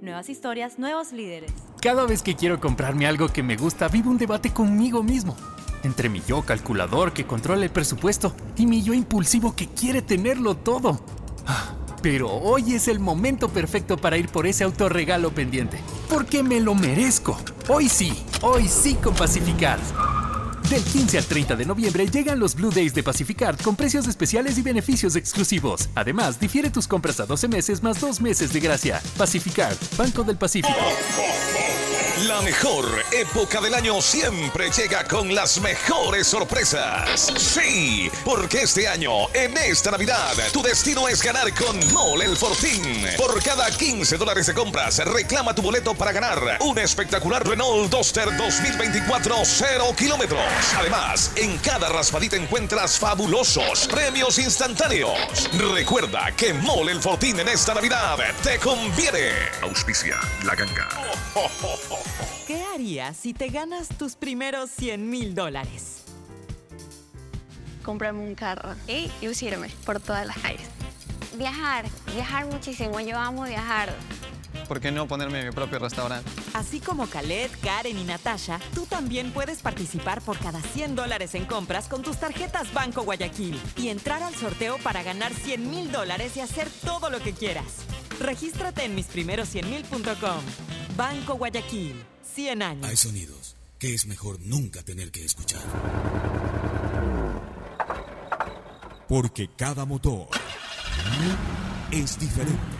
Nuevas historias, nuevos líderes. Cada vez que quiero comprarme algo que me gusta, vivo un debate conmigo mismo. Entre mi yo calculador que controla el presupuesto y mi yo impulsivo que quiere tenerlo todo. Ah, Pero hoy es el momento perfecto para ir por ese autorregalo pendiente. Porque me lo merezco. Hoy sí, hoy sí con Pacificard. Del 15 al 30 de noviembre llegan los Blue Days de Pacificard con precios especiales y beneficios exclusivos. Además, difiere tus compras a 12 meses más 2 meses de gracia. Pacificard, Banco del Pacífico. La mejor época del año siempre llega con las mejores sorpresas. Sí, porque este año, en esta Navidad, tu destino es ganar con Mole el Fortín. Por cada 15 dólares de compras, reclama tu boleto para ganar un espectacular Renault Duster 2024 0 kilómetros. Además, en cada raspadita encuentras fabulosos premios instantáneos. Recuerda que Mole el Fortín en esta Navidad te conviene. Auspicia la ganga. ¿Qué harías si te ganas tus primeros 100 mil dólares? Comprarme un carro y lucirme por todas las calles. Viajar, viajar muchísimo. Yo amo viajar. ¿Por qué no ponerme mi propio restaurante? Así como Khaled, Karen y Natasha, tú también puedes participar por cada 100 dólares en compras con tus tarjetas Banco Guayaquil y entrar al sorteo para ganar 100 mil dólares y hacer todo lo que quieras. Regístrate en misprimeros100mil.com. Banco Guayaquil, 100 años. Hay sonidos que es mejor nunca tener que escuchar. Porque cada motor es diferente.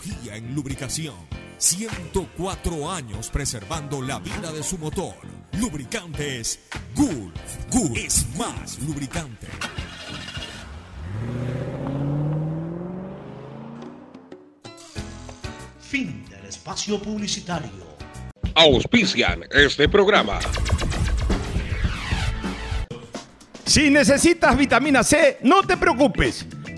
en lubricación. 104 años preservando la vida de su motor. Lubricantes Gulf. Gulf es más lubricante. Fin del espacio publicitario. Auspician este programa. Si necesitas vitamina C, no te preocupes.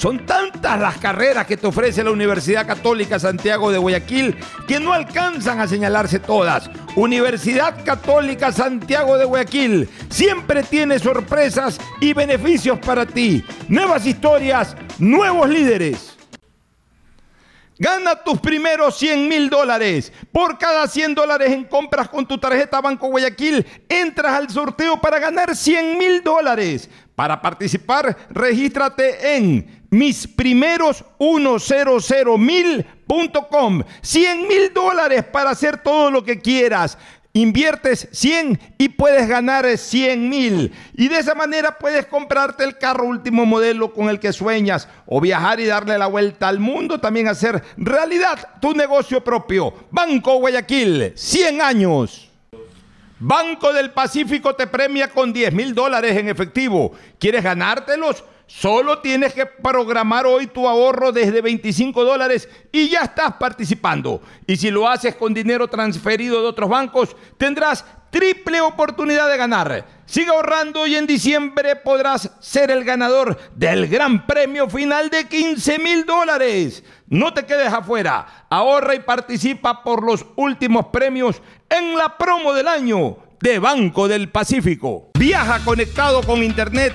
Son tantas las carreras que te ofrece la Universidad Católica Santiago de Guayaquil que no alcanzan a señalarse todas. Universidad Católica Santiago de Guayaquil siempre tiene sorpresas y beneficios para ti. Nuevas historias, nuevos líderes. Gana tus primeros 100 mil dólares. Por cada 100 dólares en compras con tu tarjeta Banco Guayaquil, entras al sorteo para ganar 100 mil dólares. Para participar, regístrate en mis primeros 100 mil.com. 100 mil dólares para hacer todo lo que quieras. Inviertes 100 y puedes ganar 100 mil. Y de esa manera puedes comprarte el carro último modelo con el que sueñas o viajar y darle la vuelta al mundo. También hacer realidad tu negocio propio. Banco Guayaquil, 100 años. Banco del Pacífico te premia con 10 mil dólares en efectivo. ¿Quieres ganártelos? Solo tienes que programar hoy tu ahorro desde 25 dólares y ya estás participando. Y si lo haces con dinero transferido de otros bancos, tendrás triple oportunidad de ganar. Sigue ahorrando y en diciembre podrás ser el ganador del gran premio final de 15 mil dólares. No te quedes afuera. Ahorra y participa por los últimos premios en la promo del año de Banco del Pacífico. Viaja conectado con Internet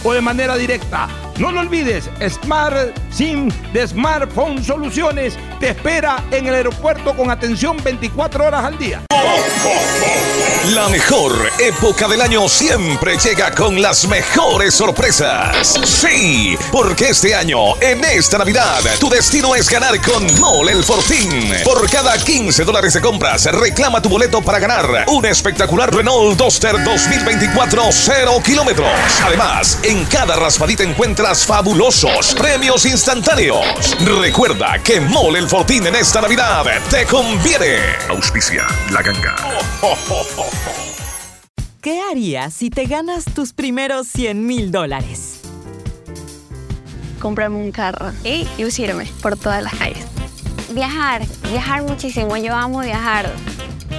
o de manera directa. No lo olvides, Smart SIM de Smartphone Soluciones te espera en el aeropuerto con atención 24 horas al día. La mejor época del año siempre llega con las mejores sorpresas. Sí, porque este año, en esta Navidad, tu destino es ganar con Mole el Fortín. Por cada 15 dólares de compras, reclama tu boleto para ganar un espectacular Renault Duster 2024 0 kilómetros. Además, en cada raspadita encuentras fabulosos premios instantáneos. Recuerda que Mole el Fortín en esta Navidad te conviene. Auspicia la ganga. ¿Qué harías si te ganas tus primeros 100 mil dólares? Comprarme un carro y lucirme por todas las calles. Viajar, viajar muchísimo. Yo amo viajar.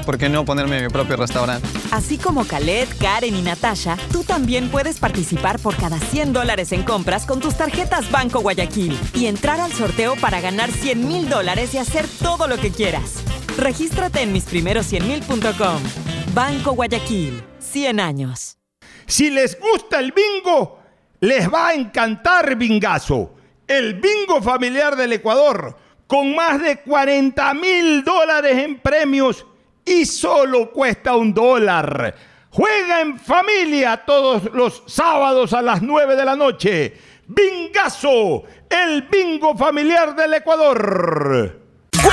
¿Por qué no ponerme mi propio restaurante? Así como Khaled, Karen y Natasha, tú también puedes participar por cada 100 dólares en compras con tus tarjetas Banco Guayaquil y entrar al sorteo para ganar 100 mil dólares y hacer todo lo que quieras. Regístrate en misprimeros100mil.com. Banco Guayaquil, 100 años. Si les gusta el bingo, les va a encantar Bingazo, el bingo familiar del Ecuador, con más de 40 mil dólares en premios y solo cuesta un dólar. Juega en familia todos los sábados a las 9 de la noche. Bingazo, el bingo familiar del Ecuador.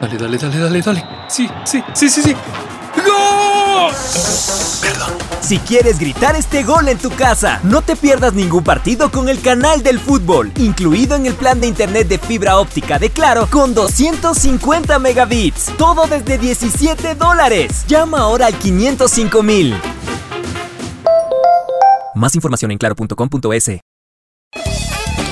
Dale, dale, dale, dale, dale. Sí, sí, sí, sí, sí. ¡Gol! Perdón. Si quieres gritar este gol en tu casa, no te pierdas ningún partido con el canal del fútbol, incluido en el plan de internet de fibra óptica de Claro con 250 megabits. Todo desde 17 dólares. Llama ahora al 505 mil. Más información en claro.com.es.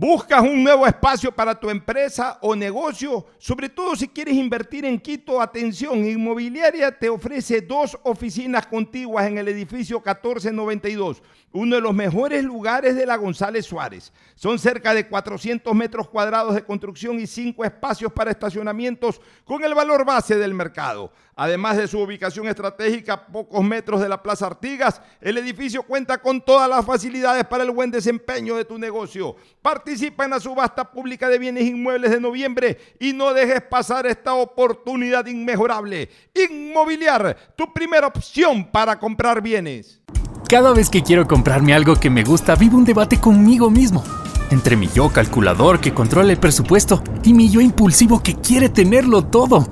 ¿Buscas un nuevo espacio para tu empresa o negocio? Sobre todo si quieres invertir en Quito, atención, Inmobiliaria te ofrece dos oficinas contiguas en el edificio 1492, uno de los mejores lugares de la González Suárez. Son cerca de 400 metros cuadrados de construcción y cinco espacios para estacionamientos con el valor base del mercado. Además de su ubicación estratégica a pocos metros de la Plaza Artigas, el edificio cuenta con todas las facilidades para el buen desempeño de tu negocio. Participa en la subasta pública de bienes inmuebles de noviembre y no dejes pasar esta oportunidad inmejorable. Inmobiliar, tu primera opción para comprar bienes. Cada vez que quiero comprarme algo que me gusta, vivo un debate conmigo mismo. Entre mi yo calculador que controla el presupuesto y mi yo impulsivo que quiere tenerlo todo.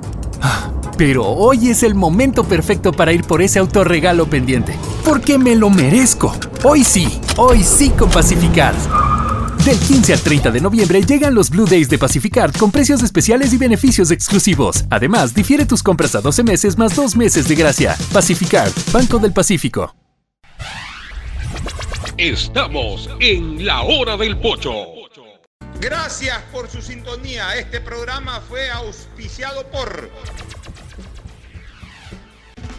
Pero hoy es el momento perfecto para ir por ese autorregalo pendiente. Porque me lo merezco. Hoy sí, hoy sí con Pacificard. Del 15 al 30 de noviembre llegan los Blue Days de Pacificard con precios especiales y beneficios exclusivos. Además, difiere tus compras a 12 meses más 2 meses de gracia. Pacificard, Banco del Pacífico. Estamos en la hora del pocho. Gracias por su sintonía. Este programa fue auspiciado por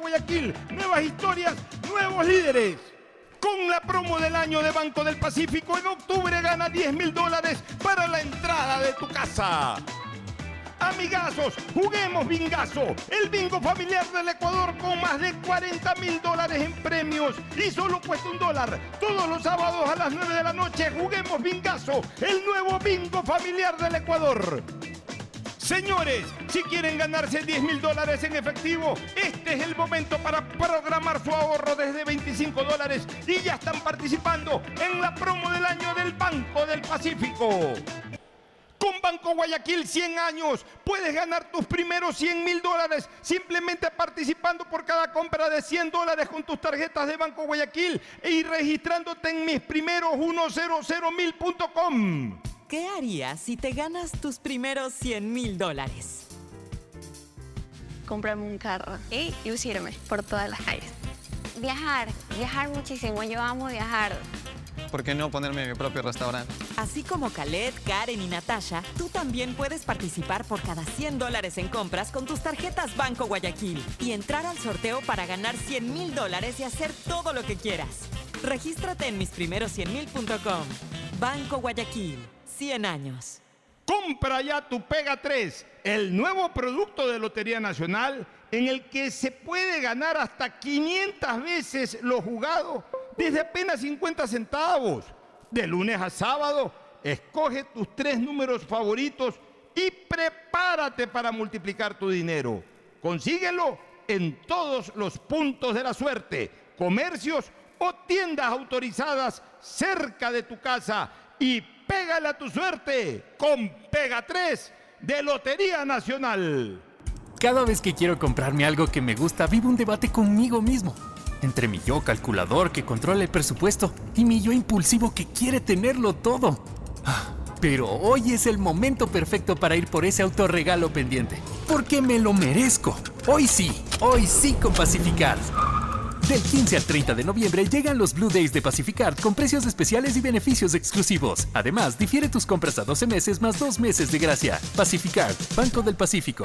Guayaquil. Nuevas historias, nuevos líderes. Con la promo del año de Banco del Pacífico, en octubre gana 10 mil dólares para la entrada de tu casa. Amigazos, juguemos bingazo, el bingo familiar del Ecuador con más de 40 mil dólares en premios y solo cuesta un dólar. Todos los sábados a las 9 de la noche juguemos bingazo, el nuevo bingo familiar del Ecuador. Señores, si quieren ganarse 10 mil dólares en efectivo, este es el momento para programar su ahorro desde 25 dólares y ya están participando en la promo del año del Banco del Pacífico. Con Banco Guayaquil 100 años puedes ganar tus primeros 100 mil dólares simplemente participando por cada compra de 100 dólares con tus tarjetas de Banco Guayaquil y registrándote en mis primeros 100mil.com. ¿Qué harías si te ganas tus primeros 100 mil dólares? Comprarme un carro y lucirme por todas las calles. Viajar, viajar muchísimo. Yo amo viajar. ¿Por qué no ponerme mi propio restaurante? Así como Khaled, Karen y Natasha, tú también puedes participar por cada 100 dólares en compras con tus tarjetas Banco Guayaquil y entrar al sorteo para ganar 100 mil dólares y hacer todo lo que quieras. Regístrate en misprimeros100mil.com. Banco Guayaquil, 100 años. Compra ya tu Pega 3, el nuevo producto de Lotería Nacional en el que se puede ganar hasta 500 veces lo jugado desde apenas 50 centavos. De lunes a sábado, escoge tus tres números favoritos y prepárate para multiplicar tu dinero. Consíguelo en todos los puntos de la suerte, comercios o tiendas autorizadas cerca de tu casa y pégale a tu suerte con Pega 3 de Lotería Nacional. Cada vez que quiero comprarme algo que me gusta, vivo un debate conmigo mismo. Entre mi yo calculador que controla el presupuesto y mi yo impulsivo que quiere tenerlo todo. Ah, Pero hoy es el momento perfecto para ir por ese autorregalo pendiente. Porque me lo merezco. Hoy sí, hoy sí con Pacificard. Del 15 al 30 de noviembre llegan los Blue Days de Pacificard con precios especiales y beneficios exclusivos. Además, difiere tus compras a 12 meses más 2 meses de gracia. Pacificard, Banco del Pacífico.